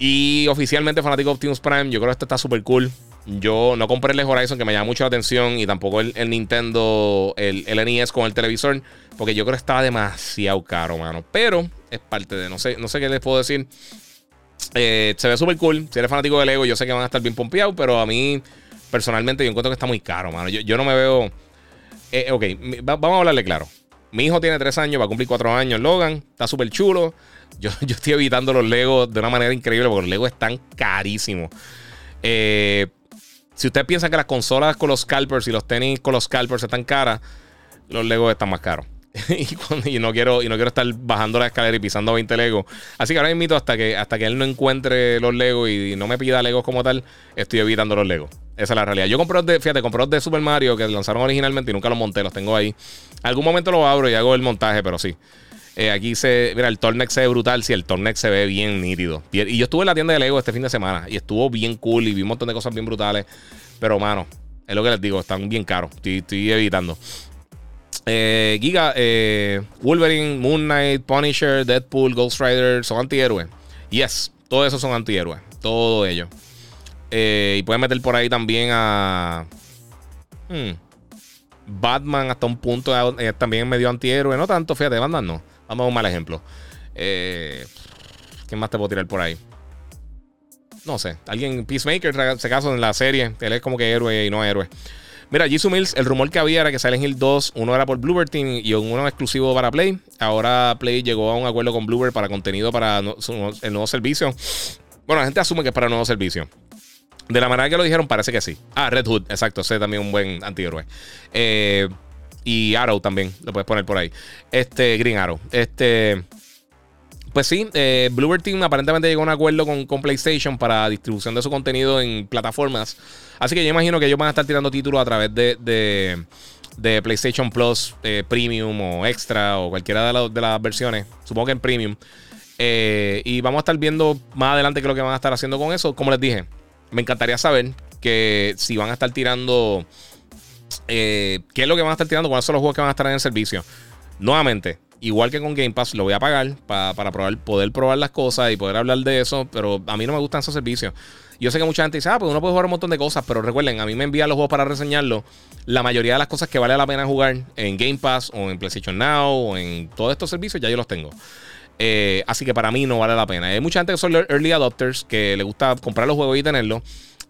y oficialmente fanático de Optimus Prime, yo creo que esto está súper cool. Yo no compré el Horizon, que me llama mucho la atención, y tampoco el, Nintendo, el, NES con el televisor, porque yo creo que estaba demasiado caro, mano. Pero es parte de, no sé, no sé qué les puedo decir. Eh, se ve súper cool. Si eres fanático de Lego, yo sé que van a estar bien pompeados, pero a mí, personalmente, yo encuentro que está muy caro, mano. Yo, no me veo. Eh, ok, vamos a hablarle claro. Mi hijo tiene 3 años, va a cumplir 4 años, Logan. Está súper chulo. Yo, yo estoy evitando los Legos de una manera increíble porque los Legos están carísimos. Eh, si usted piensa que las consolas con los scalpers y los tenis con los scalpers están caras, los Legos están más caros. y, no quiero, y no quiero estar bajando la escalera y pisando 20 Legos. Así que ahora invito hasta que, hasta que él no encuentre los Legos y, no me pida Legos como tal, estoy evitando los Legos. Esa es la realidad. Yo compré los de, fíjate, compré los de Super Mario que lanzaron originalmente y nunca los monté, los tengo ahí. Algún momento los abro y hago el montaje, pero sí. Eh, aquí se. Mira, el Tornex se ve brutal. Sí, el Tornex se ve bien nítido. Y yo estuve en la tienda de Lego este fin de semana y estuvo bien cool y vi un montón de cosas bien brutales. Pero, mano, es lo que les digo, están bien caros. Estoy, evitando. Eh, Giga, eh, Wolverine, Moon Knight, Punisher, Deadpool, Ghost Rider son antihéroes. Yes, todos esos son antihéroes. Todo ellos. Eh, y pueden meter por ahí también a. Hmm, Batman hasta un punto también medio antihéroe. No tanto, fíjate, Batman no. Vamos a un mal ejemplo. ¿Quién más te puedo tirar por ahí? No sé. Alguien, Peacemaker, se caso en la serie. Él es como que héroe y no héroe. Mira, Jisoo Mills, el rumor que había era que Silent Hill 2, uno era por Bluebird Team y uno exclusivo para Play. Ahora Play llegó a un acuerdo con Bluebird para contenido para el nuevo servicio. Bueno, la gente asume que es para el nuevo servicio. De la manera que lo dijeron, parece que sí. Ah, Red Hood, exacto. Ese también un buen antihéroe. Eh, y Arrow también, lo puedes poner por ahí. Este, Green Arrow. Este. Pues sí, eh, Bluebird Team aparentemente llegó a un acuerdo con, PlayStation para distribución de su contenido en plataformas. Así que yo imagino que ellos van a estar tirando títulos a través de, de, PlayStation Plus eh, Premium o Extra o cualquiera de, las versiones. Supongo que en Premium. Eh, y vamos a estar viendo más adelante qué es lo que van a estar haciendo con eso. Como les dije, me encantaría saber que si van a estar tirando. ¿Qué es lo que van a estar tirando? ¿Cuáles son los juegos que van a estar en el servicio? Nuevamente, igual que con Game Pass, lo voy a pagar para probar, poder probar las cosas y poder hablar de eso, pero a mí no me gustan esos servicios. Yo sé que mucha gente dice, ah, pues uno puede jugar un montón de cosas, pero recuerden, a mí me envían los juegos para reseñarlo. La mayoría de las cosas que vale la pena jugar en Game Pass o en PlayStation Now o en todos estos servicios, ya yo los tengo. Eh, así que para mí no vale la pena. Hay mucha gente que son early adopters que le gusta comprar los juegos y tenerlos.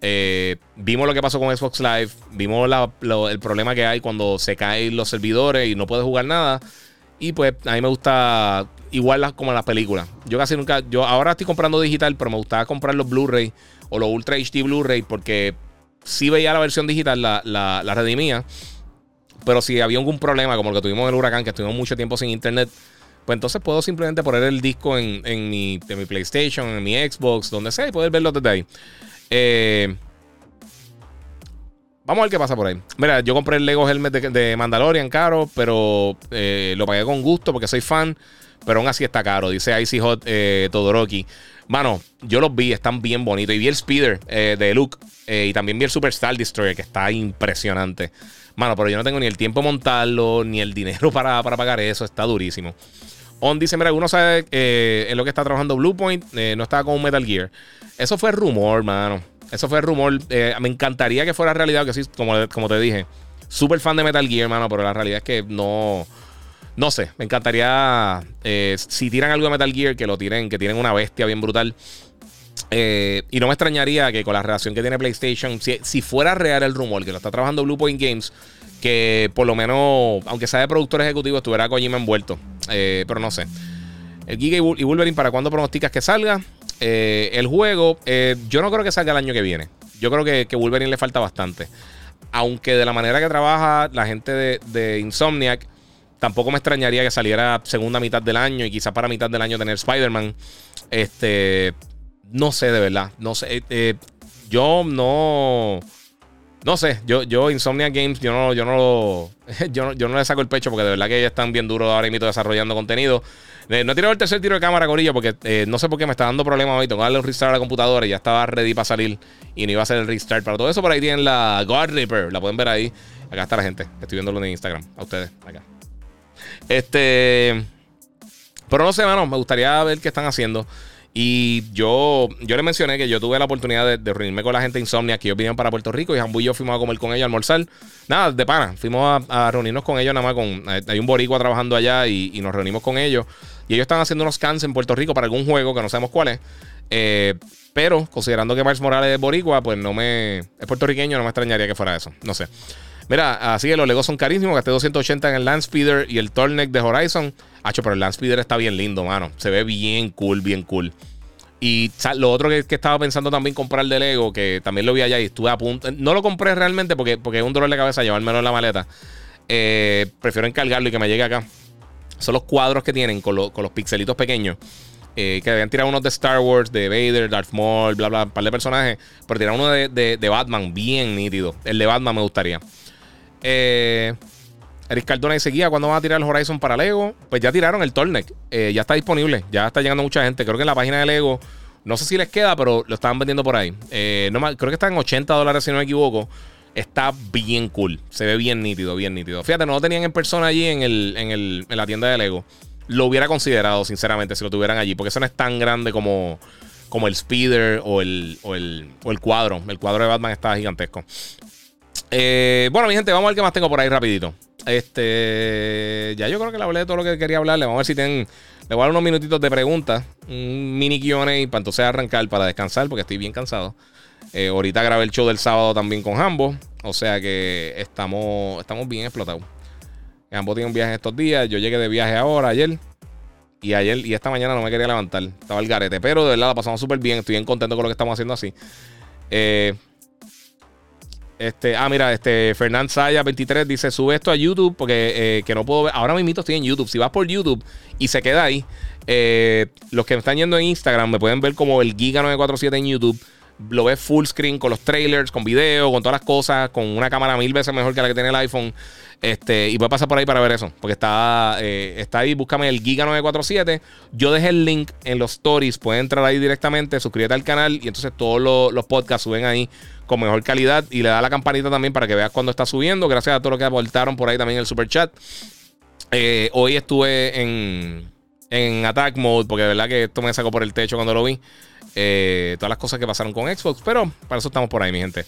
Eh, vimos lo que pasó con Xbox Live, vimos el problema que hay cuando se caen los servidores y no puedes jugar nada. Y pues a mí me gusta igual como las películas. Yo casi nunca, yo ahora estoy comprando digital, pero me gustaba comprar los Blu-ray o los Ultra HD Blu-ray porque si veía la versión digital, la, la, redimía. Pero si había algún problema, como el que tuvimos en el huracán, que estuvimos mucho tiempo sin internet, pues entonces puedo simplemente poner el disco en, en, mi, en mi PlayStation, en mi Xbox, donde sea, y poder verlo desde ahí. Eh, Vamos a ver qué pasa por ahí. Mira, yo compré el Lego Helmet de, Mandalorian caro, pero eh, lo pagué con gusto porque soy fan. Pero aún así está caro, dice Icy Hot eh, Todoroki. Mano, yo los vi, están bien bonitos. Y vi el Speeder de Luke. y también vi el Superstar Destroyer, que está impresionante. Mano, pero yo no tengo ni el tiempo de montarlo, ni el dinero para, pagar eso. Está durísimo. On dice: Mira, uno sabe en lo que está trabajando Bluepoint. no estaba con un Metal Gear. Eso fue rumor, mano. Eso fue rumor. Eh, me encantaría que fuera realidad, que sí, como, como te dije. Súper fan de Metal Gear, hermano, pero la realidad es que no. No sé, me encantaría. Eh, si tiran algo de Metal Gear, que lo tiren, que tienen una bestia bien brutal. Eh, y no me extrañaría que con la relación que tiene PlayStation, si, fuera real el rumor, que lo está trabajando Bluepoint Games, que por lo menos, aunque sea de productor ejecutivo, estuviera Kojima envuelto. pero no sé. El Giga y Wolverine, ¿para cuándo pronosticas que salga? Eh, el juego, eh, yo no creo que salga el año que viene. Yo creo que, que Wolverine le falta bastante. Aunque de la manera que trabaja la gente de, Insomniac, tampoco me extrañaría que saliera segunda mitad del año y quizá para mitad del año tener Spider-Man. Este, no sé de verdad. No sé. Eh, yo no. No sé, yo, yo Insomniac Games, yo no, yo no yo yo no le saco el pecho porque de verdad que ellos están bien duros ahora mismo desarrollando contenido. Eh, no he tirado el tercer tiro de cámara, Corillo, porque eh, no sé por qué me está dando problemas hoy. Tengo que darle un restart a la computadora y ya estaba ready para salir y no iba a hacer el restart. Para todo eso, por ahí tienen la God Reaper. La pueden ver ahí. Acá está la gente. Estoy viéndolo en Instagram. A ustedes, acá. Este. Pero no sé, mano. Me gustaría ver qué están haciendo. Y yo, yo les mencioné que yo tuve la oportunidad de, reunirme con la gente de Insomnia que ellos vinieron para Puerto Rico y Jambu y yo fuimos a comer con ellos, a almorzar. Nada, de pana. Fuimos a, reunirnos con ellos nada más con... Hay un boricua trabajando allá y, y nos reunimos con ellos. Y ellos están haciendo unos scans en Puerto Rico para algún juego que no sabemos cuál es. Eh, pero considerando que Miles Morales es boricua, pues no me. Es puertorriqueño, no me extrañaría que fuera eso. No sé. Mira, así que los Legos son carísimos. Gasté 280 en el Landspeeder y el Torneck de Horizon. Hacho, pero el Landspeeder está bien lindo, mano. Se ve bien cool, bien cool. Y lo otro que, estaba pensando también comprar de Lego, que también lo vi allá y estuve a punto. No lo compré realmente porque, porque es un dolor de cabeza llevármelo en la maleta. Eh, prefiero encargarlo y que me llegue acá son los cuadros que tienen con, los pixelitos pequeños. Eh, que habían tirado unos de Star Wars, de Vader, Darth Maul, bla, bla, un par de personajes. Pero tiraron uno de, Batman, bien nítido. El de Batman me gustaría. Eh, Eric Cardona seguía cuando van a tirar el Horizon para Lego. Pues ya tiraron el Tornek. Eh, ya está disponible. Ya está llegando mucha gente. Creo que en la página de Lego. No sé si les queda, pero lo estaban vendiendo por ahí. no, creo que está en 80 dólares, si no me equivoco. Está bien cool. Se ve bien nítido, bien nítido. Fíjate, no lo tenían en persona allí en, el, en, el, en la tienda de Lego. Lo hubiera considerado, sinceramente, si lo tuvieran allí. Porque eso no es tan grande como, como el Speeder o el, o el, o el cuadro. El cuadro de Batman está gigantesco. Eh, bueno, mi gente, vamos a ver qué más tengo por ahí rapidito. Este, ya yo creo que le hablé de todo lo que quería hablarle. Vamos a ver si tienen, le voy a dar unos minutitos de preguntas, un mini Q&A para entonces arrancar para descansar porque estoy bien cansado. Eh, ahorita grabé el show del sábado también con Hambo, o sea que estamos, estamos bien explotados. Hambo tiene un viaje estos días, yo llegué de viaje ahora, ayer. Y ayer y esta mañana no me quería levantar. Estaba el garete. Pero de verdad la pasamos súper bien. Estoy bien contento con lo que estamos haciendo así. Eh, este, ah, mira, este Fernand Saya 23 dice: sube esto a YouTube porque eh, que no puedo ver. Ahora mismo estoy en YouTube. Si vas por YouTube y se queda ahí, eh, los que me están yendo en Instagram me pueden ver como el Giga 947 en YouTube. Lo ves full screen con los trailers, con video, con todas las cosas, con una cámara mil veces mejor que la que tiene el iPhone. Este, y voy a pasar por ahí para ver eso. Porque está, eh, está ahí, búscame el Giga 947. Yo dejé el link en los stories. Puedes entrar ahí directamente, suscríbete al canal. Y entonces todos los, los podcasts suben ahí con mejor calidad. Y le da la campanita también para que veas cuando está subiendo. Gracias a todos los que aportaron por ahí también el super chat. Eh, hoy estuve en, en Attack Mode. Porque de verdad que esto me sacó por el techo cuando lo vi. Eh, todas las cosas que pasaron con Xbox. Pero para eso estamos por ahí, mi gente.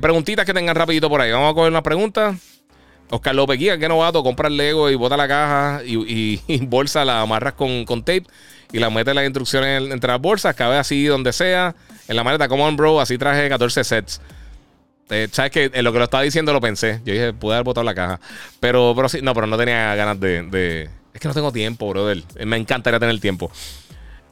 preguntitas que tengan rapidito por ahí. Vamos a coger una pregunta. Oscar López Guía, que novato, compra el Lego y bota la caja y, bolsa, la amarras con, tape y la metes las instrucciones entre las bolsas, cabe así donde sea, en la maleta, como on bro, así traje 14 sets. Eh, Sabes que en lo que lo estaba diciendo lo pensé. Yo dije, pude haber botado la caja. Pero, pero sí, no, pero no tenía ganas de, de. Es que no tengo tiempo, brother. Me encantaría tener tiempo.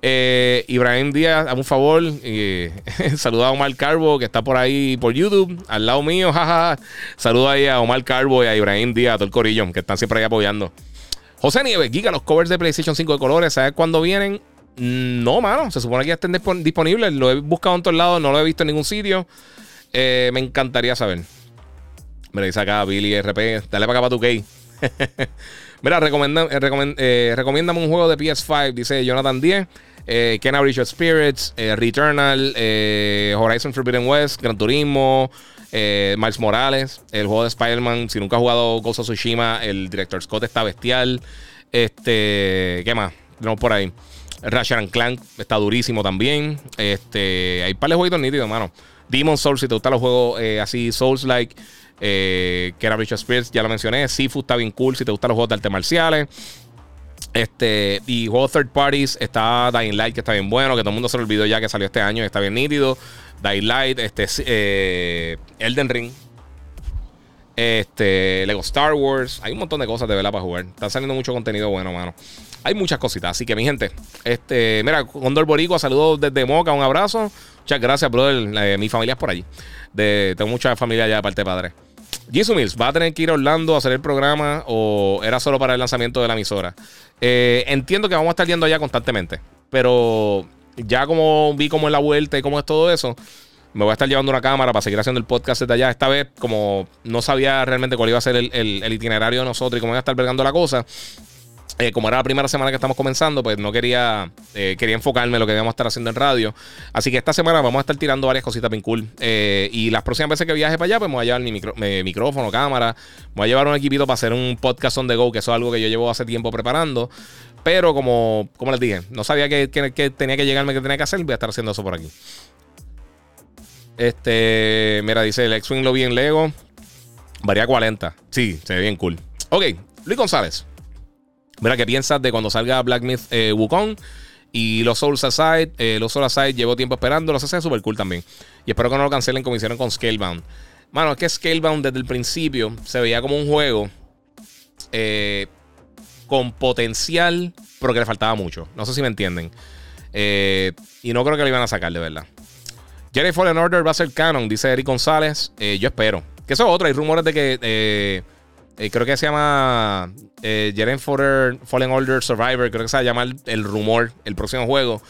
Eh, Ibrahim Díaz, hazme un favor. y saluda a Omar Carbo, que está por ahí por YouTube, al lado mío. Jaja. Saluda ahí a Omar Carbo y a Ibrahim Díaz, a todo el corillo, que están siempre ahí apoyando. José Nieves, Giga, los covers de PlayStation 5 de colores, ¿sabes cuándo vienen? No, mano. Se supone que ya estén disponibles. Lo he buscado en todos lados, no lo he visto en ningún sitio. Eh, me encantaría saber. Me dice acá Billy RP. Dale para acá para tu key. Mira, recomienda, eh, recomiéndame un juego de PS5, dice Jonathan 10. Eh, Bridge of Spirits, eh, Returnal, eh, Horizon Forbidden West, Gran Turismo, Miles Morales, el juego de Spider-Man. Si nunca has jugado Ghost of Tsushima, el director Scott está bestial. Este, ¿qué más? Tenemos por ahí. Ratchet Clank está durísimo también. Este, hay par de jueguitos nítidos, hermano. Demon Souls, si te gustan los juegos así, Souls-like. Que era of Spirits, ya lo mencioné. Sifu está bien cool si te gustan los juegos de artes marciales. Este, y juegos third parties está Dying Light, que está bien bueno, que todo el mundo se lo olvidó ya que salió este año, está bien nítido. Dying Light, este, eh, Elden Ring, este, Lego Star Wars. Hay un montón de cosas de verdad para jugar. Está saliendo mucho contenido bueno, mano. Hay muchas cositas. Así que, mi gente, este, mira, Condor Boricua, saludos desde Moca, un abrazo. Muchas gracias, brother. mi familia es por allí. Tengo mucha familia allá de parte de padre. Jisoo Mills, ¿va a tener que ir a Orlando a hacer el programa o era solo para el lanzamiento de la emisora? Eh, entiendo que vamos a estar yendo allá constantemente, pero ya como vi cómo es la vuelta y cómo es todo eso, me voy a estar llevando una cámara para seguir haciendo el podcast desde allá. Esta vez, como no sabía realmente cuál iba a ser el, el itinerario de nosotros y cómo iba a estar vergando la cosa, eh, como era la primera semana que estamos comenzando, pues no quería, eh, quería enfocarme en lo que a estar haciendo en radio. Así que esta semana vamos a estar tirando varias cositas bien cool. Eh, y las próximas veces que viaje para allá, pues me voy a llevar mi, micrófono, cámara. Me voy a llevar un equipito para hacer un podcast on the go, que eso es algo que yo llevo hace tiempo preparando. Pero como, como les dije, no sabía que, tenía que llegarme, que tenía que hacer, voy a estar haciendo eso por aquí. Este, mira, dice el X-Wing lo vi en Lego. Varía 40. Sí, se ve bien cool. Ok, Luis González. Mira, ¿qué piensas de cuando salga Black Myth eh, Wukong? Y los Souls Aside, eh, los Souls Aside llevo tiempo esperando, los hace súper cool también. Y espero que no lo cancelen como hicieron con Scalebound. Mano, es que Scalebound desde el principio se veía como un juego eh, con potencial, pero que le faltaba mucho. No sé si me entienden. Eh, y no creo que lo iban a sacar, de verdad. Jedi Fallen Order va a ser canon, dice Eric González. yo espero. Que eso es otro. Hay rumores de que eh, creo que se llama eh, Jeren Fallen Order Survivor. Creo que se va a llamar el rumor, el próximo juego.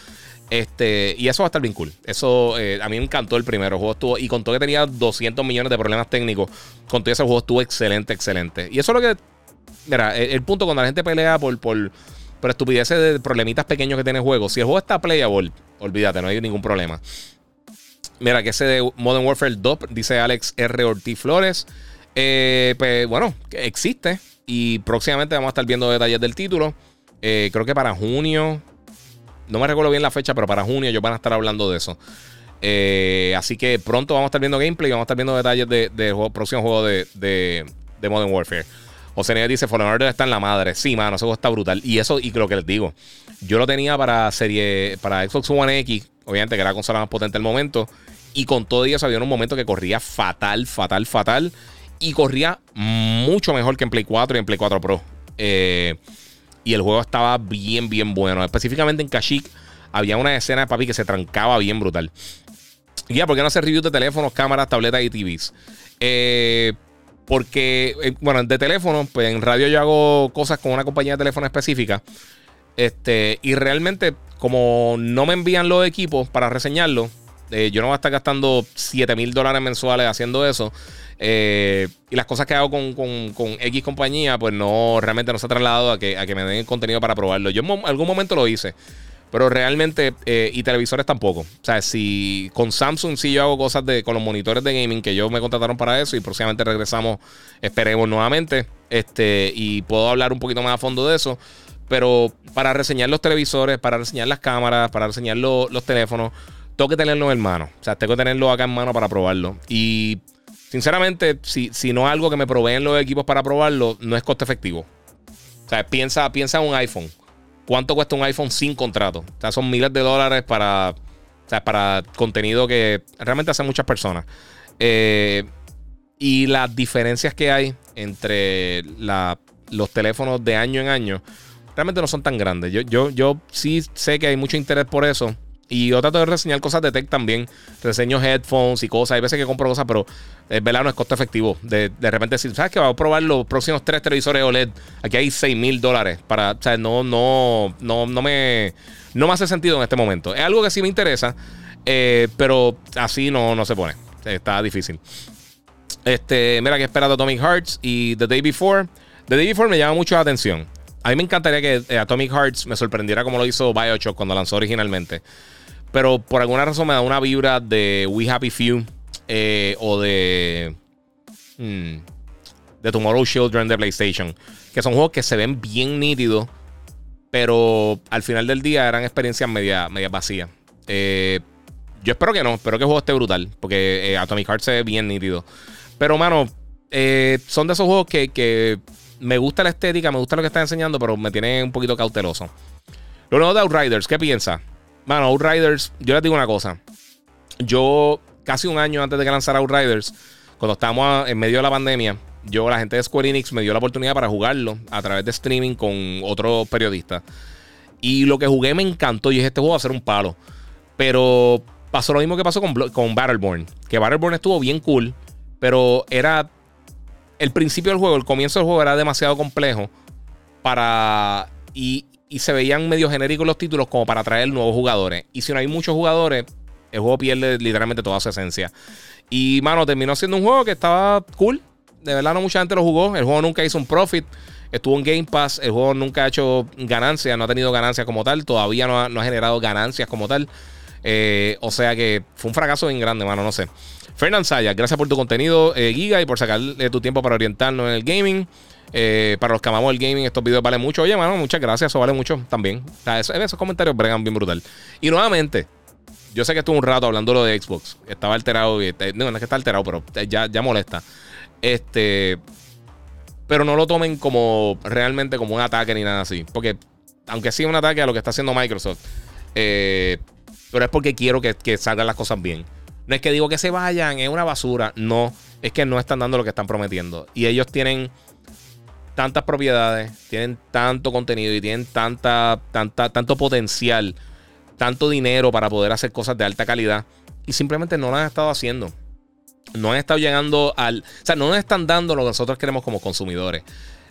Este, y eso va a estar bien cool. Eso eh, a mí me encantó el primero. juego estuvo, y contó que tenía 200 millones de problemas técnicos. Con todo ese juego estuvo excelente, excelente. Y eso es lo que. Mira, el, punto cuando la gente pelea por, por, por estupideces de problemitas pequeños que tiene el juego. Si el juego está playable, olvídate, no hay ningún problema. Mira, que ese de Modern Warfare 2, dice Alex R. Ortiz Flores. Eh, pues bueno, existe. Y próximamente vamos a estar viendo detalles del título. Eh, creo que para junio. No me recuerdo bien la fecha, pero para junio ellos van a estar hablando de eso. Eh, así que pronto vamos a estar viendo gameplay y vamos a estar viendo detalles del de, próximo juego de, de, Modern Warfare. José dice: Fallen Order está en la madre. Sí, mano, juego está brutal. Y eso, y lo que les digo, yo lo tenía para serie, para Xbox One X, obviamente que era la consola más potente del momento. Y con todo ello había un momento que corría fatal, fatal, fatal. Y corría mucho mejor que en Play 4 y en Play 4 Pro. Eh, y el juego estaba bien, bien bueno. Específicamente en Kashyyyk había una escena de papi que se trancaba bien brutal. Ya, ¿por qué no hacer reviews de teléfonos, cámaras, tabletas y TVs? Eh, porque, eh, bueno, de teléfono, pues en radio yo hago cosas con una compañía de teléfono específica. Este, y realmente, como no me envían los equipos para reseñarlo, yo no voy a estar gastando 7 mil dólares mensuales haciendo eso. Eh, y las cosas que hago con, X compañía, pues no, realmente no se ha trasladado a que, a que me den el contenido para probarlo. Yo en algún momento lo hice. Pero realmente, eh, y televisores tampoco. O sea, si con Samsung sí yo hago cosas de, con los monitores de gaming que ellos me contrataron para eso y próximamente regresamos, esperemos nuevamente. Este, y puedo hablar un poquito más a fondo de eso. Pero para reseñar los televisores, para reseñar las cámaras, para reseñar los teléfonos, tengo que tenerlo en mano. O sea, tengo que tenerlo acá en mano para probarlo. Y sinceramente, si, si no es algo que me proveen los equipos para probarlo, no es coste efectivo. O sea, piensa, piensa en un iPhone. ¿Cuánto cuesta un iPhone sin contrato? O sea, son miles de dólares para, para contenido que realmente hacen muchas personas. Eh, y las diferencias que hay entre los teléfonos de año en año realmente no son tan grandes. Yo, yo, yo sí sé que hay mucho interés por eso. Y yo trato de reseñar cosas de tech también. Reseño headphones y cosas. Hay veces que compro cosas, pero es verdad, no es costo efectivo. De, repente decir, ¿sabes qué? Vamos a probar los próximos tres televisores OLED. Aquí hay 6 mil dólares. Para, o sea, no, no, no, no me, no me hace sentido en este momento. Es algo que sí me interesa, eh, pero así no, no se pone. Está difícil. Este, mira que he esperado Atomic Hearts y The Day Before. The Day Before me llama mucho la atención. A mí me encantaría que eh, Atomic Hearts me sorprendiera como lo hizo Bioshock cuando lanzó originalmente. Pero por alguna razón me da una vibra de We Happy Few eh, o de. Hmm, de Tomorrow Children de PlayStation. Que son juegos que se ven bien nítidos. Pero al final del día eran experiencias media, media vacías. Eh, yo espero que no. Espero que el juego esté brutal. Porque eh, Atomic Heart se ve bien nítido. Pero, mano, son de esos juegos que, que, me gusta la estética, me gusta lo que están enseñando, pero me tienen un poquito cauteloso. Lo nuevo de Outriders, ¿qué piensa? Mano, Outriders, yo les digo una cosa. Yo, casi un año antes de que lanzara Outriders, cuando estábamos en medio de la pandemia, yo, la gente de Square Enix, me dio la oportunidad para jugarlo a través de streaming con otro periodista. Y lo que jugué me encantó y es este juego va a ser un palo. Pero pasó lo mismo que pasó con, con Battleborn. Que Battleborn estuvo bien cool, pero era. El principio del juego, el comienzo del juego era demasiado complejo para. Y, y se veían medio genéricos los títulos como para atraer nuevos jugadores. Y si no hay muchos jugadores, el juego pierde literalmente toda su esencia. Y, mano, terminó siendo un juego que estaba cool. De verdad, no mucha gente lo jugó. El juego nunca hizo un profit. Estuvo en Game Pass. El juego nunca ha hecho ganancias. No ha tenido ganancias como tal. Todavía no ha, generado ganancias como tal. Eh, o sea que fue un fracaso bien grande, mano. No sé. Fernand Sayas, gracias por tu contenido, eh, Giga, y por sacarle tu tiempo para orientarnos en el gaming. Eh, para los que amamos el gaming, estos videos valen mucho. Oye, mano, muchas gracias. Eso vale mucho también. esos, comentarios bregan bien brutal. Y nuevamente, yo sé que estuve un rato hablando lo de Xbox. Estaba alterado. Y, eh, no, no es que está alterado, pero eh, ya, ya molesta. Este. Pero no lo tomen como realmente como un ataque ni nada así. Porque, aunque sí un ataque a lo que está haciendo Microsoft, pero es porque quiero que, que salgan las cosas bien. No es que digo que se vayan, es una basura. No, es que no están dando lo que están prometiendo. Y ellos tienen tantas propiedades, tienen tanto contenido y tienen tanta, tanta, tanto potencial, tanto dinero para poder hacer cosas de alta calidad y simplemente no lo han estado haciendo. No han estado llegando al. O sea, no nos están dando lo que nosotros queremos como consumidores.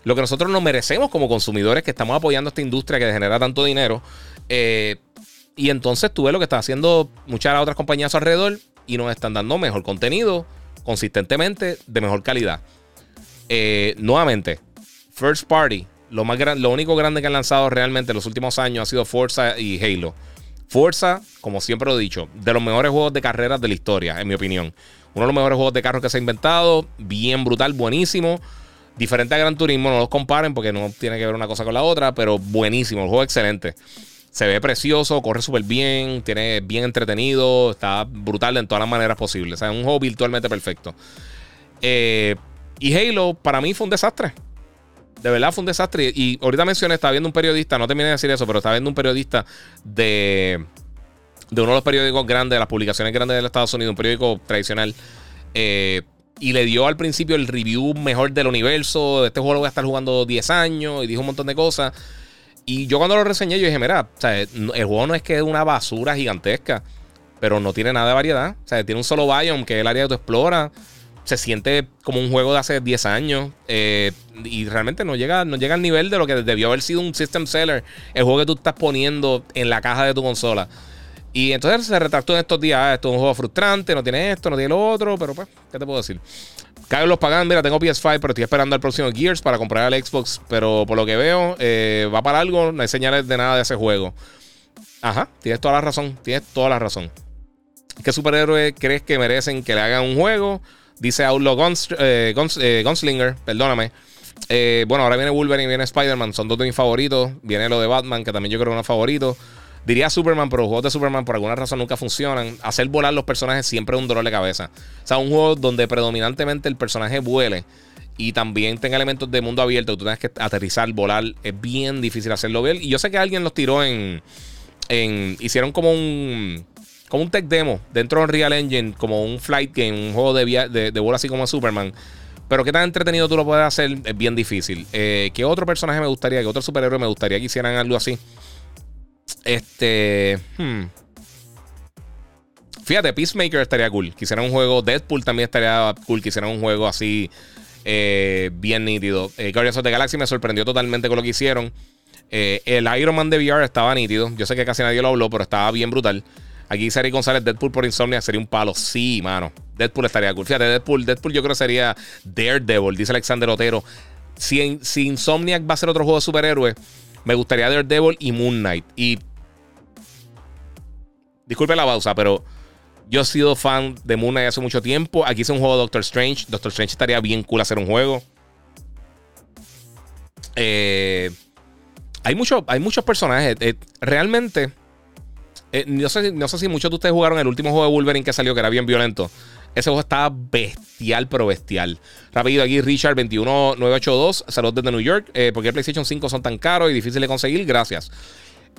Lo que nosotros nos merecemos como consumidores, que estamos apoyando esta industria que genera tanto dinero. Eh, y entonces tú ves lo que están haciendo muchas otras compañías alrededor y nos están dando mejor contenido, consistentemente, de mejor calidad. Eh, nuevamente, First Party, lo, más lo único grande que han lanzado realmente en los últimos años ha sido Forza y Halo. Forza, como siempre lo he dicho, de los mejores juegos de carreras de la historia, en mi opinión. Uno de los mejores juegos de carros que se ha inventado. Bien brutal, buenísimo. Diferente a Gran Turismo, no los comparen porque no tiene que ver una cosa con la otra, pero buenísimo, el juego excelente. Se ve precioso, corre súper bien, tiene bien entretenido, está brutal en todas las maneras posibles. O sea, es un juego virtualmente perfecto. Eh, y Halo, para mí fue un desastre. De verdad fue un desastre. Y ahorita mencioné, estaba viendo un periodista, no terminé de decir eso, pero estaba viendo un periodista de, de uno de los periódicos grandes, de las publicaciones grandes de Estados Unidos, un periódico tradicional. Eh, y le dio al principio el review mejor del universo. De este juego lo voy a estar jugando 10 años. Y dijo un montón de cosas. Y yo cuando lo reseñé, yo dije, mira, el juego no es que es una basura gigantesca. Pero no tiene nada de variedad. O sea, tiene un solo biome, que es el área que tú exploras. Se siente como un juego de hace 10 años. Eh, y realmente no llega, no llega al nivel de lo que debió haber sido un system seller. El juego que tú estás poniendo en la caja de tu consola. Y entonces se retractó en estos días. Ah, esto es un juego frustrante, no tiene esto, no tiene lo otro, pero pues, ¿qué te puedo decir? Carlos Pagan, mira, tengo PS5, pero estoy esperando al próximo Gears para comprar el Xbox. Pero por lo que veo, eh, va para algo, no hay señales de nada de ese juego. Ajá, tienes toda la razón, tienes toda la razón. ¿Qué superhéroe crees que merecen que le hagan un juego? Dice Outlaw eh, eh, Gunslinger, perdóname. bueno, ahora viene Wolverine y viene Spider-Man, son dos de mis favoritos. Viene lo de Batman, que también yo creo que es uno favorito. Diría Superman, pero los juegos de Superman por alguna razón nunca funcionan. Hacer volar los personajes siempre es un dolor de cabeza. O sea, un juego donde predominantemente el personaje vuele y también tenga elementos de mundo abierto que tú tengas que aterrizar, volar, es bien difícil hacerlo bien. Y yo sé que alguien los tiró en. en hicieron como un. Un tech demo dentro de Unreal Engine, como un flight game, un juego de, vuelo así como Superman. Pero qué tan entretenido tú lo puedes hacer es bien difícil. Eh, ¿Qué otro personaje me gustaría, qué otro superhéroe me gustaría que hicieran algo así? Este. Hmm. Fíjate, Peacemaker estaría cool. Quisiera un juego. Deadpool también estaría cool. Quisiera un juego así. Eh, bien nítido. Eh, Guardians of the Galaxy me sorprendió totalmente con lo que hicieron. Eh, el Iron Man de VR estaba nítido. Yo sé que casi nadie lo habló, pero estaba bien brutal. Aquí Sari González, Deadpool por Insomnia sería un palo. Sí, mano. Deadpool estaría cool. Fíjate, Deadpool, Deadpool yo creo que sería Daredevil, dice Alexander Otero. Si, si Insomniac va a ser otro juego de superhéroes, me gustaría Daredevil y Moon Knight. Y disculpe la pausa, pero yo he sido fan de Moon Knight hace mucho tiempo. Aquí hice un juego de Doctor Strange. Doctor Strange estaría bien cool hacer un juego. Eh, hay, mucho, hay muchos personajes. Eh, realmente, eh, no, sé, no sé si muchos de ustedes jugaron el último juego de Wolverine que salió, que era bien violento. Ese juego estaba bestial, pero bestial. Rápido aquí, Richard 21982. Saludos desde New York. ¿Por qué PlayStation 5 son tan caros y difíciles de conseguir? Gracias.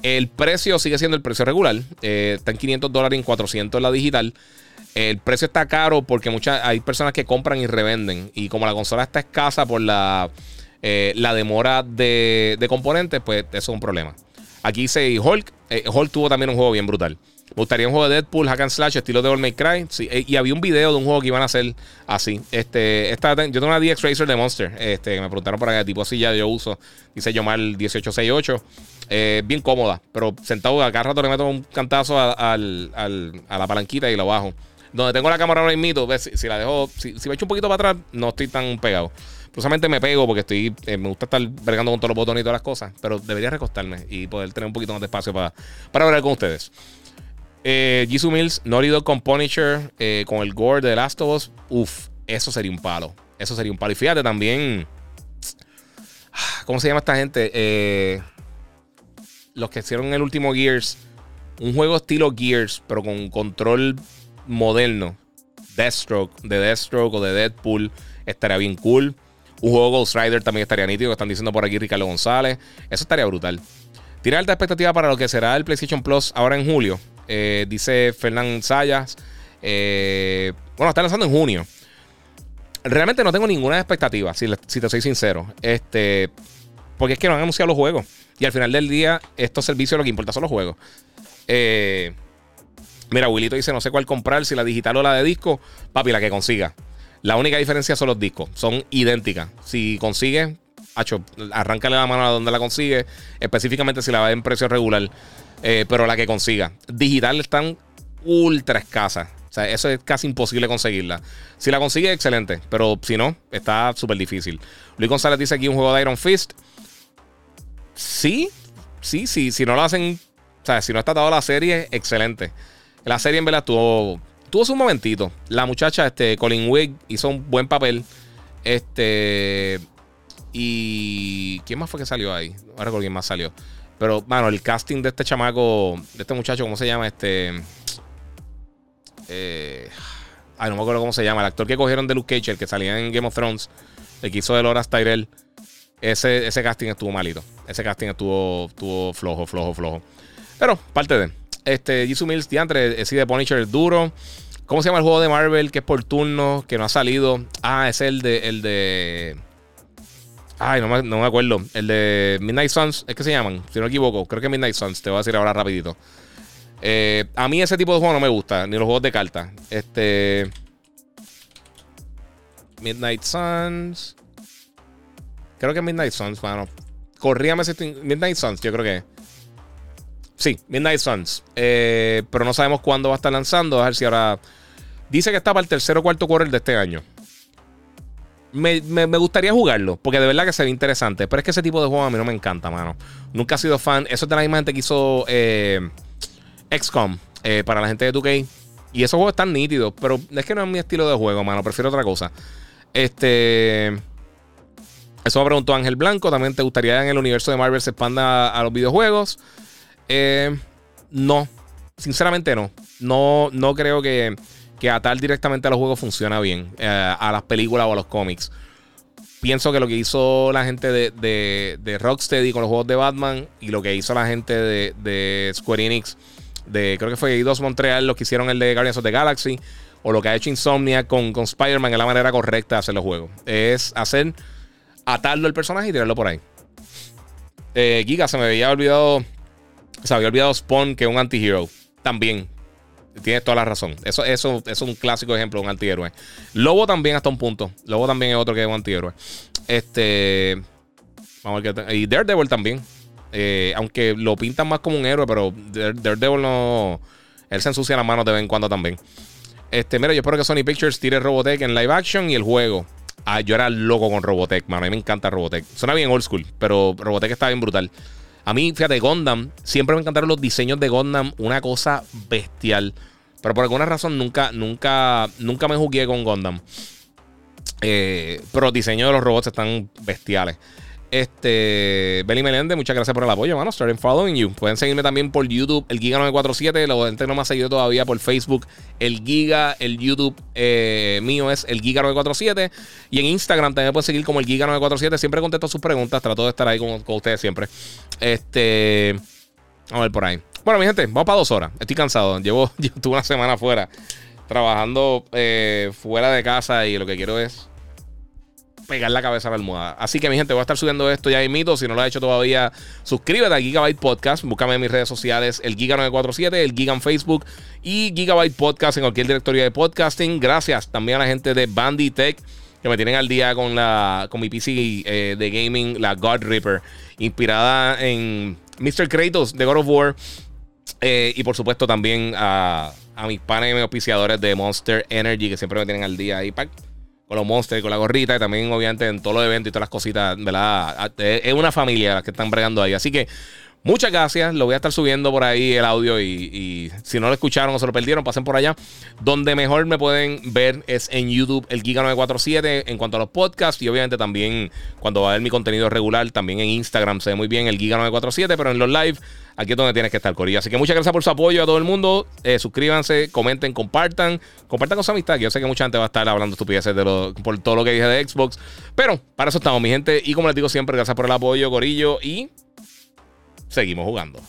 El precio sigue siendo el precio regular. Eh, está en 500 dólares en 400 en la digital. El precio está caro porque muchas, hay personas que compran y revenden. Y como la consola está escasa por la, eh, la demora de, componentes, pues eso es un problema. Aquí dice Hulk. Eh, Hulk tuvo también un juego bien brutal. Me gustaría un juego de Deadpool, Hack and Slash, estilo de All May Cry. y había un video de un juego que iban a hacer así. Este, esta, yo tengo una DX Racer de Monster. Este, me preguntaron para qué tipo así ya yo uso. Dice Yomar 1868. Eh, bien cómoda, pero sentado a cada rato le meto un cantazo a, la palanquita y lo bajo. Donde tengo la cámara ahora mismo, si, si la dejo, si, me echo un poquito para atrás, no estoy tan pegado. Precisamente me pego porque estoy, eh, me gusta estar bregando con todos los botones y todas las cosas, pero debería recostarme y poder tener un poquito más de espacio para, para hablar con ustedes. Eh, Jisoo Mills, Naughty Dog con Punisher, eh, con el gore de The Last of Us, uff, eso sería un palo. Eso sería un palo. Y fíjate también, ¿cómo se llama esta gente? Eh, los que hicieron el último Gears, un juego estilo Gears, pero con control moderno. Deathstroke, de Deathstroke o de Deadpool, estaría bien cool. Un juego Ghost Rider también estaría nítido, que están diciendo por aquí Ricardo González. Eso estaría brutal. Tiene alta expectativa para lo que será el PlayStation Plus ahora en julio. Eh, dice Fernán Sayas. Eh, bueno, está lanzando en junio. Realmente no tengo ninguna expectativa, si, te soy sincero. Este, porque es que no han anunciado los juegos. Y al final del día, estos servicios lo que importa son los juegos. Eh, mira, Wilito dice: No sé cuál comprar, si la digital o la de disco. Papi, la que consiga. La única diferencia son los discos. Son idénticas. Si consigues, arráncale la mano a donde la consigue. Específicamente si la va en precio regular. Eh, pero la que consiga. Digital están ultra escasas. O sea, eso es casi imposible conseguirla. Si la consigue, excelente. Pero si no, está súper difícil. Luis González dice aquí un juego de Iron Fist. Sí, sí, sí. Si no lo hacen O sea, si no está toda la serie, excelente. La serie en verdad tuvo, tuvo su momentito. La muchacha, este, Colin Wigg, hizo un buen papel. Este. Y. ¿Quién más fue que salió ahí? No recuerdo quién más salió. Pero, mano, el casting de este chamaco, de este muchacho, ¿cómo se llama? Este. Eh, ay, no me acuerdo cómo se llama. El actor que cogieron de Luke Cage, el que salía en Game of Thrones, el que hizo de Loras Tyrell. Ese, ese casting estuvo malito. Ese casting estuvo, estuvo flojo, flojo, flojo. Pero, parte de. Este, Jisoo Mills, diantre, ese de Punisher es duro. ¿Cómo se llama el juego de Marvel que es por turno, que no ha salido? Ah, es el de. El de Ay, no me, acuerdo. El de Midnight Suns, ¿es que se llaman? Si no me equivoco, creo que Midnight Suns. Te voy a decir ahora rapidito. Eh, a mí ese tipo de juego no me gusta, ni los juegos de cartas. Este. Midnight Suns. Creo que Midnight Suns, mano. Corríame Midnight Suns, yo creo que. Sí, Midnight Suns. Eh, pero no sabemos cuándo va a estar lanzando. A ver si ahora. Dice que está para el tercer o cuarto quarter de este año. Me, gustaría jugarlo, porque de verdad que se ve interesante. Pero es que ese tipo de juego a mí no me encanta, mano. Nunca he sido fan. Eso es de la misma gente que hizo eh, XCOM eh, para la gente de 2K. Y esos juegos están nítidos, pero es que no es mi estilo de juego, mano. Prefiero otra cosa. Este. Eso me preguntó Ángel Blanco. También te gustaría en el universo de Marvel se expanda a los videojuegos. Eh, no, sinceramente no. No, no creo que, que atar directamente a los juegos funciona bien, eh, a las películas o a los cómics. Pienso que lo que hizo la gente de, de, Rocksteady con los juegos de Batman y lo que hizo la gente de, Square Enix, de creo que fue Eidos Montreal, los que hicieron el de Guardians of the Galaxy, o lo que ha hecho Insomnia con, con Spider-Man es la manera correcta de hacer los juegos. Es hacer atarlo el personaje y tirarlo por ahí. Eh, Giga, se me había olvidado se había olvidado Spawn, que es un anti-hero. También. Tienes toda la razón. Eso, eso, es un clásico ejemplo de un antihéroe. Lobo también hasta un punto. Lobo también es otro que es un antihéroe. Este. Vamos a ver qué. Y Daredevil también. Eh, aunque lo pintan más como un héroe, pero Daredevil no. Él se ensucia las manos de vez en cuando también. Este, mira, yo espero que Sony Pictures tire Robotech en live action y el juego. Ah, yo era loco con Robotech, mano. A mí me encanta Robotech. Suena bien old school, pero Robotech está bien brutal. A mí, fíjate, Gundam, siempre me encantaron los diseños de Gundam, una cosa bestial. Pero por alguna razón nunca, nunca, nunca me jugué con Gundam. Eh, pero los diseños de los robots están bestiales. Este, Belly Melende, muchas gracias por el apoyo, mano. Starting following you. Pueden seguirme también por YouTube, el Giga947. La gente no me ha seguido todavía por Facebook, el Giga. El YouTube eh, mío es el Giga947. Y en Instagram también pueden seguir como el Giga947. Siempre contesto sus preguntas. Trato de estar ahí con, ustedes siempre. Este, vamos a ver por ahí. Bueno, mi gente, vamos para dos horas. Estoy cansado. Llevo, llevo una semana fuera, trabajando eh, fuera de casa y lo que quiero es pegar la cabeza a la almohada. Así que, mi gente, voy a estar subiendo esto ya mito. Si no lo has hecho todavía, suscríbete a Gigabyte Podcast. Búscame en mis redes sociales, el Giga947, el Giga en Facebook y Gigabyte Podcast en cualquier directorio de podcasting. Gracias también a la gente de Banditech que me tienen al día con, la, con mi PC eh, de gaming, la God Reaper, inspirada en Mr. Kratos de God of War. Eh, y por supuesto también a, a mis panes y mis auspiciadores de Monster Energy que siempre me tienen al día ahí. Con los monsters, con la gorrita y también obviamente en todos los eventos y todas las cositas, ¿verdad? Es una familia las que están bregando ahí. Así que muchas gracias. Lo voy a estar subiendo por ahí el audio y, si no lo escucharon o se lo perdieron, pasen por allá. Donde mejor me pueden ver es en YouTube, el Giga947, en cuanto a los podcasts y obviamente también cuando va a ver mi contenido regular, también en Instagram se ve muy bien el Giga947, pero en los live aquí es donde tienes que estar, Corilla. Así que muchas gracias por su apoyo a todo el mundo. Eh, suscríbanse, comenten, compartan. Compartan con su amistad, que yo sé que mucha gente va a estar hablando estupideces de por todo lo que dije de Xbox. Pero para eso estamos, mi gente. Y como les digo siempre, gracias por el apoyo, Corillo. Y seguimos jugando.